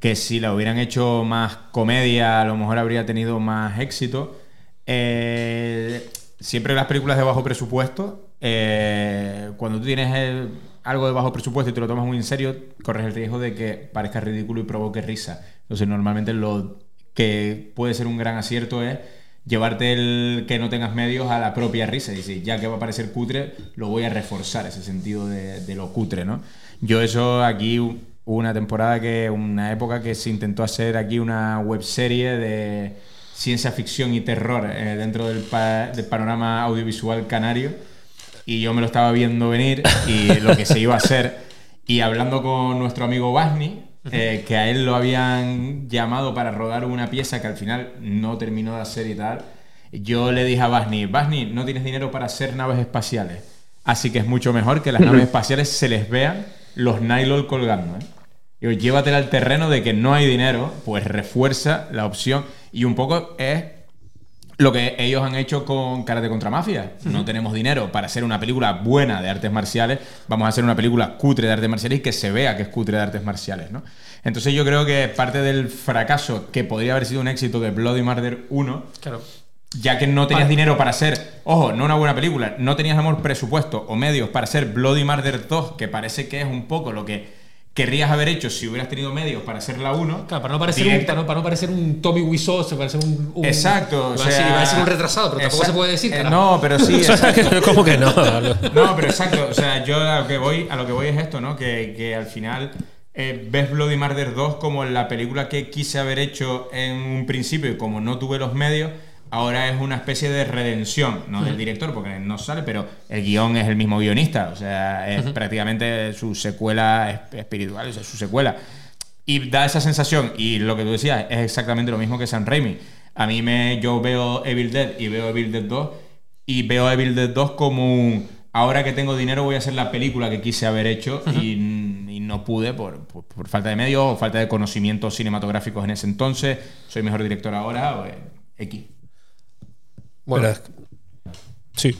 que si la hubieran hecho más comedia a lo mejor habría tenido más éxito. Eh, siempre las películas de bajo presupuesto, eh, cuando tú tienes algo de bajo presupuesto y te lo tomas muy en serio, corres el riesgo de que parezca ridículo y provoque risa. Entonces normalmente lo que puede ser un gran acierto es llevarte el que no tengas medios a la propia risa y decir, ya que va a parecer cutre, lo voy a reforzar, ese sentido de, de lo cutre, ¿no? Yo eso aquí una temporada que, una época que se intentó hacer aquí una webserie de ciencia ficción y terror eh, dentro del, pa- del panorama audiovisual canario y yo me lo estaba viendo venir y lo que se iba a hacer y hablando con nuestro amigo Basni, eh, que a él lo habían llamado para rodar una pieza que al final no terminó de hacer y tal, yo le dije a Basni, Basni, no tienes dinero para hacer naves espaciales, así que es mucho mejor que las naves espaciales se les vean los nylon colgando. ¿eh? Digo, llévatela al terreno de que no hay dinero, pues refuerza la opción y un poco es lo que ellos han hecho con Karate contra Mafia. No tenemos dinero para hacer una película buena de artes marciales, vamos a hacer una película cutre de artes marciales y que se vea que es cutre de artes marciales, ¿no? Entonces yo creo que parte del fracaso que podría haber sido un éxito de Bloody Murder 1, Claro. ya que no tenías dinero para hacer, ojo, no una buena película, no tenías amor presupuesto o medios para hacer Bloody Murder 2, que parece que es un poco lo que querrías haber hecho si hubieras tenido medios para hacer la 1. Claro, para no parecer, un, directa- para no, para no parecer un Tommy Wiseau, para parecer un, un- Exacto, o iba, a decir, sea, iba a decir un retrasado, pero tampoco se puede decir. eh, no, pero sí. ¿Cómo que no? No, pero exacto. O sea, yo a lo que voy, a lo que voy es esto, ¿no? Que, que al final eh, ves Bloody Murder 2 como la película que quise haber hecho en un principio y como no tuve los medios, ahora es una especie de redención, no del director, porque no sale, pero el guion es el mismo guionista. O sea, es prácticamente su secuela es- espiritual, o sea, su secuela. Y da esa sensación, y lo que tú decías, es exactamente lo mismo que San Raimi. A mí me, yo veo Evil Dead y veo Evil Dead 2 y veo Evil Dead 2 como un, ahora que tengo dinero voy a hacer la película que quise haber hecho y, y no pude por, por- por falta de medios o falta de conocimientos cinematográficos en ese entonces. Soy mejor director ahora, o eh, X. Bueno, sí.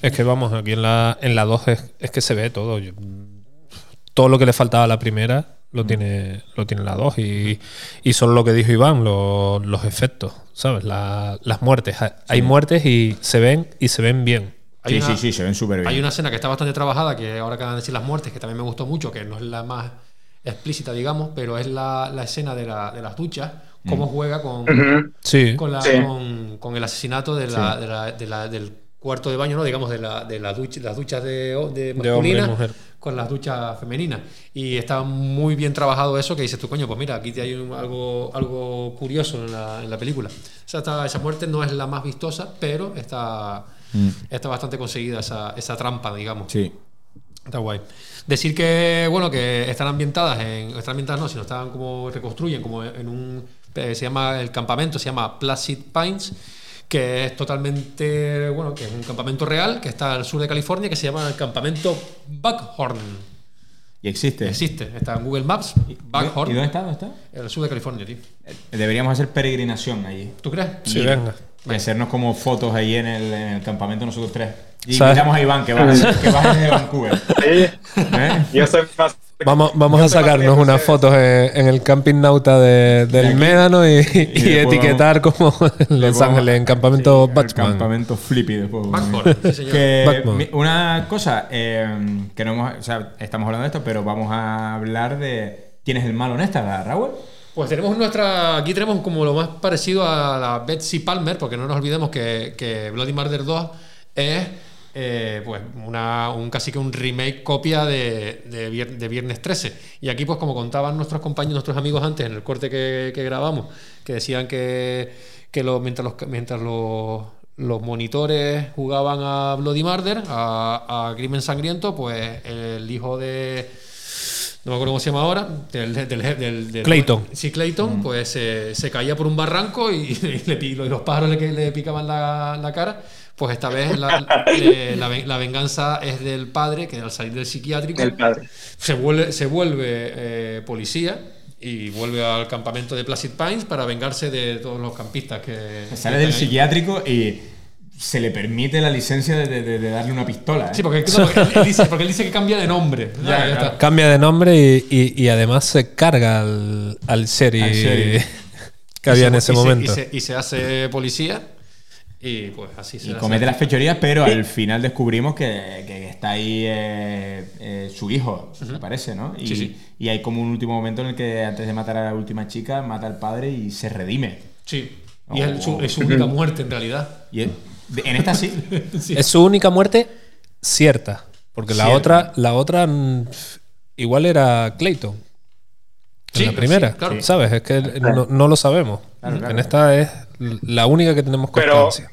Es que vamos, aquí en la, en la 2 es, es que se ve todo. Yo- todo lo que le faltaba a la primera lo tiene, lo tiene la 2. Y, y son lo que dijo Iván, lo- los efectos, ¿sabes? La- las muertes. Hay- muertes y se ven y se ven bien. Hay Sí, una- sí, sí, se ven súper bien. Hay una escena que está bastante trabajada, que ahora que van a decir las muertes, que también me gustó mucho, que no es la más explícita, digamos, pero es la, la escena de, la- de las duchas, cómo Mm. juega con. Sí. con, la- Sí. con- con el asesinato de la- Sí. de la- de la- del cuarto de baño, ¿no? digamos, de, la, de la ducha- las duchas de, de masculinas con las duchas femeninas. Y está muy bien trabajado eso que dices tú, coño, pues mira, aquí te hay un- algo, algo curioso en la, en la película. O sea, esa muerte no es la más vistosa, pero está, Mm. está bastante conseguida esa, esa trampa, digamos. Sí. Está guay. Decir que, bueno, que están ambientadas en. Están ambientadas no, sino están como. reconstruyen como en un. Eh, se llama. El campamento se llama Placid Pines, que es totalmente. Bueno, que es un campamento real que está al sur de California, que se llama el campamento Buckhorn. Y existe. Existe, está en Google Maps. Buckhorn. ¿Y dónde está? ¿Dónde está? En el sur de California, tío. Deberíamos hacer peregrinación allí. ¿Tú crees? Sí, Y- venga. Y hacernos como fotos ahí en el, en el campamento nosotros tres. Y ¿Sabes? invitamos a Iván, que va, que va desde Vancouver. Sí, ¿Eh? yo soy más Vamos, vamos a sacarnos unas fotos en, en el camping nauta de- del Médano y, etiquetar como en Los Ángeles, en campamento El Batman. campamento Flippy después. Backboard, sí, señor. Que, Backboard. mi- una cosa, eh, que no hemos, o sea, estamos hablando de esto, pero vamos a hablar de quién es el malo en esta, Raúl. Pues tenemos nuestra. Aquí tenemos como lo más parecido a la Betsy Palmer, porque no nos olvidemos que, Bloody Murder 2 es. eh, pues una, un casi que un remake copia de, de, Vier- de Viernes 13. Y aquí, pues como contaban nuestros compañeros, nuestros amigos antes en el corte que, grabamos, que decían que, que mientras los, mientras los, los monitores jugaban a Bloody Murder, a, a Crimen Sangriento, pues el hijo de. No me acuerdo cómo se llama ahora. Del, del, del- del- Clayton. Sí, Clayton, pues eh, se caía por un barranco y, y le pi- y los pájaros le, le picaban la, la cara. Pues esta vez la, eh, la ven- la venganza es del padre, que al salir del psiquiátrico Del padre. se vuelve, se vuelve eh, policía y vuelve al campamento de Placid Pines para vengarse de todos los campistas que. Sale del ahí. psiquiátrico y se le permite la licencia de, de- de darle una pistola. ¿eh? Sí, porque, no, porque él, él dice, porque él dice que cambia de nombre. Ya, Ya, ya claro. está. Cambia de nombre y, y- y además se carga al, al sheriff. que había en ese se- momento. Y se, y se hace policía y pues así se Y comete las fechorías, pero al final descubrimos que, que está ahí eh, eh, su hijo, me parece, ¿no? Y, Sí, sí. y hay como un último momento en el que antes de matar a la última chica, mata al padre y se redime. Sí. Y Oh. es, su, es su única muerte en realidad. Y en esta sí. Sí. Es su única muerte cierta. Porque la otra, la otra mm, igual era Clayton. En Sí, la primera, sí, claro. ¿sabes? Es que no, no lo sabemos. Claro, claro. En esta es la única que tenemos Pero- constancia.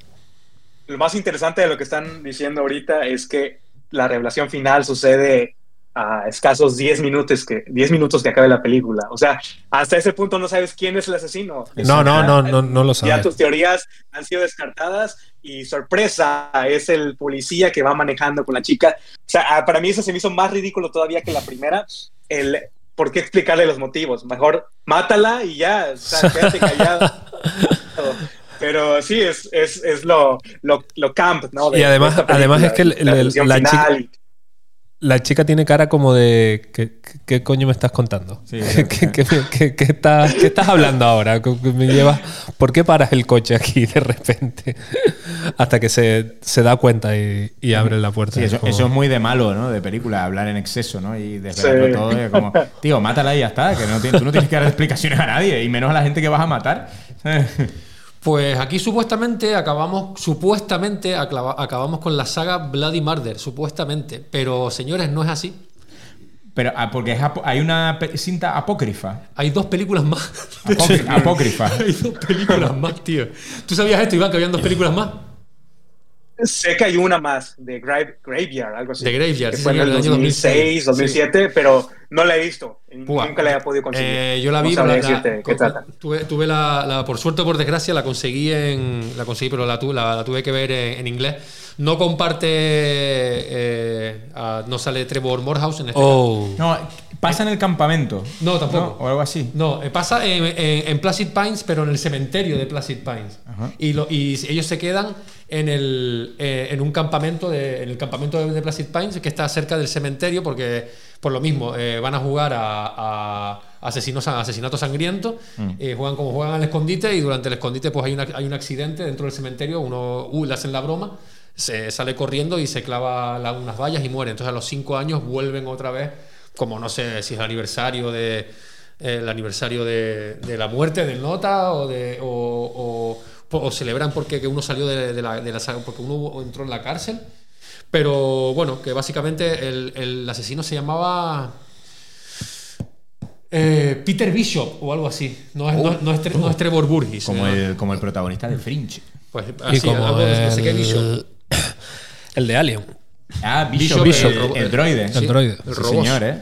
Lo más interesante de lo que están diciendo ahorita es que la revelación final sucede a escasos 10 minutos que 10 minutos que acabe la película. O sea, hasta ese punto no sabes quién es el asesino. No, no, no, no, no lo Ya sabes. tus teorías han sido descartadas y sorpresa, es el policía que va manejando con la chica. O sea, ah, para mí eso se me hizo más ridículo todavía que la primera. El por qué explicarle los motivos. Mejor mátala y ya, o sea, quédate callado. Pero sí, es, es, es lo, lo, lo camp, ¿no? De- Y además- además es que el- la el- chica- La chica tiene cara como de. ¿Qué, qué- qué coño me estás contando? Sí, ¿Qué, qué- qué- qué- qué estás, qué estás hablando ahora? ¿Por qué paras el coche aquí de repente? Hasta que se, se da cuenta y, y abre la puerta. Sí, Es eso, como- eso es muy de malo, ¿no? De película, hablar en exceso, ¿no? Y desvelarlo Sí. todo. Es como, tío, mátala y ya está. Que no, tú no tienes que dar explicaciones a nadie, y menos a la gente que vas a matar. Pues aquí supuestamente acabamos, supuestamente aclava- acabamos con la saga Bloody Murder, supuestamente. Pero señores, no es así. Pero ah, porque es hay una cinta apócrifa. Hay dos películas más. Apócri- apócrifa. Hay dos películas más, tío. ¿Tú sabías esto, Iván, que habían dos películas más? Sé que hay una más de Grave- Graveyard, algo así. De Graveyard, que sí, fue en el del año 2006, 2007, pero no la he visto. Buah. Nunca la he podido conseguir. Eh, yo la vi, no la- decirte qué trata. Tuve, tuve la, la- por suerte o por desgracia, la conseguí en. La conseguí, pero la, tu- la, la tuve que ver en, en inglés. No comparte. eh, a- no sale Trevor Morehouse en este Oh. No, pasa en el campamento. No, tampoco. ¿no? O algo así. No, eh, pasa en, en- en Placid Pines, pero en el cementerio de Placid Pines. Ajá. Y, lo- y ellos se quedan en, el, eh, en un campamento de, en el campamento de, Placid Pines que está cerca del cementerio porque por lo mismo eh, van a jugar a, a asesinos, asesinato sangriento, Mm. eh, juegan como juegan al escondite y durante el escondite pues hay, una- hay un accidente dentro del cementerio, uno uh, le hacen la broma, se sale corriendo y se clava la- unas vallas y muere. Entonces a los cinco años vuelven otra vez, como no sé si es el aniversario de el aniversario de, de la muerte del nota o de o, o- o celebran porque que uno salió de, de la, de la porque uno entró en la cárcel pero bueno que básicamente el, el asesino se llamaba eh, Peter Bishop o algo así no es, no, no es, Tre- no es Trevor Burgess Como eh, el, como el protagonista de Fringe. pues y así, como algo, no sé qué el, Bishop el de Alien. Ah, Bishop, Bishop, Bishop, el, el el droide. sí, El droide. el Sí, robot. señor, ¿eh?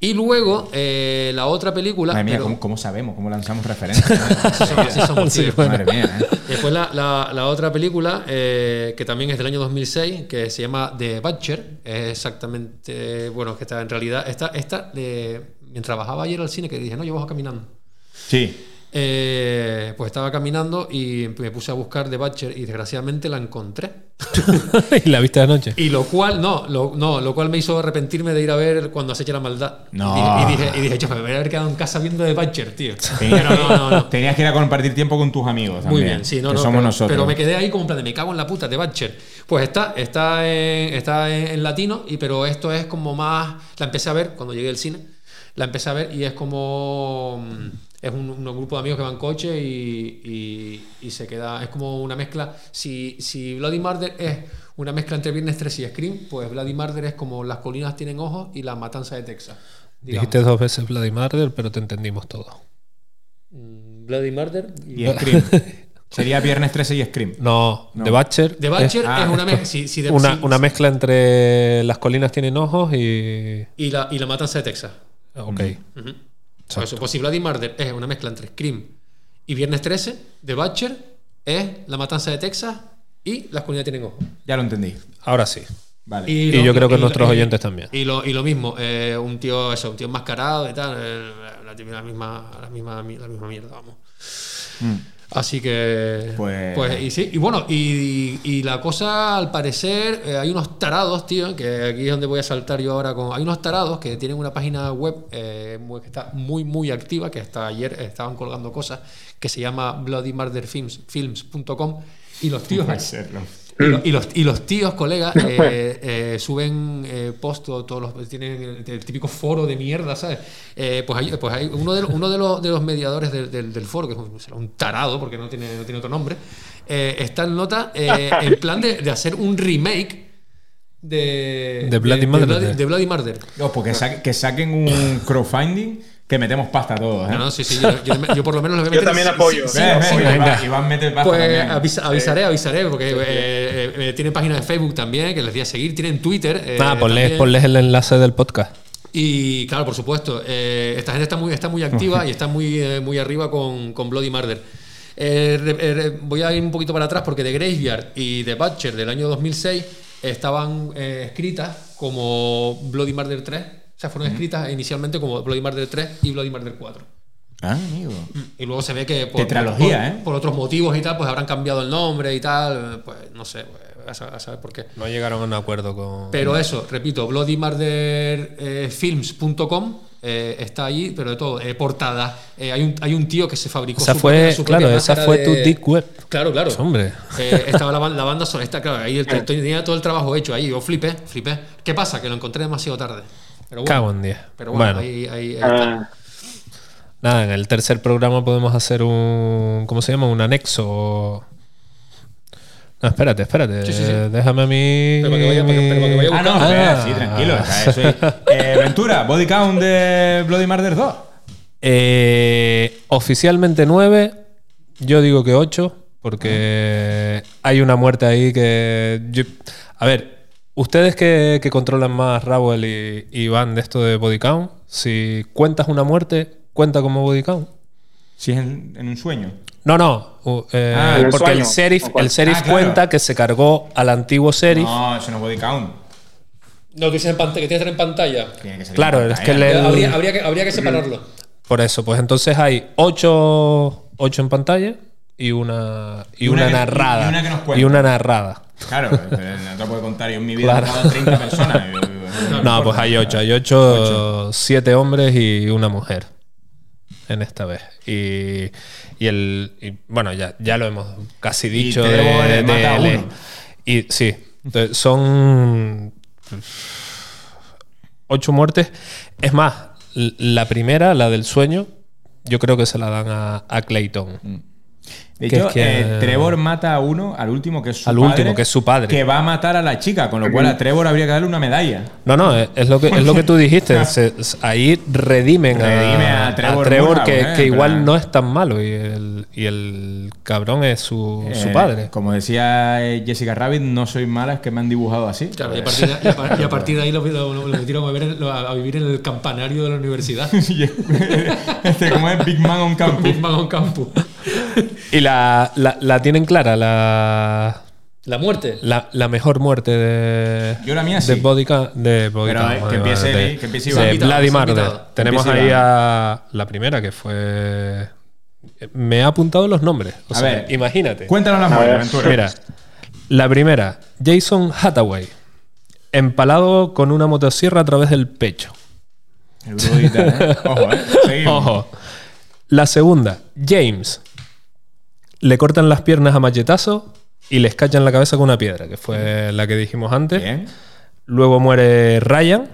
Y luego eh, la otra película Madre mía, pero- ¿cómo, cómo sabemos? ¿Cómo lanzamos referencias? Así somos, Sí, tío. bueno. Madre mía, ¿eh? Después la, la- la otra película, eh, que también es del año 2006, que se llama The Butcher, es exactamente, bueno, que está en realidad, esta, esta eh, mientras bajaba ayer al cine, que dije, no, yo bajo caminando. Sí. Eh, pues estaba caminando y me puse a buscar The Butcher y desgraciadamente la encontré. ¿Y la viste anoche? Y lo cual, no lo, no, lo cual me hizo arrepentirme de ir a ver cuando acecha la maldad. No. Y dije, y dije, y dije, yo me voy a haber quedado en casa viendo The Butcher, tío. Tenías, no, no, no. tenías que ir a compartir tiempo con tus amigos también. Muy bien, sí, no, que no, somos pero, nosotros. pero me quedé ahí como en plan de me cago en la puta de Butcher. Pues está, está, en, está en, en latino, y, pero esto es como más. La empecé a ver cuando llegué al cine. La empecé a ver y es como. mm, Es un, un grupo de amigos que van en coche y, y- y se queda. Es como una mezcla. Si, si Bloody Murder es una mezcla entre Viernes 3 y Scream, pues Bloody Murder es como Las colinas tienen ojos y La matanza de Texas. digamos. Dijiste dos veces Bloody Murder, pero te entendimos todo. Mm, Bloody Murder Y Scream. Sería Viernes 13 y Scream. No, No. The Butcher. The Butcher Ah, es una, esto- mez- si- si de- una, si- una mezcla entre Las colinas tienen ojos y. y, la, y La matanza de Texas. Ok. Ujú. Por eso, pues si Bloody Murder es una mezcla entre Scream y Viernes 13, The Butcher es La Matanza de Texas y Las Comunidades Tienen Ojos. Ya lo entendí. Ahora sí. Vale. Y lo- yo creo que y- nuestros y- oyentes también. Y lo, y lo mismo, eh, un tío, eso, un tío enmascarado y tal, eh, la, la misma, la, misma, la misma mierda, vamos. Mm. Así que. Pues- y sí, y bueno, y, y la cosa, al parecer, eh, hay unos tarados, tío, que aquí es donde voy a saltar yo ahora con. Hay unos tarados que tienen una página web eh, muy- que está muy, muy activa, que hasta ayer estaban colgando cosas, que se llama bloodymurderfilms.com. Y los tíos. Y, lo- y los, y los tíos, colegas, eh, eh, suben eh, post to- todos los. Tienen el, el típico foro de mierda, ¿sabes? Eh, pues hay, pues hay uno, de, los- uno de, los, de los mediadores del, del- del foro, que es un, será un tarado, porque no tiene, no tiene otro nombre, eh, está en nota eh, en plan de, de hacer un remake de. De Bloody Murder. Bloody, de Bloody Murder. No, porque sa- que saquen un crowdfunding que metemos pasta todos. ¿eh? No, no, sí, sí, yo, yo- yo por lo menos lo voy a Yo también apoyo. sí, sí, Ven, sí, ven, venga. Iván, Iván mete pasta Pues también. avisa- avisaré, avisaré, porque eh, eh, tienen página de Facebook también, que les di a seguir, tienen Twitter. eh, Nada, ponles, ponles el enlace del podcast. Y claro, por supuesto, eh, esta gente está muy, está muy activa y está muy, eh, muy arriba con, con Bloody Murder. Eh, eh, voy a ir un poquito para atrás porque The Graveyard y The Butcher del año 2006 estaban eh, escritas como Bloody Murder 3. O sea, fueron escritas inicialmente como Bloody Murder 3 y Bloody Murder 4. Ah, amigo. Y luego se ve que por, Tetralogía, por- ¿eh? por otros motivos y tal, pues habrán cambiado el nombre y tal. Pues no sé, pues, a sa- a saber por qué. No llegaron a un acuerdo con. Pero eso, repito, bloodymurderfilms.com eh, está allí, pero de todo, eh, portada. Eh, hay, un, hay un tío que se fabricó Esa su fue, propia- su propia claro, esa fue de- tu Dick Web. Claro, claro. Hombre. Eh, estaba la, ban- la banda sonora, claro, ahí el- tenía todo el trabajo hecho ahí. Yo flipé, flipé. ¿Qué pasa? Que lo encontré demasiado tarde. Pero bueno, Cago en 10. Pero bueno, Bueno. ahí, ahí- ahí Ah, Nada, en el tercer programa podemos hacer un. ¿Cómo se llama? Un anexo. No, espérate, espérate. Sí, sí, sí. Déjame a mí. Pero para que vaya- para que- para que vaya Ah, no, espera, sí, tranquilo. o sea, eso es- Eh, Ventura, body count de Bloody Murder 2. Eh, oficialmente 9. Yo digo que 8. Porque hay una muerte ahí que. yo- a ver, ustedes que, que controlan más Raúl y, y Iván de esto de body count, si cuentas una muerte, cuenta como body count. Si es en, en un sueño. No, no. uh, eh, Ah, ¿en el porque el sheriff, el sheriff Ah, claro. cuenta que se cargó al antiguo sheriff. No, eso no es body count. No, que en tiene que estar en pantalla. Tiene que ser Claro, en es que le- El- Habría, habría que, habría que separarlo. Por eso, pues entonces hay 8, ocho en pantalla y una, y Y una una, que- narrada. y una que nos. Y una narrada. Claro, pero no te puedo contar. Yo en mi vida Claro. he matado a 30 personas. Yo- No, pues hay 8. Hay 8, 7 hombres y una mujer. En esta vez. Y, y el. y, bueno, ya, ya lo hemos casi dicho. te de- de- de- uno. y sí. Entonces, son. Ocho muertes. Es más, la primera, la del sueño, yo creo que se la dan a, a Clayton. De Que hecho, es que- eh, Trevor mata a uno, al último, que es su Al padre. último, que es su padre. Que va a matar a la chica, con lo cual a Trevor habría que darle una medalla. No, no, es, es lo que, es lo que tú dijiste. Se- ahí redimen, Redime a, a Trevor a Trevor, Murdoch, que, eh, que igual pero- no es tan malo y el, y el cabrón es su, su Eh, padre. Como decía eh, Jessica Rabbit, no soy mala, es que me han dibujado así. Claro, y a partir de, y a par- y a partir de ahí lo, lo- lo metieron a, ver en- a vivir en el campanario de la universidad. este, como es Big Man on Campus. Big Man on Campus. Y la, la, la tienen clara, la, La muerte. la, la mejor muerte de, Yo la mía de sí. Count- de Pero, eh, que empiece de- que empiece de Iván. Tenemos Empiece ahí Iván. a la primera, que fue me he apuntado los nombres. O A sea, ver, imagínate. cuéntanos las muertes. Mira, la primera, Jason Hathaway, empalado con una motosierra a través del pecho. El brudita, ¿eh? Ojo, ¿eh? Seguimos. Ojo. La segunda, James. Le cortan las piernas a machetazo y le escachan la cabeza con una piedra, que fue la que dijimos antes. Bien. Luego muere Ryan,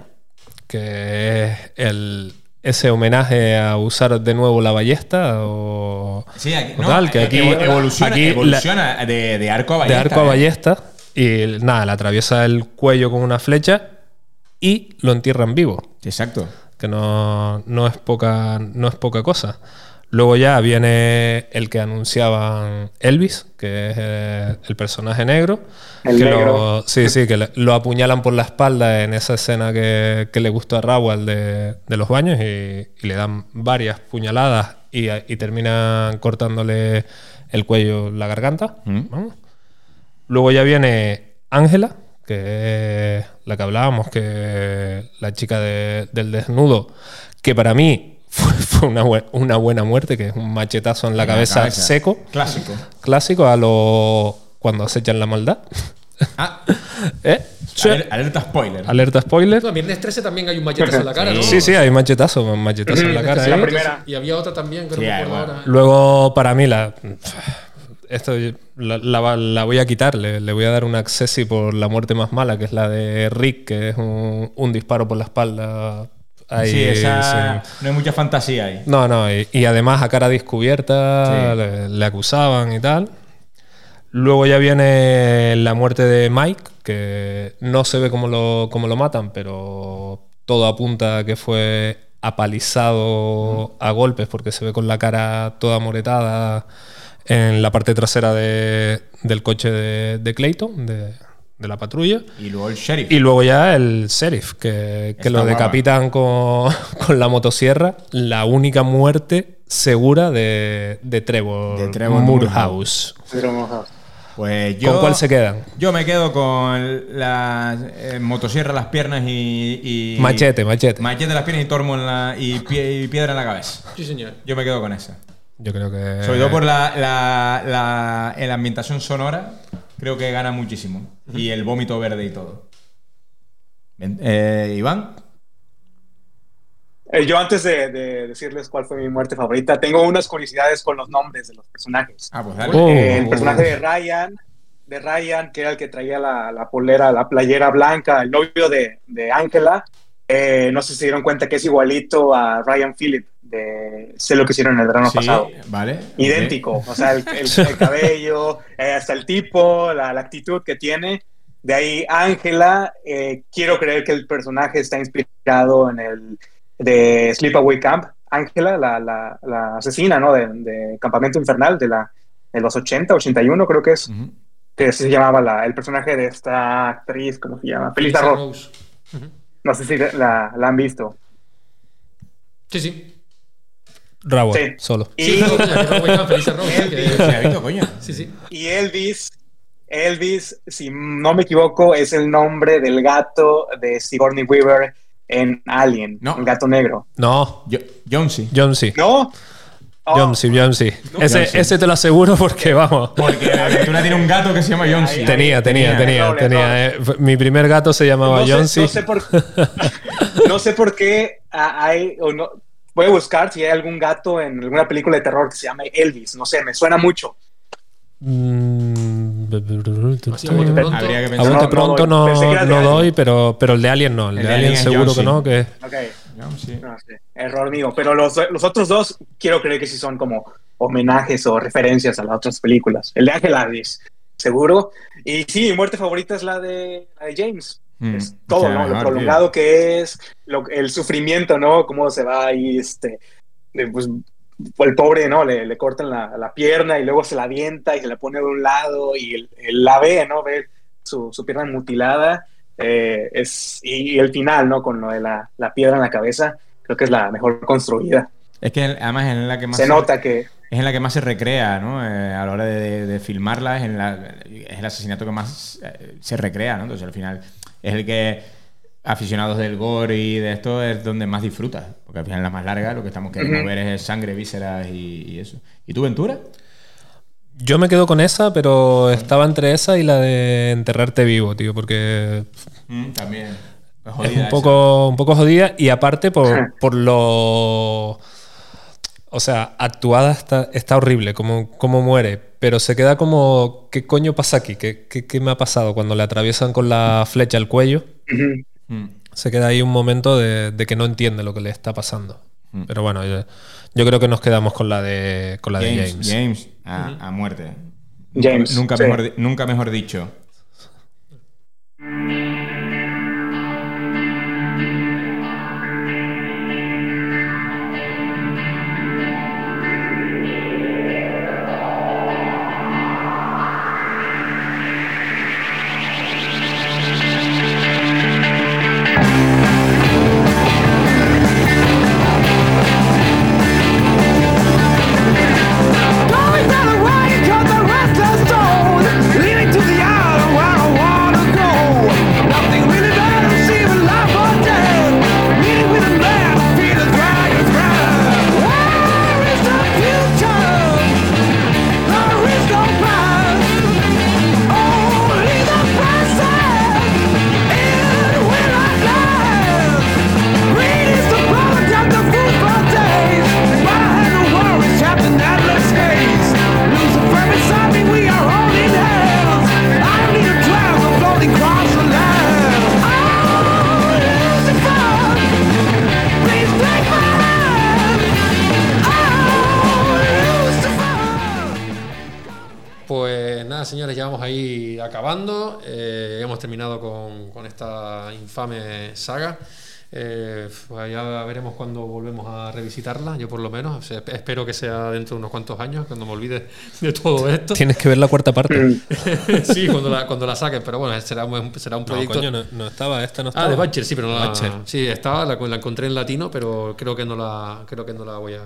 que es el, ese homenaje a usar de nuevo la ballesta o, Sí, aquí, o no, tal, que aquí evo- evoluciona, aquí la- evoluciona de, de arco a de ballesta. arco a ¿eh? ballesta y nada, le atraviesa el cuello con una flecha y lo entierran vivo. Exacto. Que no, no es poca, no es poca cosa. Luego ya viene el que anunciaban Elvis, que es eh, el personaje negro. El que negro. Lo, sí, sí, que le- lo apuñalan por la espalda en esa escena que, que le gustó a Rawal de, de los baños y, y le dan varias puñaladas y, y terminan cortándole el cuello, la garganta. Vamos. Luego ya viene Ángela, que es la que hablábamos, que la chica de- del desnudo, que para mí fue, fue una, bue- una buena muerte, que es un machetazo en la En la cabeza, seco. Clásico. Clásico a lo cuando acechan la maldad. Ah. ¿Eh? Aler- alerta spoiler. Alerta spoiler. No, en Viernes 13 también hay un machetazo en la cara, ¿no? Sí, sí, hay machetazo, machetazo en la cara. 13, ahí. la primera. Y había otra también que no Sí, ahora. Luego, para mí, la. Esto la, la- la voy a quitar, le, le voy a dar un accessi por la muerte más mala, que es la de Rick, que es un, un disparo por la espalda. Ahí, sí, esa. sí. No hay mucha fantasía ahí. No, no, y, y además a cara descubierta Sí. le, le acusaban y tal. Luego ya viene la muerte de Mike, que no se ve cómo lo, cómo lo matan, pero todo apunta a que fue apalizado a golpes porque se ve con la cara toda moretada en la parte trasera de- del coche de, de Clayton, de, de la patrulla. Y luego el sheriff. Y luego ya el sheriff, que, que lo decapitan con, con la motosierra. La única muerte segura de, de Trevor, De Trevor Moorhouse. Pues yo. ¿Con cuál se quedan? Yo me quedo con la eh, motosierra en las piernas y, y- Machete, machete. Machete en las piernas y tormo en la, y, pie- y piedra en la cabeza. Sí, señor. Yo me quedo con esa. Yo creo que. Sobre todo por la, la, la, la ambientación sonora, creo que gana muchísimo. Y el vómito verde y todo. Eh, Iván. Eh, yo antes de, de decirles cuál fue mi muerte favorita, tengo unas curiosidades con los nombres de los personajes. Ah, pues dale. Eh, el personaje de Ryan, de Ryan, que era el que traía la, la polera, la playera blanca, el novio de de Ángela, eh, no sé si se dieron cuenta que es igualito a Ryan Phillip de Sé lo que hicieron el verano Sí, pasado. vale. Idéntico, o sea, el, el- el cabello, eh, hasta el tipo, la, la actitud que tiene. De ahí Ángela, eh, quiero creer que el personaje está inspirado en el de Sleepaway Camp. Ángela, la, la- la asesina, ¿no? De, de Campamento Infernal de, la, de los 80, 81 creo que es. Que se llamaba la- el personaje de esta actriz, ¿cómo se llama? Felisa Rose. No sé si la, la han visto. Sí, sí. Rabo, Sí. solo. Y, no, no. Y Elvis, Elvis, si no me equivoco, es el nombre del gato de Sigourney Weaver en Alien, un gato negro. No. Jonesy. Jonesy. ¿No? Jonesy, Jonesy. Ese, Jonesy. ese te lo aseguro porque, vamos. Porque la aventura tiene un gato que se llama Jonesy. Tenía, tenía, tenía. Doble, tenía doble. eh. Mi primer gato se llamaba No sé, Jonesy. no sé por, no sé por qué hay, o no, voy a buscar si hay algún gato en alguna película de terror que se llame Elvis, no sé, me suena mucho. Mm, Así, a bote pronto. Habría que A pensar. bote No, no pronto doy. no, no doy, pero, pero el de Alien no. El, El de de Alien seguro que no. Que... Ok, Jonesy. no sé, error mío, pero los, los otros dos quiero creer que sí son como homenajes o referencias a las otras películas. El de Ángel Addis, seguro. Y sí, mi muerte favorita es la de, la de James. Mm, es todo, ¿no? Lo tío. prolongado que es, lo- el sufrimiento, ¿no? Cómo se va ahí, este, pues, el pobre, ¿no? Le, le cortan la, la pierna y luego se la avienta y se la pone de un lado y él, él la ve, ¿no? Ve su, su pierna mutilada. eh, es, y, el final, ¿no? Con lo de la, la piedra en la cabeza, creo que es la mejor construida. Es que además es en la que más Se nota que... es en la que más se recrea, ¿no? Eh, a la hora de, de- de filmarla es, en la- es el asesinato que más eh, se recrea, ¿no? Entonces al final es el que aficionados del gore y de esto es donde más disfrutas. Porque al final la más larga lo que estamos queriendo ver es sangre, vísceras y, y eso. ¿Y tú, Ventura? Yo me quedo con esa, pero estaba entre esa y la de enterrarte vivo, tío, porque Mm, también. Es un poco, un poco jodida y aparte por, por lo... O sea, actuada está, está horrible, como, como muere, pero se queda como, ¿qué coño pasa aquí? ¿Qué, qué, qué me ha pasado cuando le atraviesan con la flecha el cuello? Mm. Se queda ahí un momento de, de que no entiende lo que le está pasando. Pero bueno, yo, yo creo que nos quedamos con la de, con la de James, James. James, a, a muerte. James, Nunca, sí. mejor, nunca mejor dicho. Volvemos a revisitarla, yo por lo menos. O sea, espero que sea dentro de unos cuantos años, cuando me olvide de todo esto. Tienes que ver la cuarta parte. sí, cuando la, cuando la saquen, pero bueno, será, un- será un No, proyecto. coño, no, no estaba, esta no estaba. Ah, de Batcher, sí, pero no la. Batcher. Sí, estaba, la, la encontré en latino, pero creo que no la, creo que no la voy a,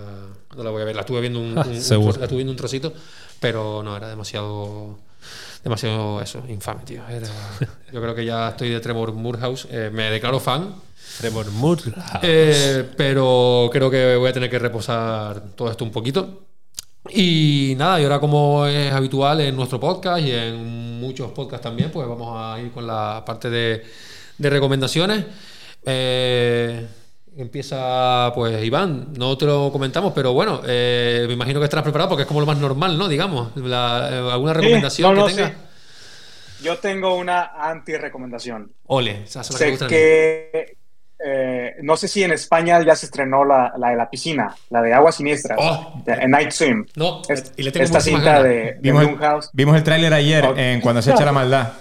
no la voy a ver. La estuve viendo un, Ah, un- un la estuve viendo un trocito, pero no era demasiado, demasiado eso, infame, tío. Era- yo creo que ya estoy de Trevor Moorhouse. eh, me declaro fan. Trevor Moorhouse. Eh, pero creo que voy a tener que reposar todo esto un poquito. Y nada, y ahora como es habitual en nuestro podcast y en muchos podcasts también, pues vamos a ir con la parte de, de recomendaciones. Eh, empieza pues Iván, no te lo comentamos, pero bueno, eh, me imagino que estarás preparado porque es como lo más normal, ¿no? Digamos, La- eh, alguna Sí, recomendación no, no, que tengas. sí. Yo tengo una anti-recomendación. Ole, esa es la que me Sé gusta a mí. que eh, no sé si en España ya se estrenó la, la de la piscina, la de Aguas Siniestras, de Night Swim. No, Es- y le tengo esta cinta de, de Vimos el, vimos el tráiler ayer en Cuando se echa la maldad.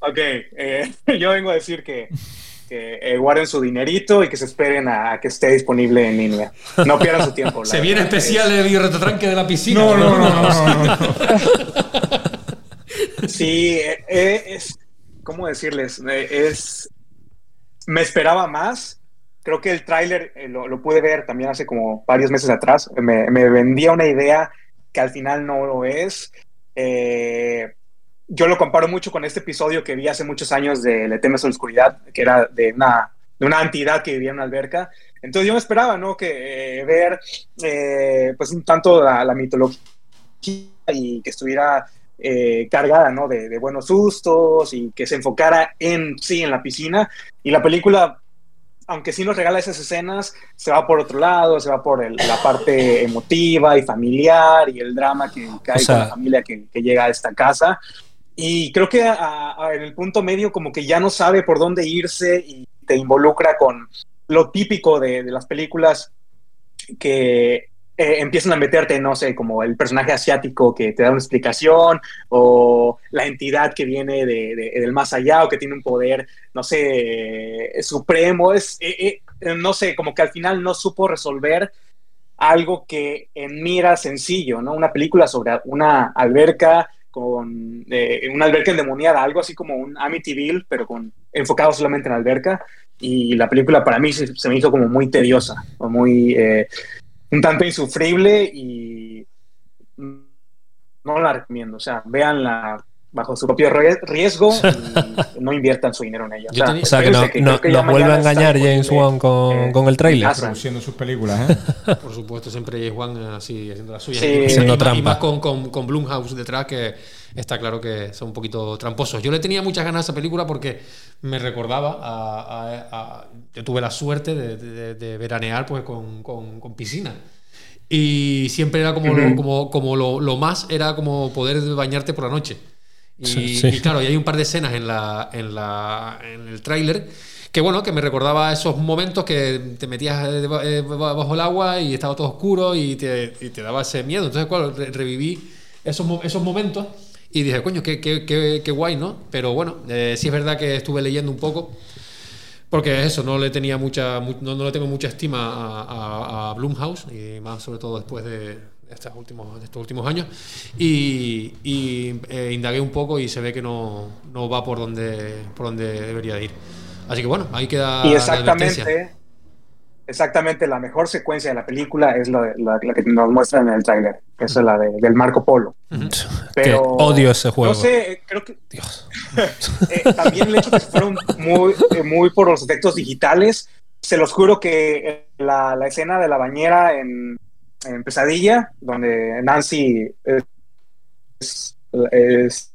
Ok, eh, yo vengo a decir que, que eh, guarden su dinerito y que se esperen a, a que esté disponible en línea. No pierdan su tiempo. Se viene verdad. especial el bioretratranque de la piscina. No, no, no, no, no, Sí, eh, eh, es, ¿cómo decirles? Eh, es, me esperaba más. Creo que el tráiler eh, lo, pude ver también hace como varios meses atrás. Me, me vendía una idea que al final no lo es. Eh, yo lo comparo mucho con este episodio que vi hace muchos años de Le temes a la oscuridad, que era de una, de una entidad que vivía en una alberca. Entonces yo me esperaba, ¿no? Que eh, ver, eh, pues un tanto la, la mitología y que estuviera eh, cargada, ¿no? De, de buenos sustos y que se enfocara en sí, en la piscina. Y la película, aunque sí nos regala esas escenas, se va por otro lado, se va por el- la parte emotiva y familiar y el drama que, O sea- con la familia que, que llega a esta casa. Y creo que a- a- en el punto medio como que ya no sabe por dónde irse y te involucra con lo típico de, de las películas que eh, empiezan a meterte, no sé, como el personaje asiático que te da una explicación o la entidad que viene de- de- del más allá o que tiene un poder, no sé, eh, supremo. Es, eh, eh, no sé, como que al final no supo resolver algo que en mí sencillo, ¿no? Una película sobre una alberca con eh, una alberca endemoniada, algo así como un Amityville, pero con enfocado solamente en la alberca. Y la película para mí se, se me hizo como muy tediosa, o muy eh, un tanto insufrible y no la recomiendo. O sea, véanla bajo su propio rie- riesgo y no inviertan su dinero en ella. Yo tenía- o sea, que no- no- que nos vuelve a engañar James Wan con, eh, con el tráiler. Amazon. Produciendo sus películas, ¿eh? Por supuesto, siempre James Wan eh, así haciendo la suya. Sí. Y- y, Haciendo más- y trampa. más con, con, con Blumhouse detrás, que está claro que son un poquito tramposos. Yo le tenía muchas ganas a esa película porque me recordaba a. a- a- yo tuve la suerte de, de- de veranear pues, con, con- con piscina. Y siempre era como, lo, Ujú. como, como lo, lo más, era como poder bañarte por la noche. Y, Sí, sí. y claro, y hay un par de escenas en, la, en, la, en el tráiler que bueno, que me recordaba esos momentos que te metías eh, eh, bajo el agua y estaba todo oscuro y te, y te daba ese miedo. Entonces, claro, re- reviví esos, esos momentos y dije, coño, qué, qué, qué, qué guay, ¿no? Pero bueno, eh, sí es verdad que estuve leyendo un poco. Porque eso, no le tenía mucha, mu- no, no le tengo mucha estima a, a, a Blumhouse, y más sobre todo después de estos últimos, estos últimos años. Y, y, eh, indagué un poco y se ve que no, no va por donde, por donde debería de ir. Así que bueno, ahí queda Y la advertencia. Exactamente, la mejor secuencia de la película es la, de- la- la que nos muestran en el tráiler, que es la de- del Marco Polo. Que odio ese juego. No sé, creo que Eh, también el hecho que se fueron muy, eh, muy por los efectos digitales. Se los juro que la, la escena de la bañera en, en Pesadilla, donde Nancy es- es-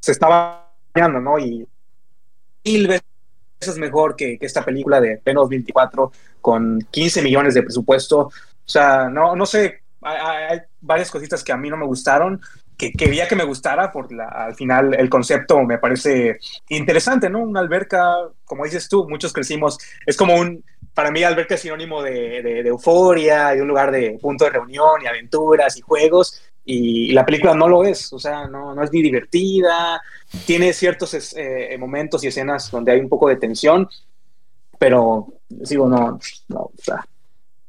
se estaba bañando, ¿no? Y mil veces mejor que, que esta película de pleno 2024 con 15 millones de presupuesto. O sea, no, no sé, hay, varias cositas que a mí no me gustaron, que quería que me gustara, por la, al final el concepto me parece interesante, ¿no? Una alberca, como dices tú, muchos crecimos, es como un, para mí alberca es sinónimo de, de- de euforia, de un lugar de punto de reunión y aventuras y juegos, y la película no lo es, o sea, no, no es ni divertida, tiene ciertos es- eh, momentos y escenas donde hay un poco de tensión, pero digo, no, no, o sea,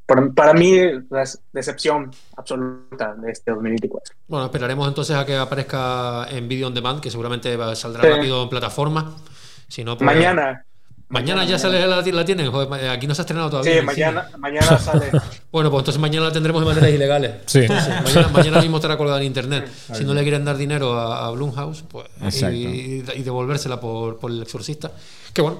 para, para mí es decepción absoluta de este 2024. Bueno, esperaremos entonces a que aparezca en Video On Demand, que seguramente va- saldrá Sí. rápido en plataforma. Si no, pues- Mañana. Mañana ya sale la, la tienen. Joder, aquí no se ha estrenado todavía. Sí, en mañana, cine. mañana sale. Bueno, pues entonces mañana la tendremos de maneras ilegales. Sí. Entonces, mañana, mañana mismo estará colgada en internet. Si no le quieren dar dinero a, a Blumhouse, pues y, y devolvérsela por, por el exorcista. Que bueno,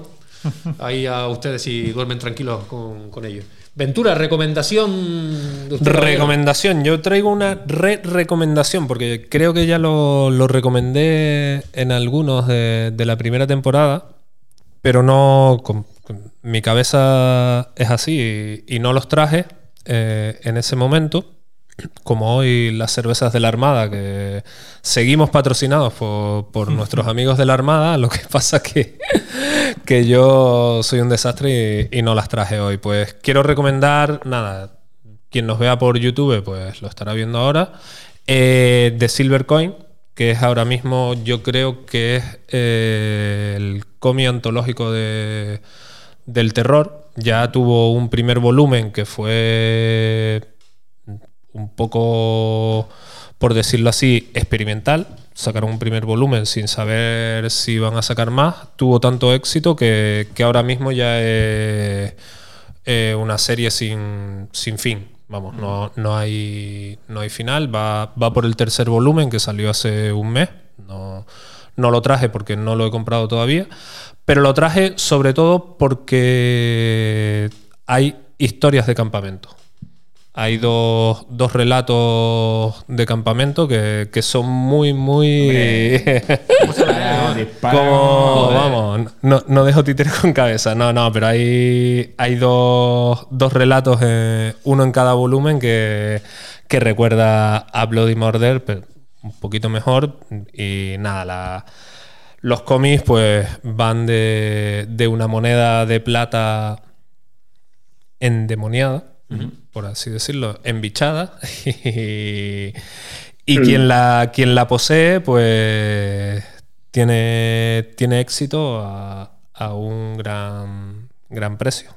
ahí a ustedes si duermen tranquilos con, con ello. Ventura, recomendación? Recomendación, yo traigo una re-recomendación porque creo que ya lo, recomendé en algunos de, la primera temporada, pero no. con- mi cabeza es así y, y no los traje eh, en ese momento. Como hoy las cervezas de la Armada, que seguimos patrocinados por, por nuestros amigos de la Armada, lo que pasa que, que yo soy un desastre y, y no las traje hoy. Pues quiero recomendar, nada, quien nos vea por YouTube, pues lo estará viendo ahora. Eh, The Silver Coin, que es ahora mismo, yo creo que es eh, el cómic antológico de, del terror. Ya tuvo un primer volumen que fue un poco, por decirlo así, experimental. Sacaron un primer volumen sin saber si iban a sacar más. Tuvo tanto éxito que, que ahora mismo ya es eh, una serie sin, sin fin. Vamos, no, no, hay, no hay final. Va, va por el tercer volumen que salió hace un mes. No, no lo traje porque no lo he comprado todavía. Pero lo traje sobre todo porque hay historias de campamento. Hay dos, dos relatos de campamento que, que son muy, muy. Como, vamos, no, no dejo títere con cabeza. No, no, pero hay, hay dos, dos relatos, eh, uno en cada volumen, que, que recuerda a Bloody Murder, pero un poquito mejor. Y nada, la- los cómics pues van de, de una moneda de plata endemoniada, por así decirlo, embichada. Y, y Mm. quien, la, quien la posee, pues tiene, tiene éxito a, a un gran, gran precio.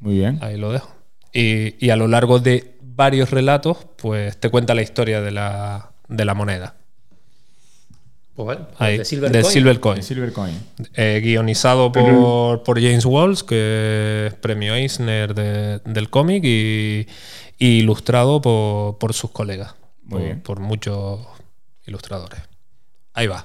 Muy bien. Ahí lo dejo. Y, y a lo largo de varios relatos, pues te cuenta la historia de la, de la moneda. Pues vale, pues Silver de Coin. Silver Coin. The Silver Coin. Eh, guionizado por, por James Walls, que es premio Eisner de- del cómic, y, y ilustrado por, por sus colegas, Muy por, bien. por muchos ilustradores. Ahí va.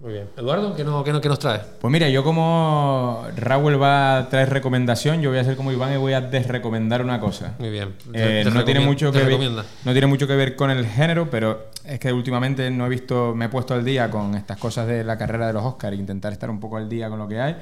Muy bien. Eduardo, ¿qué, no, qué, no- qué nos trae? Pues mira, yo como Raúl va a traer recomendación, yo voy a hacer como Iván y voy a desrecomendar una cosa. Muy bien. Eh, Te no, tiene mucho que ver, recomienda. no tiene mucho que ver con el género, pero es que últimamente no he visto, me he puesto al día con estas cosas de la carrera de los Oscars e intentar estar un poco al día con lo que hay.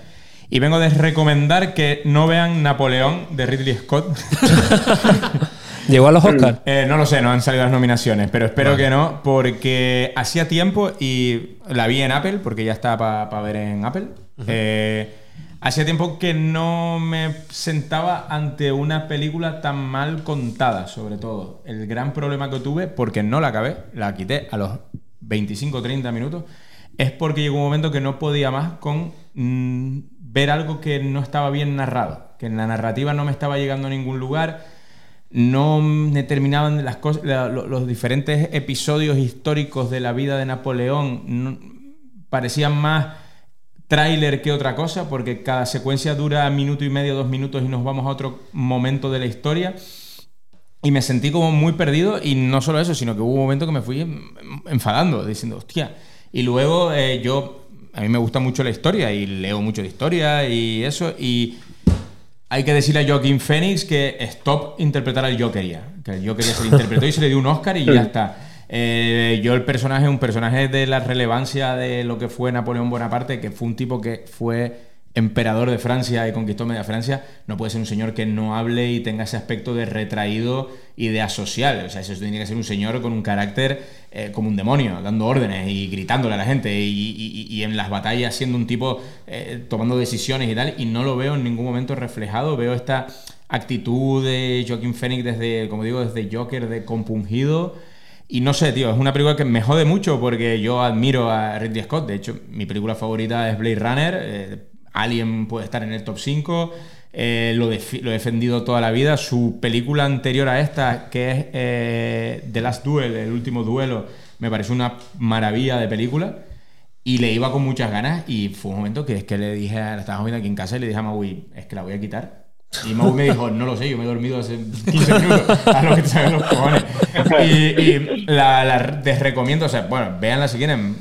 Y vengo de recomendar que no vean Napoleón de Ridley Scott. ¿Llegó a los Oscars? Eh, no lo sé, no han salido las nominaciones, pero espero que no, porque hacía tiempo y la vi en Apple, porque ya está para ver en Apple. Eh, hacía tiempo que no me sentaba ante una película tan mal contada, sobre todo. El gran problema que tuve, porque no la acabé, la quité a los 25 o 30 minutos, es porque llegó un momento que no podía más con mm, ver algo que no estaba bien narrado, que en la narrativa no me estaba llegando a ningún lugar no me terminaban las cosas, los diferentes episodios históricos de la vida de Napoleón parecían más tráiler que otra cosa, porque cada secuencia dura minuto y medio, dos minutos y nos vamos a otro momento de la historia. Y me sentí como muy perdido y no solo eso, sino que hubo un momento que me fui enfadando, diciendo, hostia. Y luego eh, yo, a mí me gusta mucho la historia y leo mucho de historia y eso, y hay que decirle a Joaquín Phoenix que stop interpretar al Joker. Que el Joker se le interpretó y se le dio un Oscar y ya está. Eh, yo el personaje, un personaje de la relevancia de lo que fue Napoleón Bonaparte, que fue un tipo que fue emperador de Francia y conquistó media Francia, no puede ser un señor que no hable y tenga ese aspecto de retraído y de asocial. O sea, eso tiene que ser un señor con un carácter eh, como un demonio, dando órdenes y gritándole a la gente y, en las batallas siendo un tipo eh, tomando decisiones y tal, y no lo veo en ningún momento reflejado. Veo esta actitud de Joaquín Phoenix desde, como digo, desde Joker de compungido. Y no sé, tío, es una película que me jode mucho porque yo admiro a Ridley Scott. De hecho, mi película favorita es Blade Runner. eh, Alien puede estar en el top 5. eh, lo, lo he defendido toda la vida. Su película anterior a esta, que es eh, The Last Duel, el último duelo, me parece una maravilla de película. Y le iba con muchas ganas y fue un momento que es que le dije, la estábamos viendo aquí en casa y le dije a Maui, es que la voy a quitar. Y Maui me dijo, no lo sé, yo me he dormido hace 15 minutos, a lo que te los cojones. Y, y la, la desrecomiendo, o sea, bueno, veanla si quieren.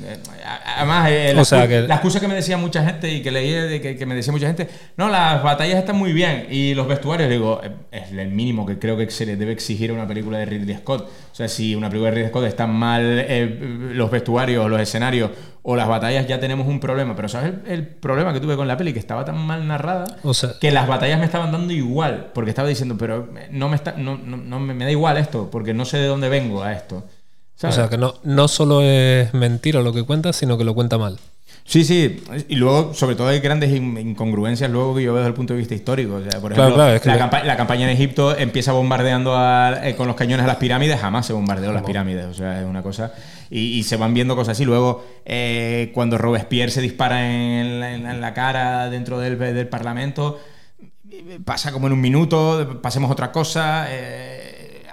Eh, Además, eh, la, O sea, excu- que- la excusa que me decía mucha gente y que leí de que, que me decía mucha gente, no, las batallas están muy bien y los vestuarios, digo, eh, es el mínimo que creo que se le debe exigir a una película de Ridley Scott. O sea, si una película de Ridley Scott están mal eh, los vestuarios, los escenarios o las batallas, ya tenemos un problema. Pero ¿sabes el, el problema que tuve con la peli? Que estaba tan mal narrada O sea, que las batallas me estaban dando igual, porque estaba diciendo, pero no me está, no, no, no me, me da igual esto, porque no sé de dónde vengo a esto. O sea que no, no solo es mentira lo que cuenta, sino que lo cuenta mal. Sí, sí, y luego, sobre todo, hay grandes in- incongruencias luego que yo veo desde el punto de vista histórico. O sea, por Claro, ejemplo, claro, es que la, le- campa- la campaña en Egipto empieza bombardeando a- eh, con los cañones a las pirámides, jamás se bombardeó las pirámides, o sea, es una cosa. Y, y se van viendo cosas así. Luego, eh, cuando Robespierre se dispara en la, en cara dentro del, del Parlamento, pasa como en un minuto, pasemos otra cosa. eh,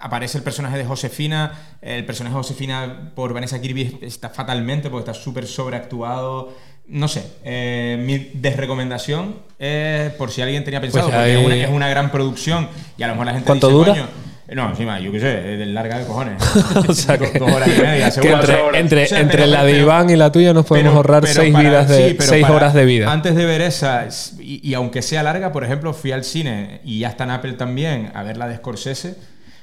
aparece el personaje de Josefina. El personaje de Josefina por Vanessa Kirby está fatalmente porque está súper sobreactuado. No sé, eh, mi desrecomendación es por si alguien tenía pensado, Pues hay- es, una, es una gran producción y a lo mejor la gente ¿Cuánto dice, dura? "Coño, no, encima, yo qué sé, es larga de cojones. O sea que- dos horas y media, seguro. entre, entre, O sea, entre pero- la de Iván y la tuya nos podemos pero- ahorrar pero seis para- vidas de sí, seis para- horas de vida. Antes de ver esa, y, y aunque sea larga, por ejemplo, fui al cine y ya está en Apple también a ver la de Scorsese.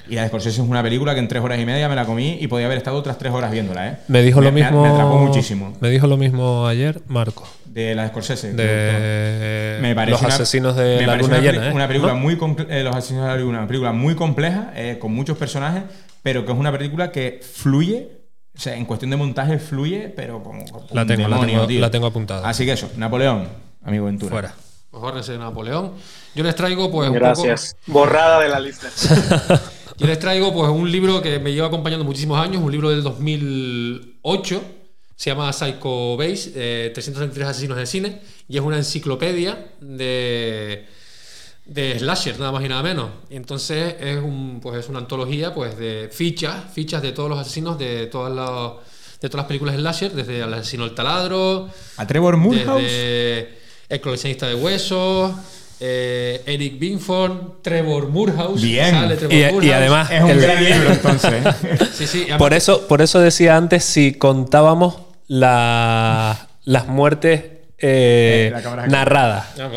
Y la de Scorsese es una película que en tres horas y media me la comí y podía haber estado otras tres horas viéndola, ¿eh? Me dijo lo me- mismo. Me, atrapó muchísimo. Me dijo lo mismo ayer Marco. De la de Scorsese. De me parece los una- asesinos de me la luna una, llena. ¿eh? una película ¿No? muy eh, los asesinos de la luna, una película muy compleja, eh, con muchos personajes, pero que es una película que fluye, o sea, en cuestión de montaje fluye, pero como, como La un tengo, la demonio, tengo- tío. la tengo apuntada. Así que eso, Napoleón, amigo Ventura. Fuera. Órdense de Napoleón. Yo les traigo, pues, un Gracias. Borrada de la lista. Yo les traigo, pues, un libro que me lleva acompañando muchísimos años, un libro del 2008. Se llama Psycho Base, eh, 333 asesinos de cine. Y es una enciclopedia de, de slasher, nada más y nada menos. Y entonces es, un, pues, es una antología pues, de fichas, fichas de todos los asesinos de todas las, de todas las películas slasher, desde El asesino del taladro, A Trevor Mulhouse. El coleccionista de huesos, eh, Eric Binford, Trevor Moorhouse. Bien. sale Trevor Y- además Es un el- gran libro, entonces. sí, sí. Por eso, por eso decía antes si contábamos la- las muertes eh, Eh, narradas. Ah.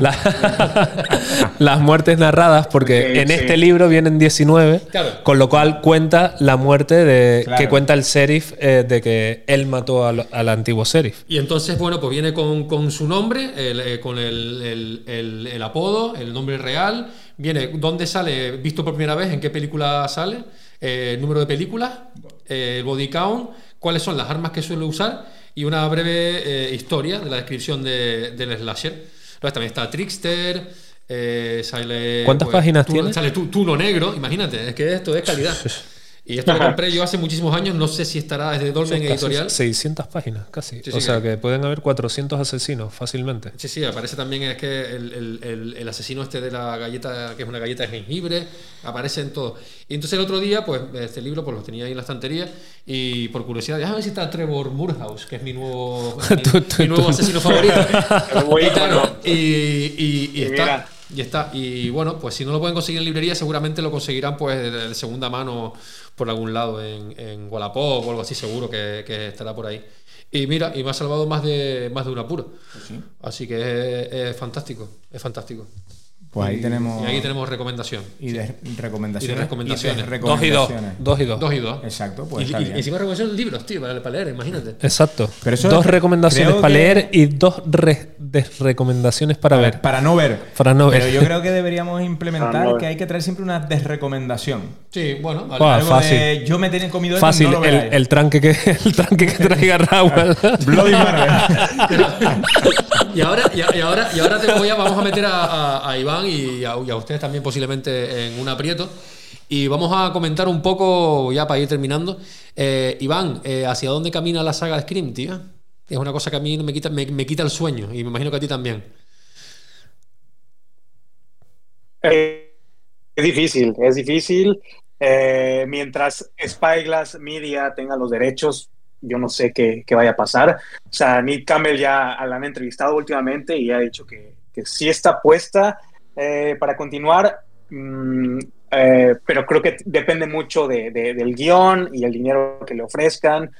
La- las muertes narradas, porque en sí. este libro vienen 19, Claro. con lo cual cuenta la muerte de Claro. que cuenta el sheriff eh, de que él mató al, al antiguo sheriff. Y entonces, bueno, pues viene con, con su nombre, el, eh, con el, el- el- el apodo, el nombre real. Viene dónde sale, visto por primera vez, en qué película sale, eh, el número de películas, eh, el body count, cuáles son las armas que suele usar y una breve eh, historia de la descripción de- del slasher. Luego también está Trickster. eh, sale, ¿Cuántas páginas Tuno- tiene? Sale Tu- Tuno Negro, imagínate, es que esto es calidad. Y esto lo compré yo hace muchísimos años, no sé si estará desde Dolmen Casi Editorial. 600 páginas, casi. Sí, o sí, sea que- pueden haber 400 asesinos fácilmente. Sí, sí, aparece también es que el, el- el- el asesino este de la galleta, que es una galleta de jengibre, aparece en todo. Y entonces el otro día, pues este libro pues lo tenía ahí en la estantería y por curiosidad, déjame ver si está Trevor Murhouse, que es mi nuevo, mi, Tú- tú- mi nuevo tú. asesino favorito. Muy y, claro, bueno. y, y- y Y está. Y está. Y bueno, pues si no lo pueden conseguir en librería, seguramente lo conseguirán pues de, de segunda mano por algún lado, en, en Wallapop o algo así, seguro que, que estará por ahí. Y mira, y me ha salvado más de más de un apuro. Así que es, es fantástico, es fantástico. Pues ahí Y- tenemos- Y ahí tenemos recomendación. Y de recomendaciones. Y de recomendaciones. Y de Dos y dos. recomendaciones. Dos y dos. Dos y dos. Exacto, pues y, está y- bien. y encima recomendaciones de libros, tío, para, para leer, imagínate. Exacto. Pero eso dos recomendaciones para que- leer y dos re- desrecomendaciones para ver. Para no ver. Para no ver. Pero yo creo que deberíamos implementar no que hay que traer siempre una desrecomendación. Sí, bueno, vale. Algo fácil. de, yo me tenía comido esto, Fácil, no lo el, el tranque que el tranque que traiga Raúl. Bloody Marvel. Y ahora, y, y ahora, y ahora te voy a, vamos a meter a, a- a Iván y a, y a ustedes también posiblemente en un aprieto. Y vamos a comentar un poco, ya para ir terminando. Eh, Iván, eh, ¿hacia dónde camina la saga de Scream, tío? Es una cosa que a mí me quita, me, me quita el sueño y me imagino que a ti también. Es difícil, es difícil. Eh, mientras Spyglass Media tenga los derechos, yo no sé qué, qué vaya a pasar. O sea, Nick Campbell ya la han entrevistado últimamente y ha dicho que, que sí está puesta eh, para continuar, mm, eh, pero creo que depende mucho de- de- del guion y el dinero que le ofrezcan.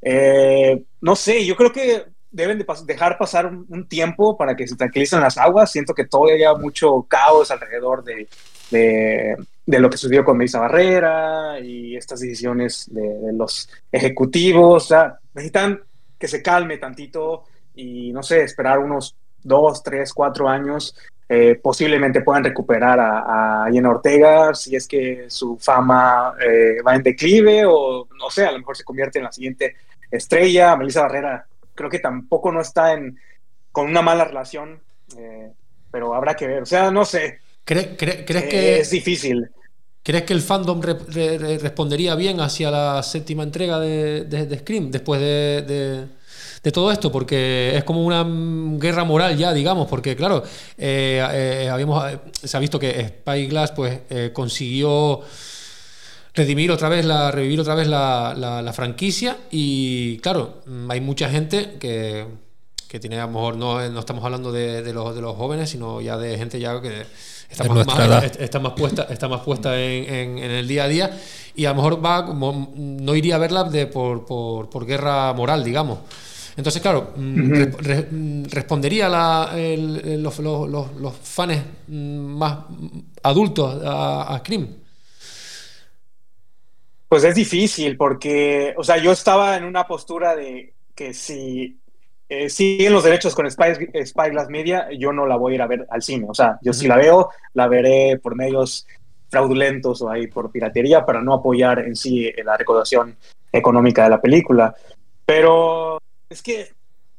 Eh, no sé, yo creo que deben de pas- dejar pasar un, tiempo para que se tranquilicen las aguas. Siento que todavía hay mucho caos alrededor de, de, de lo que sucedió con Melissa Barrera y estas decisiones de, de los ejecutivos. O sea, necesitan que se calme tantito y, no sé, esperar unos dos, tres, cuatro años. Eh, posiblemente puedan recuperar a, a Jenna Ortega si es que su fama eh, va en declive o, no sé, a lo mejor se convierte en la siguiente estrella. Melissa Barrera creo que tampoco no está en, con una mala relación, eh, pero habrá que ver. O sea, no sé. ¿Crees, cre- crees Eh, que, es difícil. ¿Crees que el fandom re- re- re- respondería bien hacia la séptima entrega de, de- de Scream después de, de- de todo esto? Porque es como una guerra moral ya, digamos, porque claro, eh, eh, habíamos, eh, se ha visto que Spyglass pues, eh, consiguió redimir otra vez, la, revivir otra vez la, la- la franquicia y claro, mm, hay mucha gente que, que tiene a lo mejor, no, no estamos hablando de, de los, de los jóvenes, sino ya de gente ya que está más, está más puesta, está más puesta en, en- en el día a día y a lo mejor va como, no iría a verla de, por, por, por guerra moral, digamos. Entonces, claro, re- mm, respondería la, el- los, los, los, los fans mm, más adultos a, a Scream. Pues es difícil porque, o sea, yo estaba en una postura de que si eh, siguen los derechos con Spy, Spyglass Media, yo no la voy a ir a ver al cine. O sea, yo si la veo, la veré por medios fraudulentos o ahí por piratería para no apoyar en sí la recaudación económica de la película. Pero es que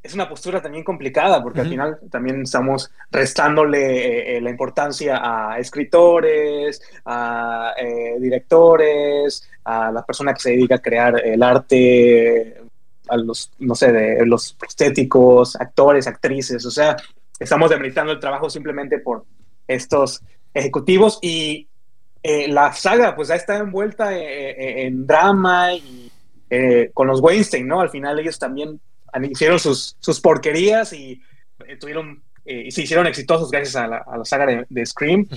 es una postura también complicada porque al final también estamos restándole eh, eh, la importancia a escritores, a eh, directores, a la persona que se dedica a crear el arte, a los, no sé, de los prostéticos, actores, actrices, o sea, estamos demeritando el trabajo simplemente por estos ejecutivos y eh, la saga pues ya está envuelta en drama y eh, con los Weinstein, ¿no? Al final ellos también hicieron sus, sus porquerías y eh, tuvieron eh, y se hicieron exitosos gracias a la, a la saga de, de Scream.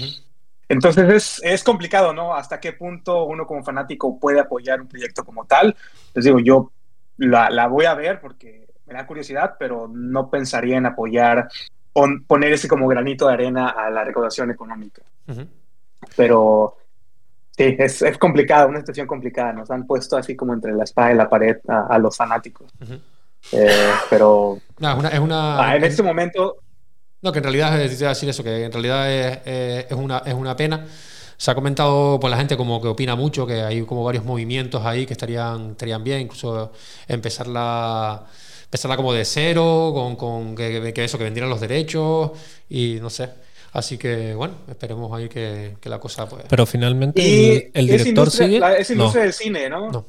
Entonces es, es complicado, ¿no? Hasta qué punto uno como fanático puede apoyar un proyecto como tal. Les digo, yo la, la voy a ver porque me da curiosidad, pero no pensaría en apoyar, pon- poner ese como granito de arena a la recaudación económica. Pero sí, es, es complicado, una situación complicada. Nos han puesto así como entre la espada y la pared a, a los fanáticos. Eh, pero No, es una, es una- ah, en este momento No, que en realidad es a decir eso, que en realidad es, eh, es una, es una pena. Se ha comentado por la gente como que opina mucho, que hay como varios movimientos ahí que estarían, estarían bien, incluso empezarla, empezarla como de cero, con, con que, que eso, que vendieran los derechos y no sé. Así que bueno, esperemos ahí que, que la cosa pues. Pero finalmente Y el, director industria- sigue. la- es industria No. del cine, ¿no? No.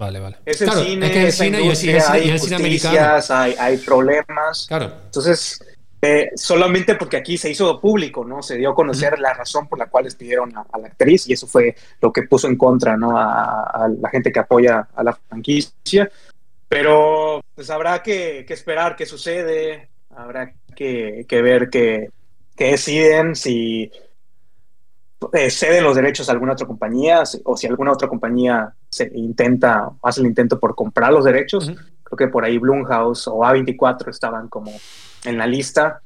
Vale, vale. Es el Claro, cine, es que el cine y el cine- hay el cine injusticias, hay, hay problemas. Claro. Entonces, eh, solamente porque aquí se hizo público, ¿no? Se dio a conocer la razón por la cual despidieron a, a la actriz y eso fue lo que puso en contra, ¿no? A, a la gente que apoya a la franquicia. Pero pues habrá que, que esperar qué sucede, habrá que, que ver qué, deciden, si eh, ceden los derechos a alguna otra compañía o si alguna otra compañía se intenta, hace el intento por comprar los derechos. Creo que por ahí Blumhouse o A24 estaban como en la lista.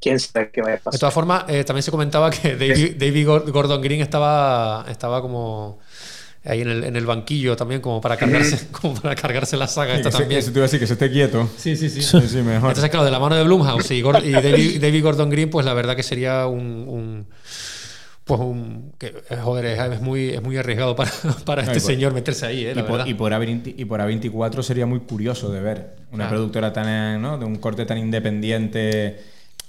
Quién sabe qué vaya a De pasar. todas formas, eh, también se comentaba que David, David Gor- Gordon Green estaba, estaba como ahí en el, en el banquillo también como para cargarse, como para cargarse la saga Sí, esta que se- también. Eso te iba a decir, que se esté quieto. Sí, sí, sí. Sí, sí, mejor. Entonces, claro, de la mano de Blumhouse y, y David, David Gordon Green, pues la verdad que sería un. un- pues un. Que, eh, joder, es, es muy, es muy arriesgado para, para No, este por- señor meterse ahí, ¿eh? y, por, verdad. y, por A20 y por A24 sería muy curioso de ver. Una Claro. productora tan, ¿no? De un corte tan independiente,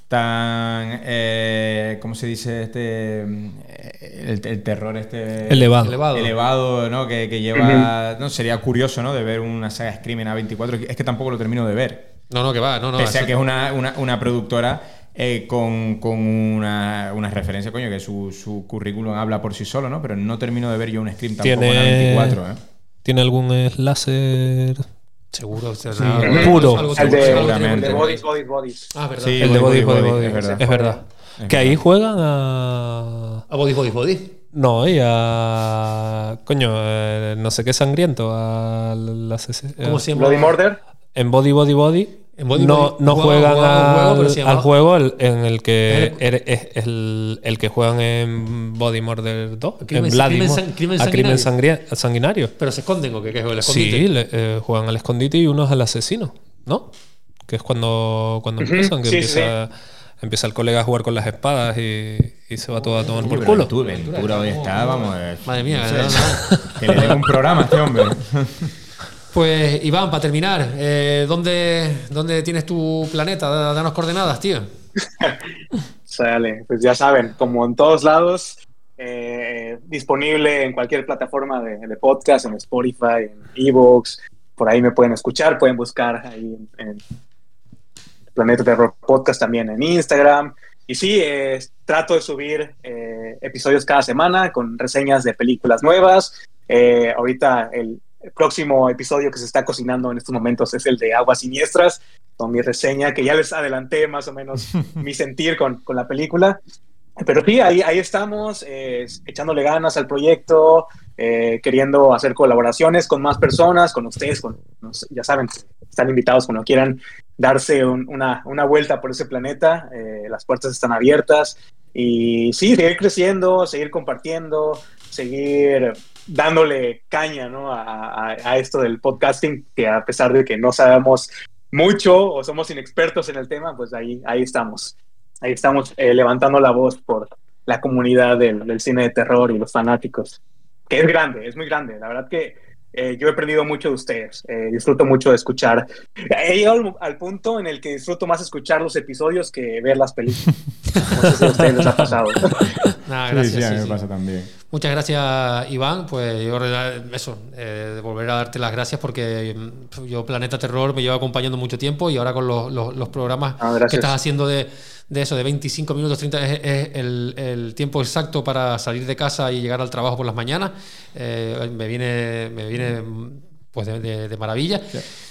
tan. eh, ¿Cómo se dice? Este. eh, El, el terror este. Elevado. Elevado. elevado, ¿no? Que, que lleva. No, sería curioso, ¿no? De ver una saga Scream en A24. Es que tampoco lo termino de ver. No, no, que va, no, no. Pese a que es una, una, una productora eh, con, con una, una referencia, coño, que su, su currículum habla por sí solo, ¿no? Pero no termino de ver yo un Scream tampoco Tiene, en A24, ¿eh? ¿Tiene algún láser? Seguro, o sea, Sí, puro. algo El seguro, de, algo el de seguro. Bodies, Bodies, Bodies. Ah, verdad. Sí, el de Body, Body, Body, Body. es verdad. Es verdad. Es Que ahí juegan a. A Body, Body, Body. No, y a. Coño, eh, no sé qué sangriento. A la ¿Cómo se llama? Bloody Murder. En Body, Body, Body. En Body, no, Body- no juegan al, juego, al juego el- en el que El- es el, el que juegan en Body Murder 2. Crimen- en Bloody crimen Mur- san- crimen a crimen sanguinario. sanguinario. Pero se esconden o qué, qué es el escondite. Sí, le- eh, juegan al escondite y unos al asesino, ¿no? Que es cuando, cuando empiezan, que sí, empieza, empieza el colega a jugar con las espadas y, y se va todo a tomar por culo. Ventura, Ventura hoy está, vamos. Madre mía, no sé, no, no. que le den un programa a este hombre. Pues Iván, para terminar, eh, ¿dónde, ¿dónde tienes tu planeta? Da- Danos coordenadas, tío. Sale, pues ya saben, como en todos lados, eh, disponible en cualquier plataforma de, podcast, en Spotify, en Evox, por ahí me pueden escuchar, pueden buscar ahí en, Planeta Terror Podcast también en Instagram. Y sí, eh, trato de subir episodios cada semana con reseñas de películas nuevas. Ahorita el, el próximo episodio que se está cocinando en estos momentos es el de Aguas Siniestras, con mi reseña, que ya les adelanté más o menos mi sentir con, con la película. Pero sí, ahí, ahí estamos, eh, echándole ganas al proyecto, eh, queriendo hacer colaboraciones con más personas, con ustedes, con, ya saben, están invitados cuando quieran darse un- una, una vuelta por ese planeta, eh, las puertas están abiertas y sí, seguir creciendo, seguir compartiendo, seguir dándole caña ¿no? a, a- a esto del podcasting, que a pesar de que no sabemos mucho o somos inexpertos en el tema, pues ahí, ahí estamos. Ahí estamos eh, levantando la voz por la comunidad del, del cine de terror y los fanáticos, que es grande, es muy grande. La verdad que eh, yo he aprendido mucho de ustedes, eh, disfruto mucho de escuchar. He llegado al, al punto en el que disfruto más escuchar los episodios que ver las películas. No sé si a ustedes les ha pasado. Sí, gracias. sí, a mí sí, me sí. pasa también. Muchas gracias, Iván. Pues yo, eso, eh, volver a darte las gracias porque mm, yo Planeta Terror me lleva acompañando mucho tiempo y ahora con los, los- los programas Ah, que estás haciendo de, de eso, de 25 minutos, 30, es, es el, el tiempo exacto para salir de casa y llegar al trabajo por las mañanas. Eh, me viene, me viene mm, pues de, de- de maravilla.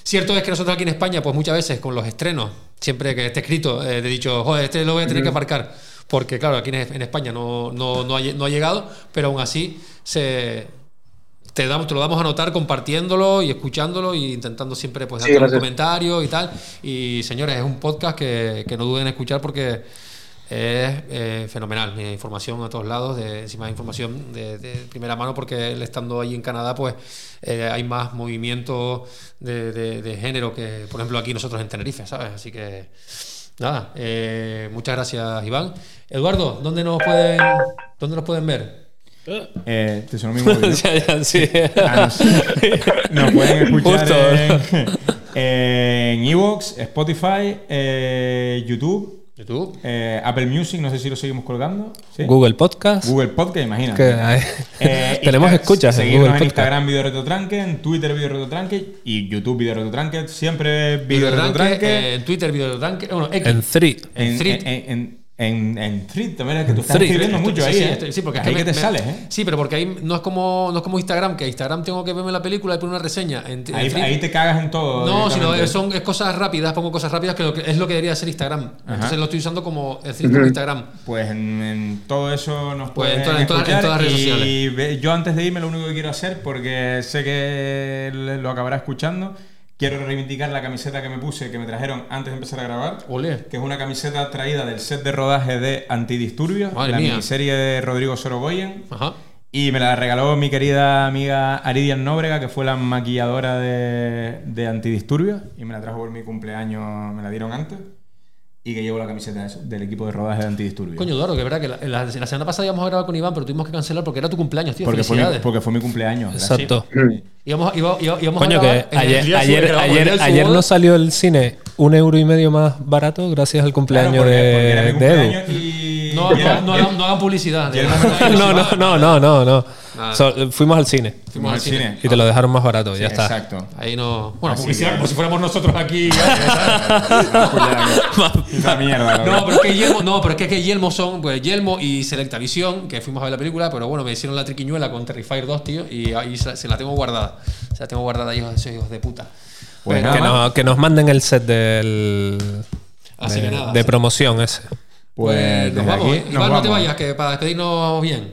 Cierto es que nosotros aquí en España, pues muchas veces con los estrenos, siempre que esté escrito, eh, he dicho, joder, este lo voy a tener que aparcar. Porque, claro, aquí en, España no, no, no, ha, no ha llegado, pero aún así se, te, damos, te lo damos a notar compartiéndolo y escuchándolo e intentando siempre pues Sí, darte un gracias. comentario y tal. Y señores, es un podcast que, que no duden en escuchar porque es eh, fenomenal. Eh, información a todos lados, de, encima información de, de primera mano porque él estando ahí en Canadá pues eh, hay más movimiento de género que por ejemplo aquí nosotros en Tenerife, ¿sabes? Así que nada, eh, muchas gracias Iván. Eduardo, ¿dónde nos pueden, dónde nos pueden ver? Eh, ¿Te sonó mi móvil? no? Ya, ya, sí. Ah, no. Nos pueden escuchar Justo. en, en Evox, Spotify, eh, YouTube, YouTube. eh, Apple Music, no sé si lo seguimos colgando. ¿Sí? Google Podcast. Google Podcast, imagínate. Eh, Tenemos escuchas en Google en Podcast. Instagram Video Reto Tranque, en Twitter Video Reto Tranque y YouTube Video Reto Tranque. Siempre Video Reto Videodranque, Tranque. eh, en Twitter, Videodranque, bueno, X. En Three. En, en Thread. en, en, en, Thread, también es que tú estás Thread. escribiendo mucho Sí, ahí, sí, ¿eh? estoy- sí, porque es ahí que que me- te me- sales, ¿eh? Sí, pero porque ahí no es como no es como Instagram, que Instagram tengo que verme la película y poner una reseña. En, en Ahí, ahí te cagas en todo. no, sino es- son es cosas rápidas, pongo cosas rápidas que, lo que es lo que debería ser Instagram. Entonces lo estoy usando como el Thread como Instagram. Pues en, en todo eso nos Pues pueden en todas- en todas- en escuchar todas las redes y sociales. ve- yo antes de irme lo único que quiero hacer, porque sé que lo acabará escuchando, quiero reivindicar la camiseta que me puse, que me trajeron antes de empezar a grabar, Olé. que es una camiseta traída del set de rodaje de Antidisturbios, Madre la mía. miniserie de Rodrigo Sorogoyen. Ajá. Y me la regaló mi querida amiga Aridian Nóbrega, que fue la maquilladora de, de Antidisturbios. Y me la trajo por mi cumpleaños, me la dieron antes. Y que llevo la camiseta esa, del equipo de rodaje de Antidisturbios. Coño, Eduardo, que es verdad que la, la- la semana pasada íbamos a grabar con Iván, pero tuvimos que cancelar porque era tu cumpleaños, tío. porque, fue mi, porque fue mi cumpleaños. gracias. Exacto. Íbamos, iba- íbamos Coño, a que grabar ayer, ayer, grabamos el ayer, ayer boda. nos salió el cine un euro y medio más barato gracias al cumpleaños Claro, porque- porque era mi de, de cumpleaños Edu. y... No, no, no, hagan- no hagan publicidad. No, no, no, no, no, no. Nada. So- fuimos al cine. Fuimos al cine. Y te lo dejaron más barato, ya está. Exacto. Ahí no. Bueno, publicidad que- como si fuéramos nosotros aquí. Esa mierda. No, pero es que Yelmo, no, pero es que, que Yelmo son, pues Yelmo y Selecta Visión, que fuimos a ver la película, pero bueno, me hicieron la triquiñuela con Terrifier 2, tío, y ahí se, se la tengo guardada. Se la tengo guardada, hijos de esos hijos de puta. Pues que, nada no- que nos manden el set del, Así de, que nada, de sí. promoción ese. Pues, Pues nos vamos. aquí ¿eh? nos Iván, no te vayas, que para despedirnos bien.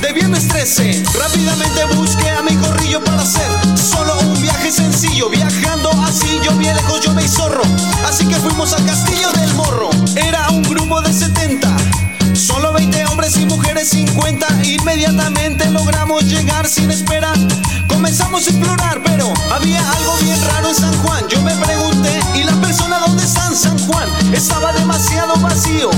de viernes 13. Rápidamente busqué a mi corrillo para hacer solo un viaje sencillo, viajando así yo bien lejos yo me zorro, así que fuimos al castillo del morro. Era un grupo de 70. Solo 20 hombres y mujeres 50 Inmediatamente logramos llegar sin espera Comenzamos a explorar pero había algo bien raro en San Juan. Yo me pregunté ¿y la persona dónde están San Juan? Estaba demasiado vacío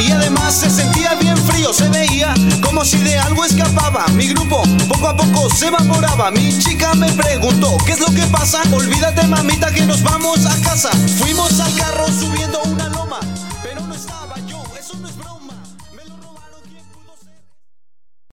Y además se sentía bien frío. Se veía como si de algo escapaba. Mi grupo poco a poco se evaporaba. Mi chica me preguntó ¿qué es lo que pasa? Olvídate mamita que nos vamos a casa. Fuimos al carro subiendo una